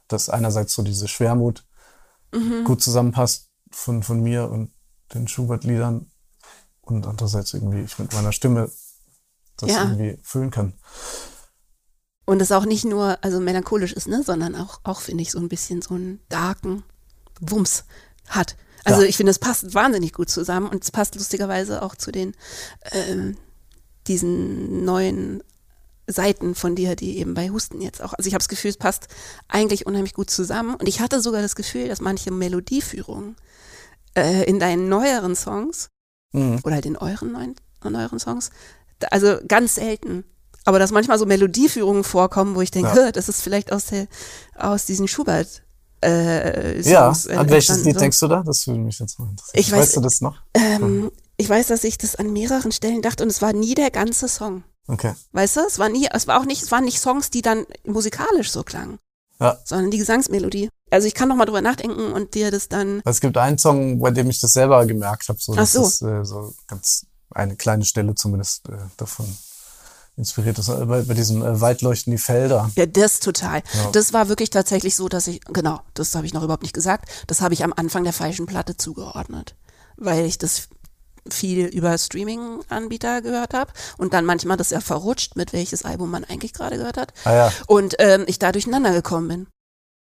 [SPEAKER 3] Dass einerseits so diese Schwermut
[SPEAKER 2] Mhm.
[SPEAKER 3] gut zusammenpasst von, von mir und den Schubert-Liedern und andererseits irgendwie ich mit meiner Stimme das
[SPEAKER 2] Ja.
[SPEAKER 3] irgendwie füllen kann.
[SPEAKER 2] Und es auch nicht nur, also melancholisch ist, ne, sondern auch, auch finde ich, so ein bisschen so einen darken Wumms hat. Also
[SPEAKER 3] Ja.
[SPEAKER 2] ich finde, es passt wahnsinnig gut zusammen und es passt lustigerweise auch zu den, ähm, diesen neuen Seiten von dir, die eben bei Husten jetzt auch, also ich habe das Gefühl, es passt eigentlich unheimlich gut zusammen und ich hatte sogar das Gefühl, dass manche Melodieführungen äh, in deinen neueren Songs
[SPEAKER 3] Mhm.
[SPEAKER 2] oder halt in euren neuen, neueren Songs. Also ganz selten. Aber dass manchmal so Melodieführungen vorkommen, wo ich denke,
[SPEAKER 3] Ja.
[SPEAKER 2] "Hä, das ist vielleicht aus der, aus diesen Schubert äh,
[SPEAKER 3] Ja,
[SPEAKER 2] äh,
[SPEAKER 3] an welches Lied
[SPEAKER 2] so.
[SPEAKER 3] denkst du da? Das würde mich jetzt mal interessieren.
[SPEAKER 2] Ich weiß-
[SPEAKER 3] weißt du das noch?
[SPEAKER 2] Ähm, ich weiß, dass ich das an mehreren Stellen dachte und es war nie der ganze Song.
[SPEAKER 3] Okay.
[SPEAKER 2] Weißt du, es war nie, es war auch nicht, es waren nicht Songs, die dann musikalisch so klangen,
[SPEAKER 3] Ja.
[SPEAKER 2] sondern die Gesangsmelodie. Also ich kann noch mal drüber nachdenken und dir das dann.
[SPEAKER 3] Es gibt einen Song, bei dem ich das selber gemerkt habe, so,
[SPEAKER 2] Ach so.
[SPEAKER 3] das äh, so ganz eine kleine Stelle zumindest äh, davon inspiriert ist. Äh, Bei, bei diesem äh, Weit leuchten die Felder.
[SPEAKER 2] Ja, das total.
[SPEAKER 3] Ja.
[SPEAKER 2] Das war wirklich tatsächlich so, dass ich, genau, das habe ich noch überhaupt nicht gesagt, das habe ich am Anfang der falschen Platte zugeordnet, weil ich das viel über Streaming-Anbieter gehört habe und dann manchmal das ja verrutscht, mit welches Album man eigentlich gerade gehört hat
[SPEAKER 3] Ah ja,
[SPEAKER 2] und ähm, ich da durcheinander gekommen bin.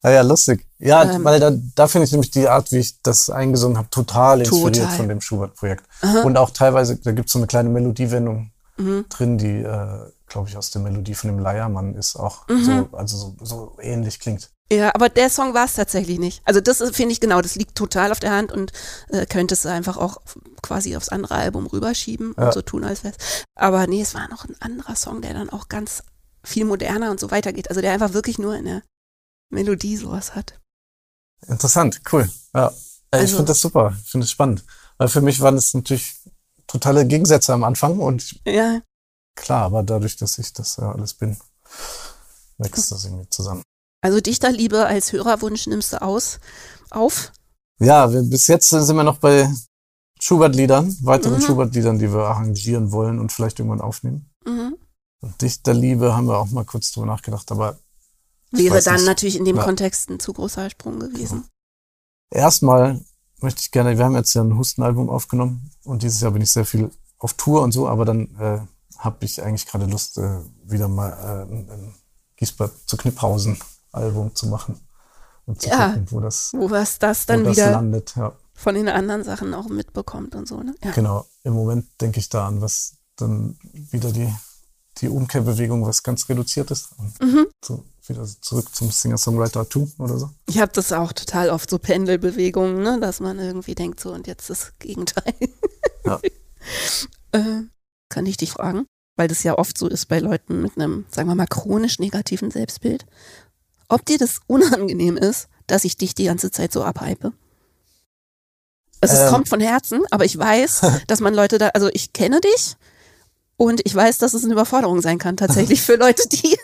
[SPEAKER 3] Ah ja, lustig. Ja,
[SPEAKER 2] Ähm.
[SPEAKER 3] weil da, da finde ich nämlich die Art, wie ich das eingesungen habe, total inspiriert
[SPEAKER 2] Total.
[SPEAKER 3] von dem Schubert-Projekt. Und auch teilweise, da gibt es so eine kleine Melodiewendung
[SPEAKER 2] Mhm.
[SPEAKER 3] drin, die, äh, glaube ich, aus der Melodie von dem Leiermann ist auch
[SPEAKER 2] Mhm.
[SPEAKER 3] so, also so, so ähnlich klingt.
[SPEAKER 2] Ja, aber der Song war es tatsächlich nicht. Also das finde ich genau, das liegt total auf der Hand und äh, könnte es einfach auch quasi aufs andere Album rüberschieben
[SPEAKER 3] Ja.
[SPEAKER 2] und so tun als wär's. Aber nee, es war noch ein anderer Song, der dann auch ganz viel moderner und so weitergeht. Also der einfach wirklich nur in der Melodie sowas hat.
[SPEAKER 3] Interessant, cool. Ja, Äh, ich
[SPEAKER 2] Also-
[SPEAKER 3] finde das super, ich finde es spannend. Weil für mich waren es natürlich totale Gegensätze am Anfang und
[SPEAKER 2] Ja,
[SPEAKER 3] klar, aber dadurch, dass ich das ja alles bin, wächst das irgendwie zusammen.
[SPEAKER 2] also Dichterliebe als Hörerwunsch nimmst du aus, auf.
[SPEAKER 3] Ja, wir, bis jetzt sind wir noch bei Schubert-Liedern, weiteren
[SPEAKER 2] Mhm.
[SPEAKER 3] Schubert-Liedern, die wir arrangieren wollen und vielleicht irgendwann aufnehmen.
[SPEAKER 2] Mhm.
[SPEAKER 3] Und Dichterliebe haben wir auch mal kurz drüber nachgedacht, aber
[SPEAKER 2] Wäre dann
[SPEAKER 3] nicht.
[SPEAKER 2] natürlich in dem
[SPEAKER 3] Ja.
[SPEAKER 2] Kontext ein zu großer Sprung gewesen.
[SPEAKER 3] Erstmal möchte ich gerne, wir haben jetzt ja ein Hustenalbum aufgenommen und dieses Jahr bin ich sehr viel auf Tour und so, aber dann äh, habe ich eigentlich gerade Lust, äh, wieder mal äh, ein, ein Giesbert zu Kniphausen Album zu machen und zu
[SPEAKER 2] Ja.
[SPEAKER 3] gucken, wo das,
[SPEAKER 2] Wo was das dann
[SPEAKER 3] das
[SPEAKER 2] wieder
[SPEAKER 3] landet. Ja,
[SPEAKER 2] von den anderen Sachen auch mitbekommt und so, ne? Ja.
[SPEAKER 3] genau. Im Moment denke ich da an, was dann wieder die, die Umkehrbewegung, was ganz reduziert ist.
[SPEAKER 2] Mhm.
[SPEAKER 3] so, wieder zurück zum Singer-Songwriter 2 oder so.
[SPEAKER 2] Ich habe das auch total oft so Pendelbewegungen, ne, dass man irgendwie denkt so und jetzt das Gegenteil.
[SPEAKER 3] Ja. *laughs*
[SPEAKER 2] äh, kann ich dich fragen, weil das ja oft so ist bei Leuten mit einem, sagen wir mal, chronisch negativen Selbstbild, ob dir das unangenehm ist, dass ich dich die ganze Zeit so abhype? Also es
[SPEAKER 3] Ähm.
[SPEAKER 2] kommt von Herzen, aber ich weiß, *laughs* dass man Leute da, also ich kenne dich und ich weiß, dass es eine Überforderung sein kann, tatsächlich für Leute, die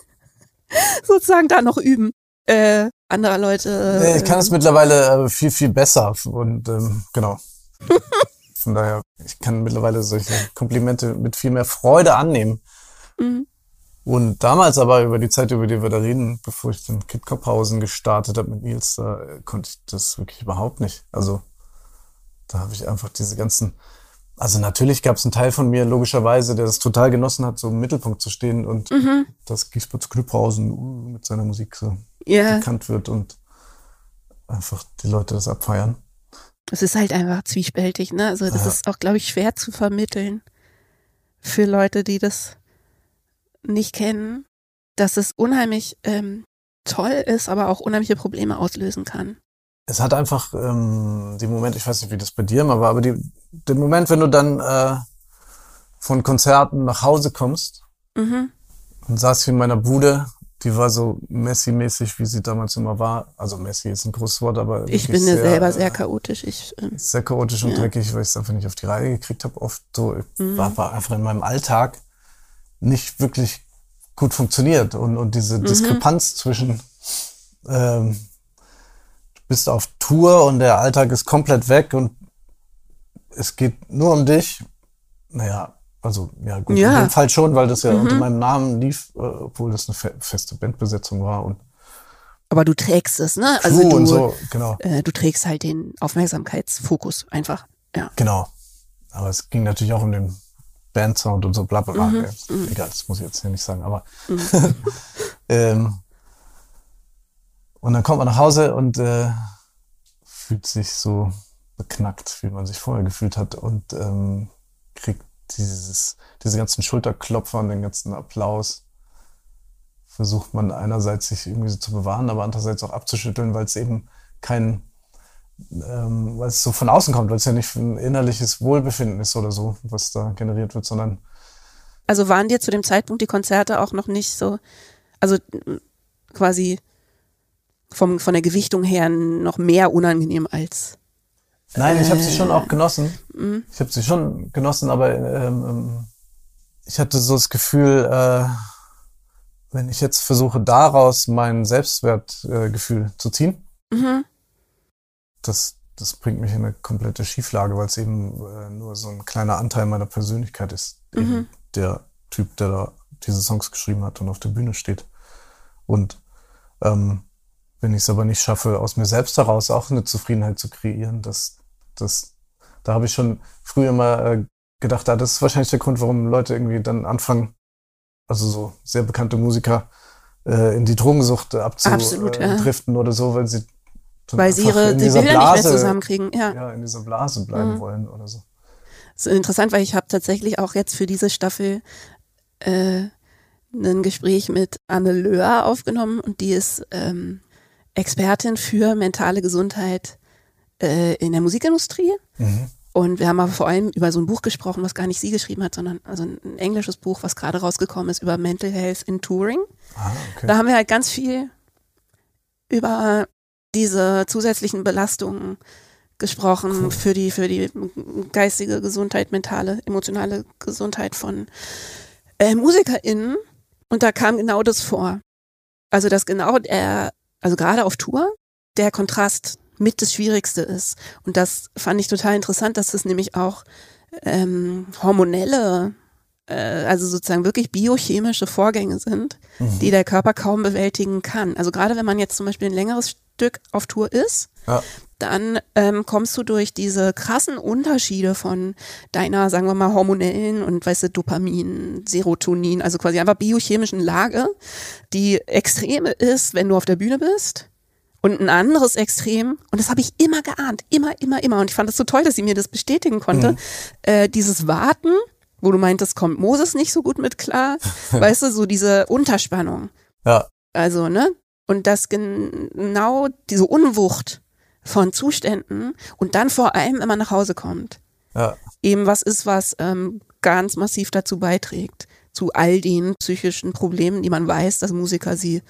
[SPEAKER 2] *laughs* sozusagen da noch üben. Äh, anderer Leute.
[SPEAKER 3] Nee, ich kann
[SPEAKER 2] äh,
[SPEAKER 3] es mittlerweile äh, viel, viel besser und ähm, genau. *laughs* Von daher, ich kann mittlerweile solche Komplimente mit viel mehr Freude annehmen.
[SPEAKER 2] Mhm.
[SPEAKER 3] Und damals aber über die Zeit, über die wir da reden, bevor ich den Kid Kopphausen gestartet habe mit Nils, da äh, konnte ich das wirklich überhaupt nicht. Also da habe ich einfach diese ganzen, also natürlich gab es einen Teil von mir logischerweise, der das total genossen hat, so im Mittelpunkt zu stehen und
[SPEAKER 2] Mhm.
[SPEAKER 3] dass Giesbert Knüpphausen uh, mit seiner Musik so
[SPEAKER 2] Ja,
[SPEAKER 3] bekannt wird und einfach die Leute das abfeiern.
[SPEAKER 2] es ist halt einfach zwiespältig, ne? Also das
[SPEAKER 3] Ja.
[SPEAKER 2] ist auch, glaube ich, schwer zu vermitteln für Leute, die das nicht kennen, dass es unheimlich ähm, toll ist, aber auch unheimliche Probleme auslösen kann.
[SPEAKER 3] Es hat einfach ähm, den Moment, ich weiß nicht, wie das bei dir immer war, aber die, den Moment, wenn du dann äh, von Konzerten nach Hause kommst
[SPEAKER 2] Mhm.
[SPEAKER 3] und saß hier in meiner Bude, die war so Messi-mäßig, wie sie damals immer war. Also Messi ist ein großes Wort, aber
[SPEAKER 2] Ich bin ja selber
[SPEAKER 3] äh,
[SPEAKER 2] sehr chaotisch. Ich, ähm,
[SPEAKER 3] sehr chaotisch und
[SPEAKER 2] Ja.
[SPEAKER 3] dreckig, weil ich es einfach nicht auf die Reihe gekriegt habe. Oft so
[SPEAKER 2] Mhm.
[SPEAKER 3] war, war einfach in meinem Alltag nicht wirklich gut funktioniert und, und diese
[SPEAKER 2] Mhm.
[SPEAKER 3] Diskrepanz zwischen ähm, bist auf Tour und der Alltag ist komplett weg und es geht nur um dich. Naja, also ja gut,
[SPEAKER 2] Ja.
[SPEAKER 3] in dem Fall schon, weil das ja
[SPEAKER 2] Mhm.
[SPEAKER 3] unter meinem Namen lief, äh, obwohl das eine fe feste Bandbesetzung war und
[SPEAKER 2] aber du trägst es, ne?
[SPEAKER 3] Crew
[SPEAKER 2] Also du,
[SPEAKER 3] so, genau.
[SPEAKER 2] äh, du trägst halt den Aufmerksamkeitsfokus einfach. Ja.
[SPEAKER 3] Genau. Aber es ging natürlich auch um den Bandsound und so bla bla bla.
[SPEAKER 2] Mhm,
[SPEAKER 3] Ja, Egal, das muss ich jetzt hier nicht sagen. Aber *laughs* ähm, und dann kommt man nach Hause und äh, fühlt sich so beknackt, wie man sich vorher gefühlt hat und ähm, kriegt dieses, diese ganzen Schulterklopfer und den ganzen Applaus. Versucht man einerseits sich irgendwie so zu bewahren, aber andererseits auch abzuschütteln, weil es eben kein ähm, weil es so von außen kommt, weil es ja nicht ein innerliches Wohlbefinden ist oder so, was da generiert wird, sondern
[SPEAKER 2] Also waren dir zu dem Zeitpunkt die Konzerte auch noch nicht so, also m, quasi vom, von der Gewichtung her noch mehr unangenehm als.
[SPEAKER 3] nein, ich habe sie schon
[SPEAKER 2] Äh,
[SPEAKER 3] auch genossen.
[SPEAKER 2] Mhm.
[SPEAKER 3] Ich habe sie schon genossen, aber ähm, ich hatte so das Gefühl, äh, wenn ich jetzt versuche, daraus mein Selbstwertgefühl äh, zu ziehen,
[SPEAKER 2] Mhm.
[SPEAKER 3] das, das bringt mich in eine komplette Schieflage, weil es eben äh, nur so ein kleiner Anteil meiner Persönlichkeit ist. Eben
[SPEAKER 2] Mhm.
[SPEAKER 3] der Typ, der da diese Songs geschrieben hat und auf der Bühne steht. Und ähm, wenn ich es aber nicht schaffe, aus mir selbst heraus auch eine Zufriedenheit zu kreieren, das, das, da habe ich schon früher mal äh, gedacht, ah, das ist wahrscheinlich der Grund, warum Leute irgendwie dann anfangen, also so sehr bekannte Musiker, äh, in die Drogensucht
[SPEAKER 2] Absolut, ja.
[SPEAKER 3] abzudriften oder so, weil sie
[SPEAKER 2] Weil sie ihre die Bilder nicht mehr
[SPEAKER 3] Blase-
[SPEAKER 2] zusammenkriegen. Ja.
[SPEAKER 3] ja, in dieser Blase bleiben
[SPEAKER 2] Mhm.
[SPEAKER 3] wollen oder so.
[SPEAKER 2] Das ist interessant, weil ich habe tatsächlich auch jetzt für diese Staffel äh, ein Gespräch mit Anne Löhr aufgenommen und die ist ähm, Expertin für mentale Gesundheit äh, in der Musikindustrie.
[SPEAKER 3] Mhm.
[SPEAKER 2] Und wir haben aber vor allem über so ein Buch gesprochen, was gar nicht sie geschrieben hat, sondern also ein englisches Buch, was gerade rausgekommen ist über Mental Health in Touring.
[SPEAKER 3] Ah, okay.
[SPEAKER 2] Da haben wir halt ganz viel über diese zusätzlichen Belastungen gesprochen
[SPEAKER 3] Cool.
[SPEAKER 2] für die für die geistige Gesundheit, mentale, emotionale Gesundheit von äh, MusikerInnen. Und da kam genau das vor. Also dass genau der, also gerade auf Tour, der Kontrast mit das Schwierigste ist. Und das fand ich total interessant, dass das nämlich auch ähm, hormonelle, äh, also sozusagen wirklich biochemische Vorgänge sind,
[SPEAKER 3] Mhm.
[SPEAKER 2] die der Körper kaum bewältigen kann. Also gerade wenn man jetzt zum Beispiel ein längeres Stück auf Tour ist,
[SPEAKER 3] Ja.
[SPEAKER 2] Dann ähm, kommst du durch diese krassen Unterschiede von deiner, sagen wir mal, hormonellen und weißt du, Dopamin, Serotonin, also quasi einfach biochemischen Lage, die extreme ist, wenn du auf der Bühne bist. Und ein anderes Extrem, und das habe ich immer geahnt, immer, immer, immer. Und ich fand es so toll, dass sie mir das bestätigen konnte.
[SPEAKER 3] Mhm.
[SPEAKER 2] Äh, dieses Warten, wo du meintest, kommt Moses nicht so gut mit klar. *laughs* weißt du, so diese Unterspannung.
[SPEAKER 3] Ja,
[SPEAKER 2] Also, ne? Und das gen- genau diese Unwucht von Zuständen und dann vor allem, wenn man nach Hause kommt,
[SPEAKER 3] ja,
[SPEAKER 2] eben was ist, was ähm, ganz massiv dazu beiträgt, zu all den psychischen Problemen, die man weiß, dass Musiker sie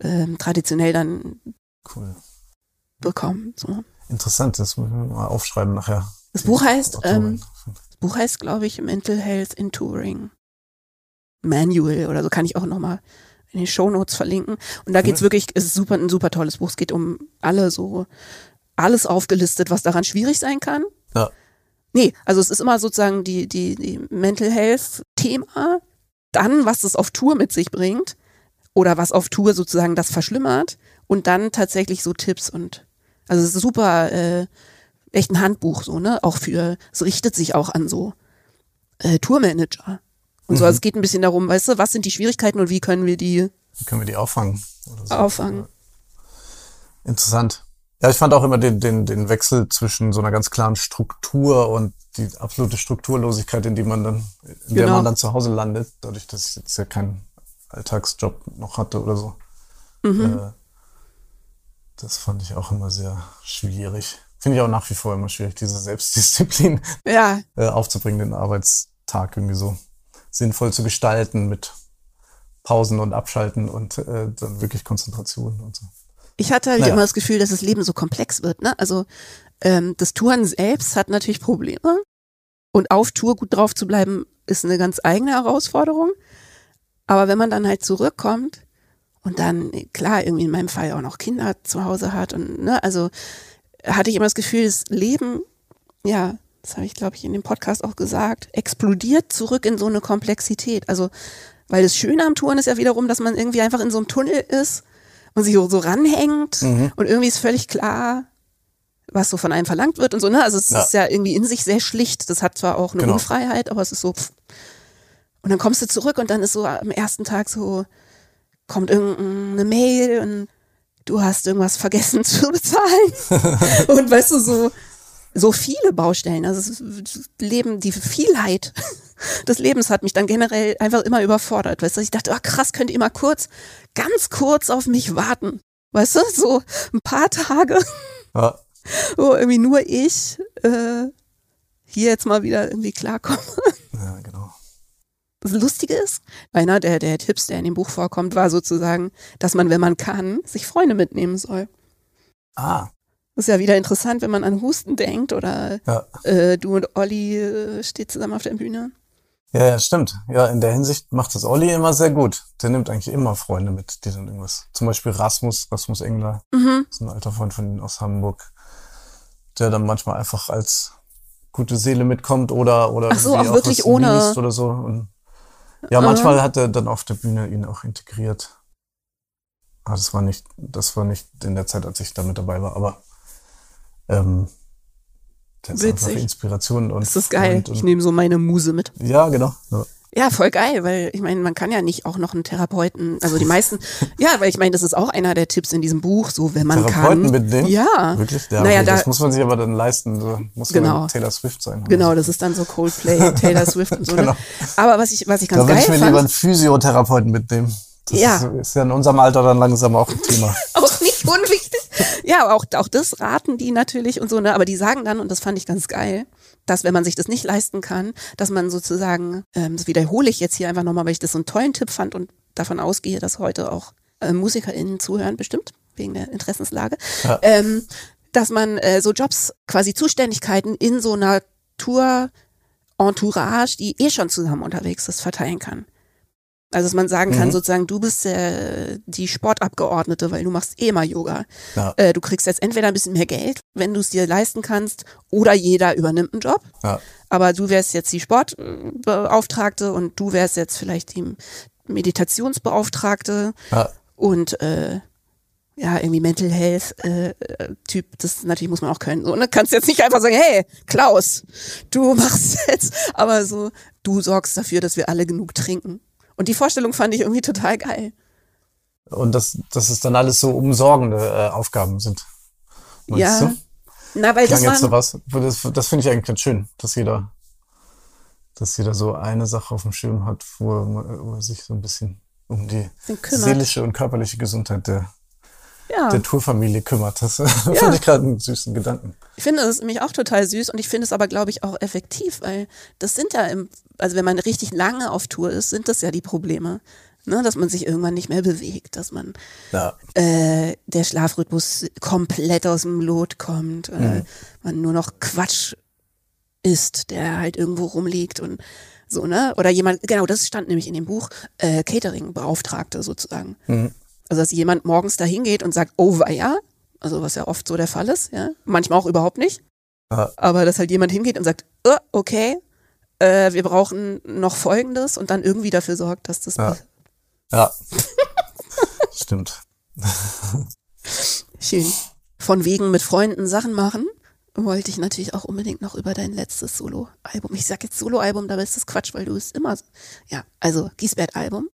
[SPEAKER 2] ähm, traditionell dann
[SPEAKER 3] cool.
[SPEAKER 2] bekommen. So.
[SPEAKER 3] Interessant, das müssen wir mal aufschreiben nachher.
[SPEAKER 2] Das Buch heißt, ähm, das Buch heißt, glaube ich, Mental Health in Touring. Manual oder so kann ich auch nochmal in den Shownotes verlinken. Und da geht's
[SPEAKER 3] Cool.
[SPEAKER 2] wirklich, es ist super, ein super tolles Buch. Es geht um alle so, alles aufgelistet, was daran schwierig sein kann.
[SPEAKER 3] Ja.
[SPEAKER 2] Nee, also es ist immer sozusagen die, die, die Mental Health Thema, dann, was es auf Tour mit sich bringt oder was auf Tour sozusagen das verschlimmert und dann tatsächlich so Tipps und, also es ist super, äh, echt ein Handbuch so, ne, auch für, es richtet sich auch an so äh, Tourmanager. Und so,
[SPEAKER 3] Mhm.
[SPEAKER 2] also es geht ein bisschen darum, weißt du, was sind die Schwierigkeiten und wie können wir die
[SPEAKER 3] Wie können wir die auffangen? So.
[SPEAKER 2] auffangen?
[SPEAKER 3] Interessant. Ja, ich fand auch immer den, den, den Wechsel zwischen so einer ganz klaren Struktur und die absolute Strukturlosigkeit, in die man dann, in der
[SPEAKER 2] Genau.
[SPEAKER 3] man dann zu Hause landet, dadurch, dass ich jetzt ja keinen Alltagsjob noch hatte oder so.
[SPEAKER 2] Mhm.
[SPEAKER 3] Äh, Das fand ich auch immer sehr schwierig. Finde ich auch nach wie vor immer schwierig, diese Selbstdisziplin
[SPEAKER 2] Ja,
[SPEAKER 3] äh, aufzubringen, den Arbeitstag irgendwie so sinnvoll zu gestalten mit Pausen und Abschalten und äh, dann wirklich Konzentration und so.
[SPEAKER 2] Ich hatte halt
[SPEAKER 3] Naja.
[SPEAKER 2] immer das Gefühl, dass das Leben so komplex wird. Ne? Also ähm, das Touren selbst hat natürlich Probleme. Und auf Tour gut drauf zu bleiben, ist eine ganz eigene Herausforderung. Aber wenn man dann halt zurückkommt und dann, klar, irgendwie in meinem Fall auch noch Kinder zu Hause hat und, ne, also hatte ich immer das Gefühl, das Leben, ja, das habe ich, glaube ich, in dem Podcast auch gesagt, explodiert zurück in so eine Komplexität. Also, weil das Schöne am Touren ist ja wiederum, dass man irgendwie einfach in so einem Tunnel ist und sich so, so ranhängt und irgendwie ist völlig klar, was so von einem verlangt wird und so, ne? Also es
[SPEAKER 3] Ja.
[SPEAKER 2] ist ja irgendwie in sich sehr schlicht. Das hat zwar auch eine
[SPEAKER 3] Genau.
[SPEAKER 2] Unfreiheit, aber es ist so. Pff. Und dann kommst du zurück und dann ist so am ersten Tag so, kommt irgendeine Mail und du hast irgendwas vergessen *laughs* zu bezahlen. *laughs* und weißt du, so, so viele Baustellen. Also das Leben, die Vielheit *laughs* des Lebens hat mich dann generell einfach immer überfordert. Weißt du, ich dachte, oh krass, könnt ihr mal kurz, ganz kurz auf mich warten. Weißt du, so ein paar Tage *laughs*
[SPEAKER 3] Ja,
[SPEAKER 2] wo irgendwie nur ich äh, hier jetzt mal wieder irgendwie klarkomme.
[SPEAKER 3] ja genau.
[SPEAKER 2] Das Lustige ist, einer der, der Tipps, der in dem Buch vorkommt, war sozusagen, dass man, wenn man kann, sich Freunde mitnehmen soll.
[SPEAKER 3] Ah,
[SPEAKER 2] ist ja wieder interessant, wenn man an Husten denkt oder
[SPEAKER 3] ja.
[SPEAKER 2] äh, du und Olli äh, steht zusammen auf der Bühne.
[SPEAKER 3] Ja, ja, stimmt. Ja, in der Hinsicht macht das Olli immer sehr gut. Der nimmt eigentlich immer Freunde mit, die dann irgendwas. Zum Beispiel Rasmus, Rasmus Engler,
[SPEAKER 2] Mhm.
[SPEAKER 3] ist ein alter Freund von ihm aus Hamburg, der dann manchmal einfach als gute Seele mitkommt oder oder
[SPEAKER 2] Ach so, auch wirklich ohne-
[SPEAKER 3] liest oder so. Und ja, manchmal hat er dann auf der Bühne ihn auch integriert. Aber das war nicht, das war nicht in der Zeit, als ich da mit dabei war, aber ähm, der ist einfach
[SPEAKER 2] Witzig.
[SPEAKER 3] Inspiration und
[SPEAKER 2] Das ist geil.
[SPEAKER 3] Und,
[SPEAKER 2] Ich
[SPEAKER 3] und,
[SPEAKER 2] nehme so meine Muse mit.
[SPEAKER 3] ja, genau. Ja.
[SPEAKER 2] Ja, voll geil, weil ich meine, man kann ja nicht auch noch einen Therapeuten, also die meisten, *laughs* ja, weil ich meine, das ist auch einer der Tipps in diesem Buch, so wenn man
[SPEAKER 3] Therapeuten
[SPEAKER 2] kann.
[SPEAKER 3] mitnehmen?
[SPEAKER 2] Ja.
[SPEAKER 3] Wirklich? Ja,
[SPEAKER 2] naja, da,
[SPEAKER 3] das muss man sich aber dann leisten. So muss
[SPEAKER 2] Genau.
[SPEAKER 3] man Taylor Swift sein.
[SPEAKER 2] Genau, das ist dann so Coldplay, *laughs* Taylor Swift und so.
[SPEAKER 3] Genau.
[SPEAKER 2] Ne? Aber was ich, was ich ganz
[SPEAKER 3] Da würde
[SPEAKER 2] geil
[SPEAKER 3] ich mir
[SPEAKER 2] fand,
[SPEAKER 3] lieber einen Physiotherapeuten mitnehmen. Das
[SPEAKER 2] Ja.
[SPEAKER 3] ist, ist ja in unserem Alter dann langsam auch ein Thema. *laughs*
[SPEAKER 2] auch nicht unwichtig. Ja, auch, auch das raten die natürlich und so, ne? Aber die sagen dann, und das fand ich ganz geil, dass wenn man sich das nicht leisten kann, dass man sozusagen, ähm, das wiederhole ich jetzt hier einfach nochmal, weil ich das so einen tollen Tipp fand und davon ausgehe, dass heute auch äh, MusikerInnen zuhören, bestimmt, wegen der Interessenslage,
[SPEAKER 3] Ja.
[SPEAKER 2] ähm, dass man äh, so Jobs, quasi Zuständigkeiten in so einer Tour-Entourage, die eh schon zusammen unterwegs ist, verteilen kann. Also dass man sagen kann,
[SPEAKER 3] Mhm.
[SPEAKER 2] sozusagen, du bist äh, die Sportabgeordnete, weil du machst eh mal Yoga.
[SPEAKER 3] Ja.
[SPEAKER 2] Äh, du kriegst jetzt entweder ein bisschen mehr Geld, wenn du es dir leisten kannst, oder jeder übernimmt einen Job.
[SPEAKER 3] Ja.
[SPEAKER 2] Aber du wärst jetzt die Sportbeauftragte und du wärst jetzt vielleicht die Meditationsbeauftragte
[SPEAKER 3] Ja.
[SPEAKER 2] und äh, ja, irgendwie Mental Health äh, äh, Typ, das natürlich muss man auch können. So, ne? Kannst jetzt nicht einfach sagen, hey, Klaus, du *laughs* machst jetzt, aber so, du sorgst dafür, dass wir alle genug trinken. Und die Vorstellung fand ich irgendwie total geil.
[SPEAKER 3] Und dass, dass es dann alles so umsorgende äh, Aufgaben sind. Meinst
[SPEAKER 2] ja.
[SPEAKER 3] du?
[SPEAKER 2] Na, weil das
[SPEAKER 3] Klang jetzt so
[SPEAKER 2] war,
[SPEAKER 3] was. Das, das finde ich eigentlich ganz schön, dass jeder, dass jeder so eine Sache auf dem Schirm hat, wo er, wo er sich so ein bisschen um die seelische und körperliche Gesundheit der,
[SPEAKER 2] ja.
[SPEAKER 3] der Tourfamilie kümmert. Das *laughs* finde ich gerade einen süßen Gedanken.
[SPEAKER 2] Ich finde es nämlich auch total süß und ich finde es aber, glaube ich, auch effektiv, weil das sind ja, im, also wenn man richtig lange auf Tour ist, sind das ja die Probleme. Ne, dass man sich irgendwann nicht mehr bewegt, dass man
[SPEAKER 3] Ja.
[SPEAKER 2] äh, der Schlafrhythmus komplett aus dem Lot kommt, äh, man nur noch Quatsch isst, der halt irgendwo rumliegt und so, ne? Oder jemand, genau, das stand nämlich in dem Buch, äh, Catering-Beauftragte sozusagen.
[SPEAKER 3] Mhm.
[SPEAKER 2] Also dass jemand morgens da hingeht und sagt, oh weia, also was ja oft so der Fall ist, ja, manchmal auch überhaupt nicht,
[SPEAKER 3] Ja.
[SPEAKER 2] aber dass halt jemand hingeht und sagt, oh, okay, äh, wir brauchen noch Folgendes und dann irgendwie dafür sorgt, dass das
[SPEAKER 3] Ja. Ja. *laughs* Stimmt.
[SPEAKER 2] schön. Von wegen mit Freunden Sachen machen, wollte ich natürlich auch unbedingt noch über dein letztes Solo-Album. Ich sag jetzt Solo-Album, dabei ist das Quatsch, weil du es immer, ja, also Giesbert-Album.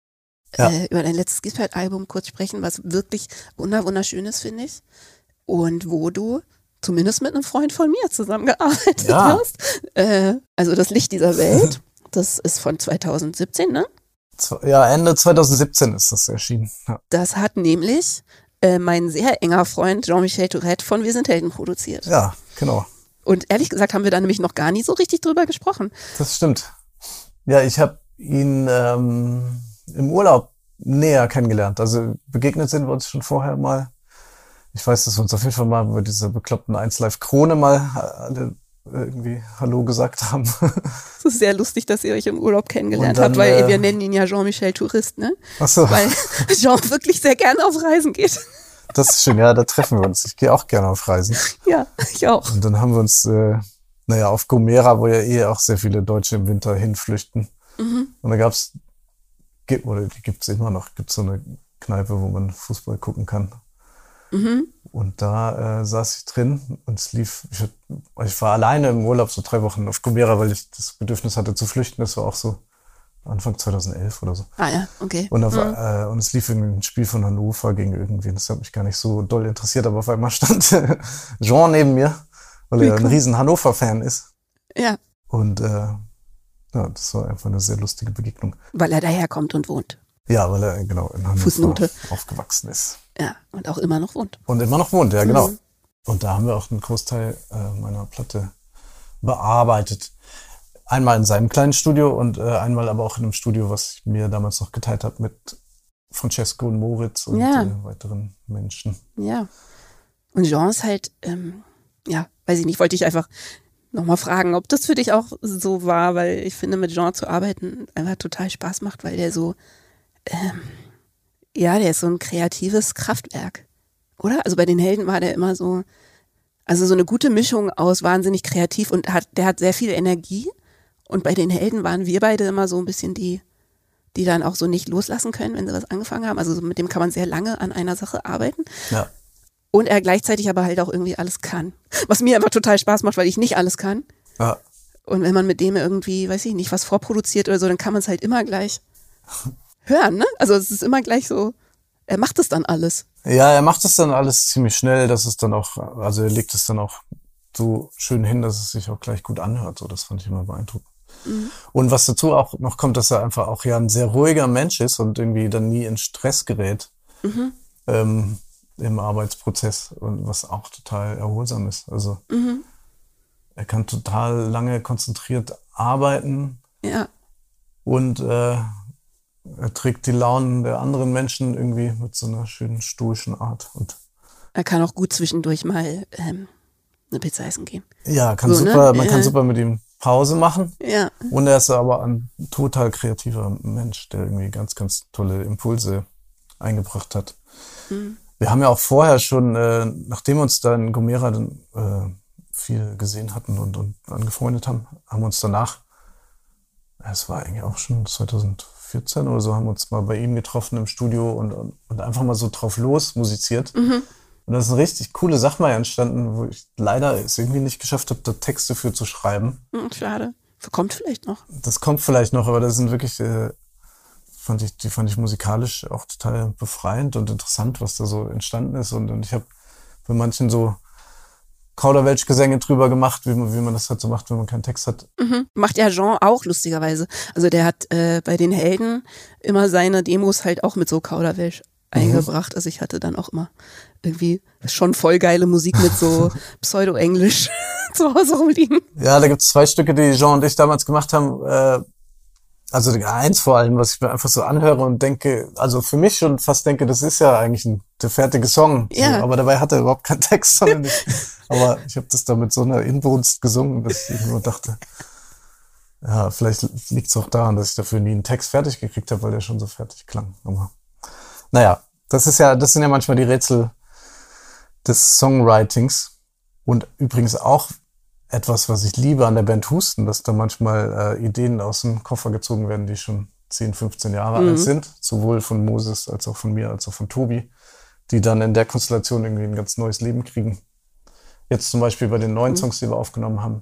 [SPEAKER 3] Ja.
[SPEAKER 2] Äh, über dein letztes Giesbert-Album kurz sprechen, was wirklich wunder wunderschön ist, finde ich. Und wo du zumindest mit einem Freund von mir zusammengearbeitet
[SPEAKER 3] Ja.
[SPEAKER 2] hast. Äh, also das Licht dieser Welt. Das ist von 2017, ne?
[SPEAKER 3] Ja, Ende 2017 ist das erschienen. Ja.
[SPEAKER 2] Das hat nämlich äh, mein sehr enger Freund Jean-Michel Tourette von Wir sind Helden produziert.
[SPEAKER 3] Ja, genau.
[SPEAKER 2] Und ehrlich gesagt haben wir da nämlich noch gar nie so richtig drüber gesprochen.
[SPEAKER 3] Das stimmt. Ja, ich habe ihn ähm, im Urlaub näher kennengelernt. Also begegnet sind wir uns schon vorher mal. Ich weiß, dass wir uns auf jeden Fall mal über diese bekloppten 1 Live Krone mal alle irgendwie Hallo gesagt haben. *laughs*
[SPEAKER 2] Es ist sehr lustig, dass ihr euch im Urlaub kennengelernt
[SPEAKER 3] dann,
[SPEAKER 2] habt, weil
[SPEAKER 3] äh,
[SPEAKER 2] wir nennen ihn ja Jean-Michel Tourist, ne?
[SPEAKER 3] Ach so,
[SPEAKER 2] Weil *laughs* Jean wirklich sehr gerne auf Reisen geht.
[SPEAKER 3] das ist schön. Ja, da treffen wir uns. Ich gehe auch gerne auf Reisen. *laughs*
[SPEAKER 2] Ja, ich auch.
[SPEAKER 3] Und dann haben wir uns, äh, naja, auf Gomera, wo ja eh auch sehr viele Deutsche im Winter hinflüchten.
[SPEAKER 2] Mhm.
[SPEAKER 3] Und da gab's, gibt, oder die gibt's immer noch, gibt's so eine Kneipe, wo man Fußball gucken kann.
[SPEAKER 2] Mhm.
[SPEAKER 3] Und da äh, saß ich drin und es lief, ich, ich war alleine im Urlaub so drei Wochen auf Gomera, weil ich das Bedürfnis hatte zu flüchten. Das war auch so Anfang 2011 oder so.
[SPEAKER 2] Ah ja, okay.
[SPEAKER 3] Und, auf,
[SPEAKER 2] Mhm.
[SPEAKER 3] äh, und es lief irgendwie ein Spiel von Hannover gegen irgendwen. Das hat mich gar nicht so doll interessiert, aber auf einmal stand *laughs* Jean neben mir, weil
[SPEAKER 2] Wie
[SPEAKER 3] er ein
[SPEAKER 2] cool.
[SPEAKER 3] riesen Hannover-Fan ist.
[SPEAKER 2] Ja,
[SPEAKER 3] Und äh, ja, das war einfach eine sehr lustige Begegnung.
[SPEAKER 2] weil er daherkommt und wohnt.
[SPEAKER 3] Ja, weil er genau in Hannover
[SPEAKER 2] Fußnote.
[SPEAKER 3] aufgewachsen ist.
[SPEAKER 2] Ja, und auch immer noch wohnt.
[SPEAKER 3] Und immer noch wohnt, ja, genau.
[SPEAKER 2] Mhm.
[SPEAKER 3] Und da haben wir auch einen Großteil äh, meiner Platte bearbeitet. Einmal in seinem kleinen Studio und äh, einmal aber auch in einem Studio, was ich mir damals noch geteilt habe mit Francesco und Moritz und
[SPEAKER 2] Ja.
[SPEAKER 3] äh, weiteren Menschen.
[SPEAKER 2] Ja. Und Jean ist halt, ähm, ja, weiß ich nicht, wollte ich einfach nochmal fragen, ob das für dich auch so war, weil ich finde, mit Jean zu arbeiten einfach total Spaß macht, weil der so, ähm, ja, der ist so ein kreatives Kraftwerk. Oder? Also bei den Helden war der immer so, also so eine gute Mischung aus wahnsinnig kreativ und hat, der hat sehr viel Energie. Und bei den Helden waren wir beide immer so ein bisschen die, die dann auch so nicht loslassen können, wenn sie was angefangen haben. Also so mit dem kann man sehr lange an einer Sache arbeiten.
[SPEAKER 3] Ja.
[SPEAKER 2] Und er gleichzeitig aber halt auch irgendwie alles kann. Was mir einfach total Spaß macht, weil ich nicht alles kann.
[SPEAKER 3] Ja,
[SPEAKER 2] Und wenn man mit dem irgendwie, weiß ich nicht, was vorproduziert oder so, dann kann man es halt immer gleich *laughs* hören, ne? Also es ist immer gleich so, er macht es dann alles.
[SPEAKER 3] ja er macht es dann alles ziemlich schnell, dass es dann auch, also er legt es dann auch so schön hin, dass es sich auch gleich gut anhört. So, das fand ich immer beeindruckend. Und was dazu auch noch kommt, dass er einfach auch ja ein sehr ruhiger Mensch ist und irgendwie dann nie in Stress gerät ähm, im Arbeitsprozess und was auch total erholsam ist. Also er kann total lange konzentriert arbeiten
[SPEAKER 2] Ja,
[SPEAKER 3] und äh, er trägt die Launen der anderen Menschen irgendwie mit so einer schönen stoischen Art. Und
[SPEAKER 2] er kann auch gut zwischendurch mal ähm, eine Pizza essen gehen.
[SPEAKER 3] ja, kann
[SPEAKER 2] So, ne?
[SPEAKER 3] super, man kann
[SPEAKER 2] Ja.
[SPEAKER 3] super mit ihm Pause machen.
[SPEAKER 2] Ja,
[SPEAKER 3] Und er ist aber ein total kreativer Mensch, der irgendwie ganz, ganz tolle Impulse eingebracht hat. Wir haben ja auch vorher schon, äh, nachdem wir uns da in Gomera dann, äh, viel gesehen hatten und, und angefreundet haben, haben wir uns danach, es war eigentlich auch schon 2014 oder so, haben wir uns mal bei ihm getroffen im Studio und, und, und einfach mal so drauf los musiziert. Und da ist eine richtig coole Sache mal entstanden, wo ich leider es irgendwie nicht geschafft habe, da Texte für zu schreiben.
[SPEAKER 2] hm, schade. Kommt vielleicht noch.
[SPEAKER 3] Das kommt vielleicht noch, aber das sind wirklich, äh, fand ich, die fand ich musikalisch auch total befreiend und interessant, was da so entstanden ist. Und, und ich habe bei manchen so Kauderwelsch-Gesänge drüber gemacht, wie man, wie man das halt so macht, wenn man keinen Text hat.
[SPEAKER 2] Mhm. Macht ja Jean auch lustigerweise. Also der hat äh, bei den Helden immer seine Demos halt auch mit so Kauderwelsch eingebracht. Also ich hatte dann auch immer irgendwie schon voll geile Musik mit so *laughs* Pseudo-Englisch *laughs* zu Hause rumliegen.
[SPEAKER 3] Ja, da gibt's zwei Stücke, die Jean und ich damals gemacht haben. Äh, also eins vor allem, was ich mir einfach so anhöre und denke, also für mich schon fast denke, das ist ja eigentlich ein, der fertige Song.
[SPEAKER 2] Ja.
[SPEAKER 3] So, aber dabei hat er überhaupt keinen Text. Sondern *laughs* ich, aber ich habe das da mit so einer Inbrunst gesungen, dass ich nur dachte, ja, vielleicht liegt's auch daran, dass ich dafür nie einen Text fertig gekriegt habe, weil der schon so fertig klang. Aber naja, das ist ja, das sind ja manchmal die Rätsel des Songwritings. Und übrigens auch etwas, was ich liebe an der Band Husten, dass da manchmal äh, Ideen aus dem Koffer gezogen werden, die schon 10, 15 Jahre alt sind, sowohl von Moses als auch von mir, als auch von Tobi, die dann in der Konstellation irgendwie ein ganz neues Leben kriegen. Jetzt zum Beispiel bei den neuen Songs, die wir aufgenommen haben,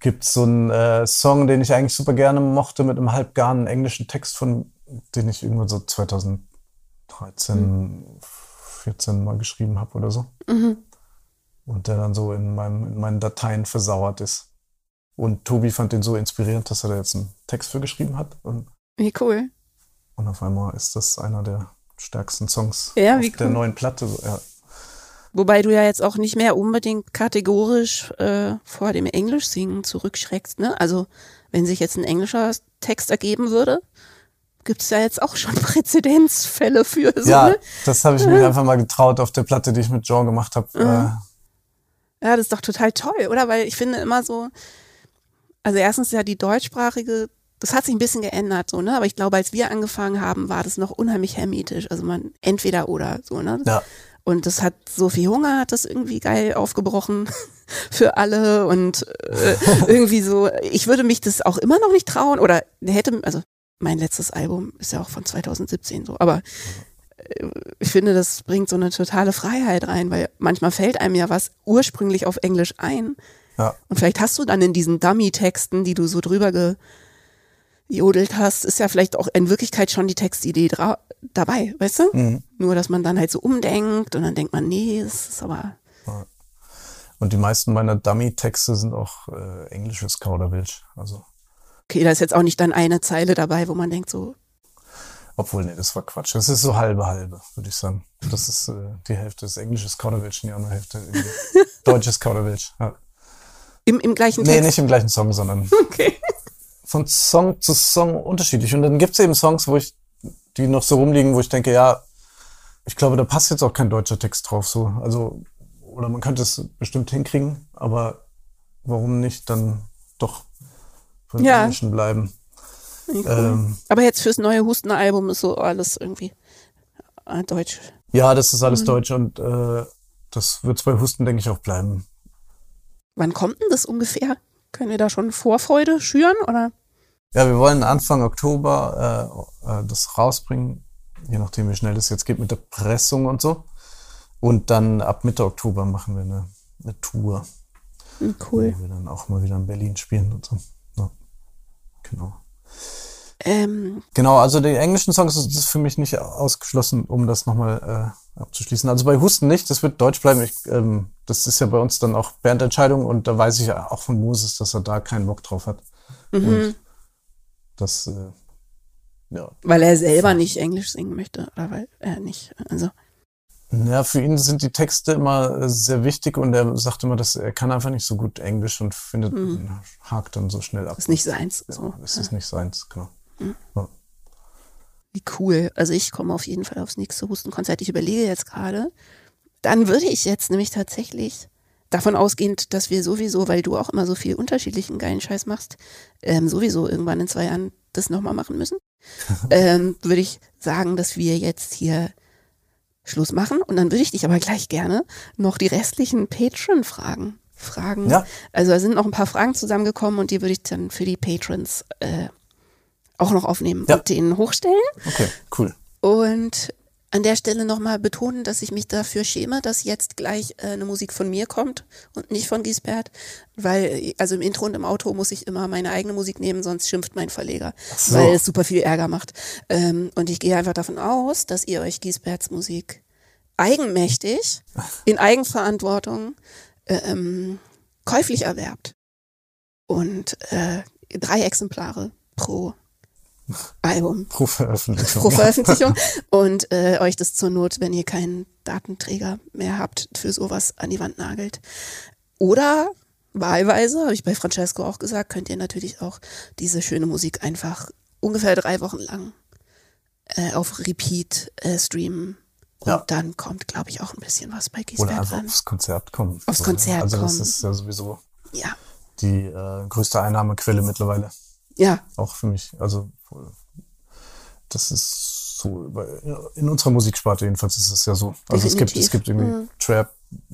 [SPEAKER 3] gibt es so einen äh, Song, den ich eigentlich super gerne mochte, mit einem halbgarnen englischen Text, von den ich irgendwann so 2013, 14 mal geschrieben habe oder so und der dann so in, meinem, in meinen Dateien versauert ist. Und Tobi fand den so inspirierend, dass er da jetzt einen Text für geschrieben hat. Und,
[SPEAKER 2] Wie cool.
[SPEAKER 3] und auf einmal ist das einer der stärksten Songs
[SPEAKER 2] Ja,
[SPEAKER 3] auf
[SPEAKER 2] wie
[SPEAKER 3] der
[SPEAKER 2] cool.
[SPEAKER 3] neuen Platte. Ja.
[SPEAKER 2] Wobei du ja jetzt auch nicht mehr unbedingt kategorisch äh, vor dem Englisch-Singen zurückschreckst, ne? Also wenn sich jetzt ein englischer Text ergeben würde, gibt's ja jetzt auch schon *laughs* Präzedenzfälle für so,
[SPEAKER 3] ja,
[SPEAKER 2] ne?
[SPEAKER 3] das habe ich mir *laughs* einfach mal getraut auf der Platte, die ich mit Jean gemacht habe.
[SPEAKER 2] Ja, das ist doch total toll, oder? Weil ich finde immer so, also erstens ja die deutschsprachige, das hat sich ein bisschen geändert, so, ne? Aber ich glaube, als wir angefangen haben, war das noch unheimlich hermetisch. Also man entweder oder so, ne?
[SPEAKER 3] Ja.
[SPEAKER 2] Und das hat Sophie Hunger hat das irgendwie geil aufgebrochen *laughs* für alle und äh, irgendwie so, ich würde mich das auch immer noch nicht trauen oder hätte, also mein letztes Album ist ja auch von 2017 so, aber ich finde, das bringt so eine totale Freiheit rein, weil manchmal fällt einem ja was ursprünglich auf Englisch ein
[SPEAKER 3] ja.
[SPEAKER 2] und vielleicht hast du dann in diesen Dummy-Texten, die du so drüber gejodelt hast, ist ja vielleicht auch in Wirklichkeit schon die Textidee dabei, weißt du?
[SPEAKER 3] Mhm.
[SPEAKER 2] Nur, dass man dann halt so umdenkt und dann denkt man, nee, das ist aber,
[SPEAKER 3] Und die meisten meiner Dummy-Texte sind auch äh, englisches Kauderwelsch. Also,
[SPEAKER 2] okay, da ist jetzt auch nicht dann eine Zeile dabei, wo man denkt so,
[SPEAKER 3] obwohl, nee, das war Quatsch. Das ist so halbe halbe, würde ich sagen. Das ist äh, die Hälfte ist englisches Kauderwelsch und die andere Hälfte *laughs* deutsches Kauderwelsch. Ja.
[SPEAKER 2] im, im gleichen
[SPEAKER 3] Nee,
[SPEAKER 2] Text.
[SPEAKER 3] nicht im gleichen Song, sondern *laughs*
[SPEAKER 2] Okay.
[SPEAKER 3] von Song zu Song unterschiedlich. Und dann gibt's eben Songs, wo ich, die noch so rumliegen, wo ich denke, ja, ich glaube, da passt jetzt auch kein deutscher Text drauf. So, also oder man könnte es bestimmt hinkriegen, aber warum nicht dann doch von
[SPEAKER 2] Ja.
[SPEAKER 3] Englischen bleiben?
[SPEAKER 2] Cool.
[SPEAKER 3] Ähm,
[SPEAKER 2] aber jetzt fürs neue Husten-Album ist so alles irgendwie äh, deutsch.
[SPEAKER 3] ja, das ist alles
[SPEAKER 2] Mhm.
[SPEAKER 3] deutsch und äh, das wird bei Husten, denke ich, auch bleiben.
[SPEAKER 2] Wann kommt denn das ungefähr? Können wir da schon Vorfreude schüren oder?
[SPEAKER 3] Ja, wir wollen Anfang Oktober äh, äh, das rausbringen, je nachdem, wie schnell das jetzt geht mit der Pressung und so. Und dann ab Mitte Oktober machen wir eine, eine Tour,
[SPEAKER 2] Hm, Cool.
[SPEAKER 3] wo wir dann auch mal wieder in Berlin spielen und so. Ja, genau.
[SPEAKER 2] Ähm,
[SPEAKER 3] Genau, also die englischen Songs das ist für mich nicht ausgeschlossen, um das nochmal äh, abzuschließen. Also bei Husten nicht, das wird Deutsch bleiben. Ich, ähm, das ist ja bei uns dann auch Bandentscheidung und da weiß ich ja auch von Moses, dass er da keinen Bock drauf hat.
[SPEAKER 2] mhm.
[SPEAKER 3] Und das, äh, ja,
[SPEAKER 2] weil er selber nicht Englisch singen möchte oder weil er nicht, also
[SPEAKER 3] Ja, für ihn sind die Texte immer sehr wichtig und er sagt immer, dass er kann einfach nicht so gut Englisch und findet,
[SPEAKER 2] Mhm.
[SPEAKER 3] hakt dann so schnell ab.
[SPEAKER 2] ist nicht seins.
[SPEAKER 3] Ja,
[SPEAKER 2] So.
[SPEAKER 3] es ist nicht seins, genau.
[SPEAKER 2] Wie cool. Also ich komme auf jeden Fall aufs nächste Hustenkonzert. Ich überlege jetzt gerade. Dann würde ich jetzt nämlich tatsächlich davon ausgehend, dass wir sowieso, weil du auch immer so viel unterschiedlichen geilen Scheiß machst, ähm, sowieso irgendwann in zwei Jahren das nochmal machen müssen, *laughs* ähm, würde ich sagen, dass wir jetzt hier Schluss machen. Und dann würde ich dich aber gleich gerne noch die restlichen Patron-Fragen fragen.
[SPEAKER 3] Ja.
[SPEAKER 2] Also da sind noch ein paar Fragen zusammengekommen und die würde ich dann für die Patrons äh, auch noch aufnehmen
[SPEAKER 3] Ja.
[SPEAKER 2] und denen hochstellen.
[SPEAKER 3] Okay, cool.
[SPEAKER 2] Und an der Stelle nochmal betonen, dass ich mich dafür schäme, dass jetzt gleich äh, eine Musik von mir kommt und nicht von Gisbert, weil äh, also im Intro und im Auto muss ich immer meine eigene Musik nehmen, sonst schimpft mein Verleger,
[SPEAKER 3] so.
[SPEAKER 2] weil es super viel Ärger macht. Ähm, und ich gehe einfach davon aus, dass ihr euch Gisberts Musik eigenmächtig, *laughs* in Eigenverantwortung äh, ähm, käuflich erwerbt. Und äh, drei Exemplare pro Album
[SPEAKER 3] Pro Veröffentlichung.
[SPEAKER 2] pro Veröffentlichung *laughs* und äh, euch das zur Not, wenn ihr keinen Datenträger mehr habt, für sowas an die Wand nagelt. Oder wahlweise, habe ich bei Francesco auch gesagt, könnt ihr natürlich auch diese schöne Musik einfach ungefähr drei Wochen lang äh, auf Repeat äh, streamen. Und
[SPEAKER 3] Ja.
[SPEAKER 2] dann kommt, glaube ich, auch ein bisschen was bei
[SPEAKER 3] Oder
[SPEAKER 2] Gisbert
[SPEAKER 3] einfach
[SPEAKER 2] dran.
[SPEAKER 3] aufs Konzert kommen.
[SPEAKER 2] Aufs Konzert
[SPEAKER 3] Also das
[SPEAKER 2] kommen.
[SPEAKER 3] ist ja sowieso
[SPEAKER 2] Ja,
[SPEAKER 3] die äh, größte Einnahmequelle mittlerweile.
[SPEAKER 2] ja,
[SPEAKER 3] Auch für mich. Also das ist so, in unserer Musiksparte jedenfalls ist es ja so. Also es gibt, es gibt irgendwie
[SPEAKER 2] Mhm.
[SPEAKER 3] Trap,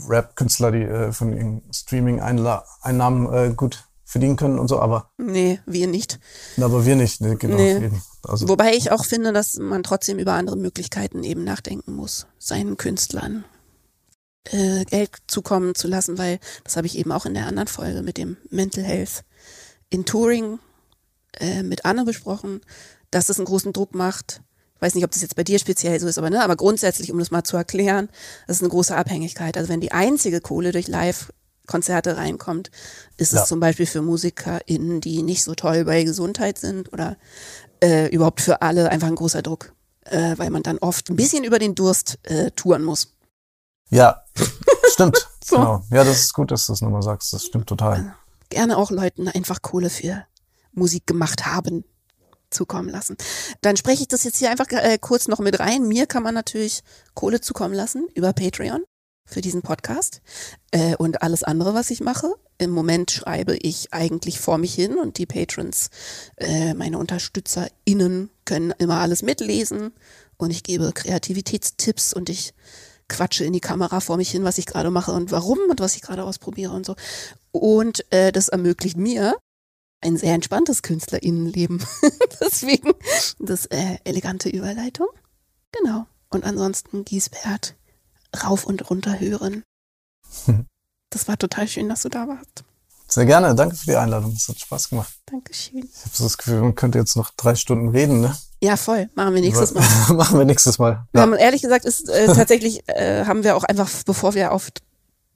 [SPEAKER 3] Rap-Künstler, die äh, von ihren Streaming-Einnahmen äh, gut verdienen können und so, aber,
[SPEAKER 2] nee, wir nicht.
[SPEAKER 3] aber wir nicht. Ne, genau,
[SPEAKER 2] Nee.
[SPEAKER 3] Also,
[SPEAKER 2] Wobei ich auch finde, dass man trotzdem über andere Möglichkeiten eben nachdenken muss, seinen Künstlern äh, Geld zukommen zu lassen, weil das habe ich eben auch in der anderen Folge mit dem Mental Health in Touring äh, mit Anne besprochen, dass es einen großen Druck macht. Ich weiß nicht, ob das jetzt bei dir speziell so ist, aber ne, aber grundsätzlich, um das mal zu erklären, das ist eine große Abhängigkeit. Also wenn die einzige Kohle durch Live-Konzerte reinkommt, ist
[SPEAKER 3] Ja.
[SPEAKER 2] es zum Beispiel für MusikerInnen, die nicht so toll bei Gesundheit sind oder äh, überhaupt für alle einfach ein großer Druck. äh, weil man dann oft ein bisschen über den Durst äh, touren muss.
[SPEAKER 3] Ja, *laughs* stimmt.
[SPEAKER 2] So.
[SPEAKER 3] Genau. Ja, das ist gut, dass du das nochmal sagst. Das stimmt total.
[SPEAKER 2] Gerne auch Leuten einfach Kohle für Musik gemacht haben zukommen lassen. Dann spreche ich das jetzt hier einfach äh, kurz noch mit rein. Mir kann man natürlich Kohle zukommen lassen über Patreon für diesen Podcast äh, und alles andere, was ich mache. Im Moment schreibe ich eigentlich vor mich hin und die Patrons, äh, meine UnterstützerInnen können immer alles mitlesen und ich gebe Kreativitätstipps und ich quatsche in die Kamera vor mich hin, was ich gerade mache und warum und was ich gerade ausprobiere und so. Und äh, das ermöglicht mir ein sehr entspanntes KünstlerInnenleben. *laughs* Deswegen das äh, elegante Überleitung. Genau. Und ansonsten Giesbert rauf und runter hören. Das war total schön, dass du da warst.
[SPEAKER 3] Sehr gerne. Danke für die Einladung. Es hat Spaß gemacht.
[SPEAKER 2] Dankeschön.
[SPEAKER 3] Ich habe so das Gefühl, man könnte jetzt noch drei Stunden reden, ne?
[SPEAKER 2] Ja, voll. Machen wir nächstes Mal. *laughs*
[SPEAKER 3] Machen wir nächstes Mal.
[SPEAKER 2] Wir
[SPEAKER 3] Ja.
[SPEAKER 2] haben ehrlich gesagt, ist äh, *laughs* tatsächlich äh, haben wir auch einfach, bevor wir auf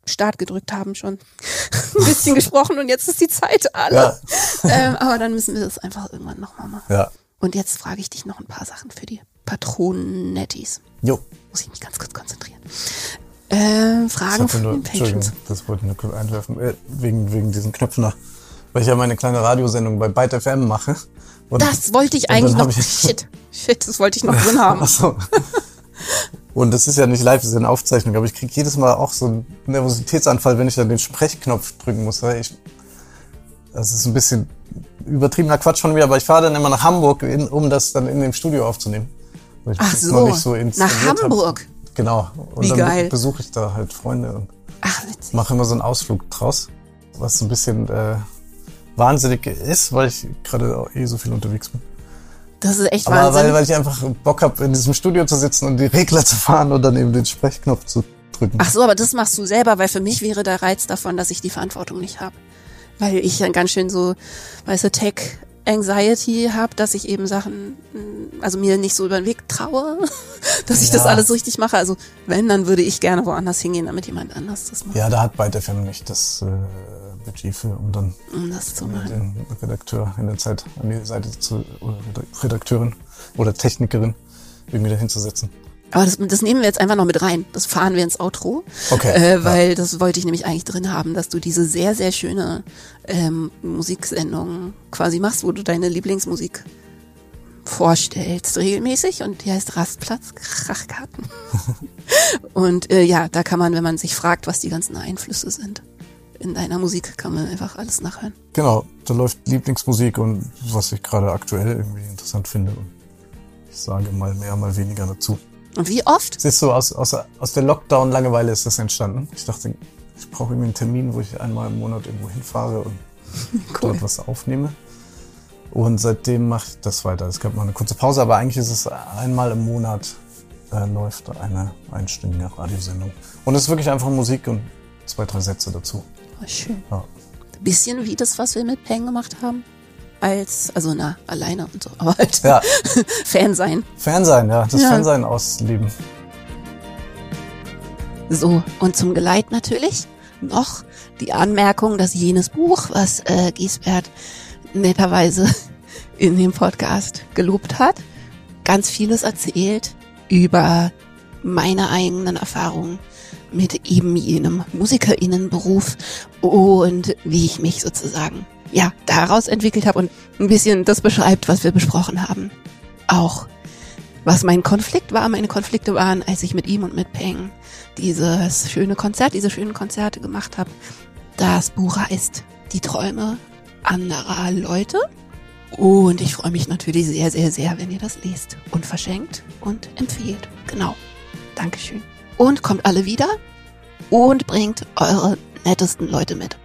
[SPEAKER 2] Start gedrückt haben, schon *laughs* ein bisschen gesprochen und jetzt ist die Zeit alle.
[SPEAKER 3] Ja. *laughs*
[SPEAKER 2] Ähm, aber dann müssen wir das einfach irgendwann nochmal machen.
[SPEAKER 3] ja.
[SPEAKER 2] Und jetzt frage ich dich noch ein paar Sachen für die Patronettis.
[SPEAKER 3] Jo.
[SPEAKER 2] Muss ich mich ganz kurz konzentrieren. Äh,
[SPEAKER 3] Ich
[SPEAKER 2] Fragen von den Patrons.
[SPEAKER 3] das wollte ich nur kurz einwerfen, äh, wegen, wegen diesen Knöpfen nach. Weil ich ja meine kleine Radiosendung bei Byte FM mache. Und
[SPEAKER 2] Das wollte ich eigentlich noch.
[SPEAKER 3] ich-
[SPEAKER 2] Shit, shit, das wollte ich noch drin *laughs* haben.
[SPEAKER 3] Ach so. Und das ist ja nicht live, das ist ja eine Aufzeichnung, aber ich kriege jedes Mal auch so einen Nervositätsanfall, wenn ich dann den Sprechknopf drücken muss. Ich, das ist ein bisschen übertriebener Quatsch von mir, aber ich fahre dann immer nach Hamburg, in, um das dann in dem Studio aufzunehmen. Weil ich
[SPEAKER 2] Ach so,
[SPEAKER 3] noch nicht so
[SPEAKER 2] nach
[SPEAKER 3] hab.
[SPEAKER 2] Hamburg.
[SPEAKER 3] Genau. Und
[SPEAKER 2] Wie
[SPEAKER 3] dann
[SPEAKER 2] geil.
[SPEAKER 3] besuche ich da halt Freunde und mache immer so einen Ausflug draus, was ein bisschen äh, wahnsinnig ist, weil ich gerade auch eh so viel unterwegs bin.
[SPEAKER 2] Das ist echt
[SPEAKER 3] Aber
[SPEAKER 2] Wahnsinn.
[SPEAKER 3] weil, weil ich einfach Bock habe, in diesem Studio zu sitzen und die Regler zu fahren und dann eben den Sprechknopf zu drücken.
[SPEAKER 2] Ach so, aber das machst du selber, weil für mich wäre der Reiz davon, dass ich die Verantwortung nicht habe. Weil ich dann ganz schön so, weißt du, Tech Anxiety habe, dass ich eben Sachen, mm, also mir nicht so über den Weg traue, *laughs* dass ich das
[SPEAKER 3] Ja.
[SPEAKER 2] alles richtig mache. Also wenn, dann würde ich gerne woanders hingehen, damit jemand anders das macht,
[SPEAKER 3] Ja, da hat Byte FM nicht das äh, Budget für, um dann
[SPEAKER 2] um das zu machen.
[SPEAKER 3] den Redakteur in der Zeit an die Seite zu, oder Redakteurin oder Technikerin irgendwie dahin zu setzen.
[SPEAKER 2] Aber das, das nehmen wir jetzt einfach noch mit rein. Das fahren wir ins Outro.
[SPEAKER 3] Okay,
[SPEAKER 2] Äh,
[SPEAKER 3] ja.
[SPEAKER 2] weil das wollte ich nämlich eigentlich drin haben, dass du diese sehr, sehr schöne ähm, Musiksendung quasi machst, wo du deine Lieblingsmusik vorstellst, regelmäßig. Und die heißt Rastplatz Krachkarten. *laughs* und äh, ja, da kann man, wenn man sich fragt, was die ganzen Einflüsse sind in deiner Musik, kann man einfach alles nachhören.
[SPEAKER 3] Genau, da läuft Lieblingsmusik und was ich gerade aktuell irgendwie interessant finde. Ich sage mal mehr, mal weniger dazu.
[SPEAKER 2] Und wie oft?
[SPEAKER 3] Siehst du, aus, aus, aus der Lockdown-Langeweile ist das entstanden. Ich dachte, ich brauche irgendwie einen Termin, wo ich einmal im Monat irgendwo hinfahre und *laughs* dort was aufnehme. Und seitdem mache ich das weiter. Es gab mal eine kurze Pause, aber eigentlich ist es einmal im Monat äh, läuft eine einstündige Radiosendung. Und es ist wirklich einfach Musik und zwei, drei Sätze dazu.
[SPEAKER 2] Schön.
[SPEAKER 3] Ja.
[SPEAKER 2] Bisschen wie das, was wir mit Peng gemacht haben. Als, also na, alleine und so, aber halt
[SPEAKER 3] Ja, *laughs*
[SPEAKER 2] Fan sein.
[SPEAKER 3] Fansein, ja, das
[SPEAKER 2] Ja.
[SPEAKER 3] Fansein ausleben.
[SPEAKER 2] So, und zum Geleit natürlich noch die Anmerkung, dass jenes Buch, was äh, Giesbert netterweise *laughs* in dem Podcast gelobt hat, ganz vieles erzählt über meine eigenen Erfahrungen mit eben jenem Musikerinnenberuf und wie ich mich sozusagen ja daraus entwickelt habe und ein bisschen das beschreibt, was wir besprochen haben. Auch was mein Konflikt war, meine Konflikte waren, als ich mit ihm und mit Peng dieses schöne Konzert, diese schönen Konzerte gemacht habe. Das Buch heißt Die Träume anderer Leute. Und ich freue mich natürlich sehr, sehr, sehr, wenn ihr das lest und verschenkt und empfehlt. Genau. Dankeschön. Und kommt alle wieder und bringt eure nettesten Leute mit.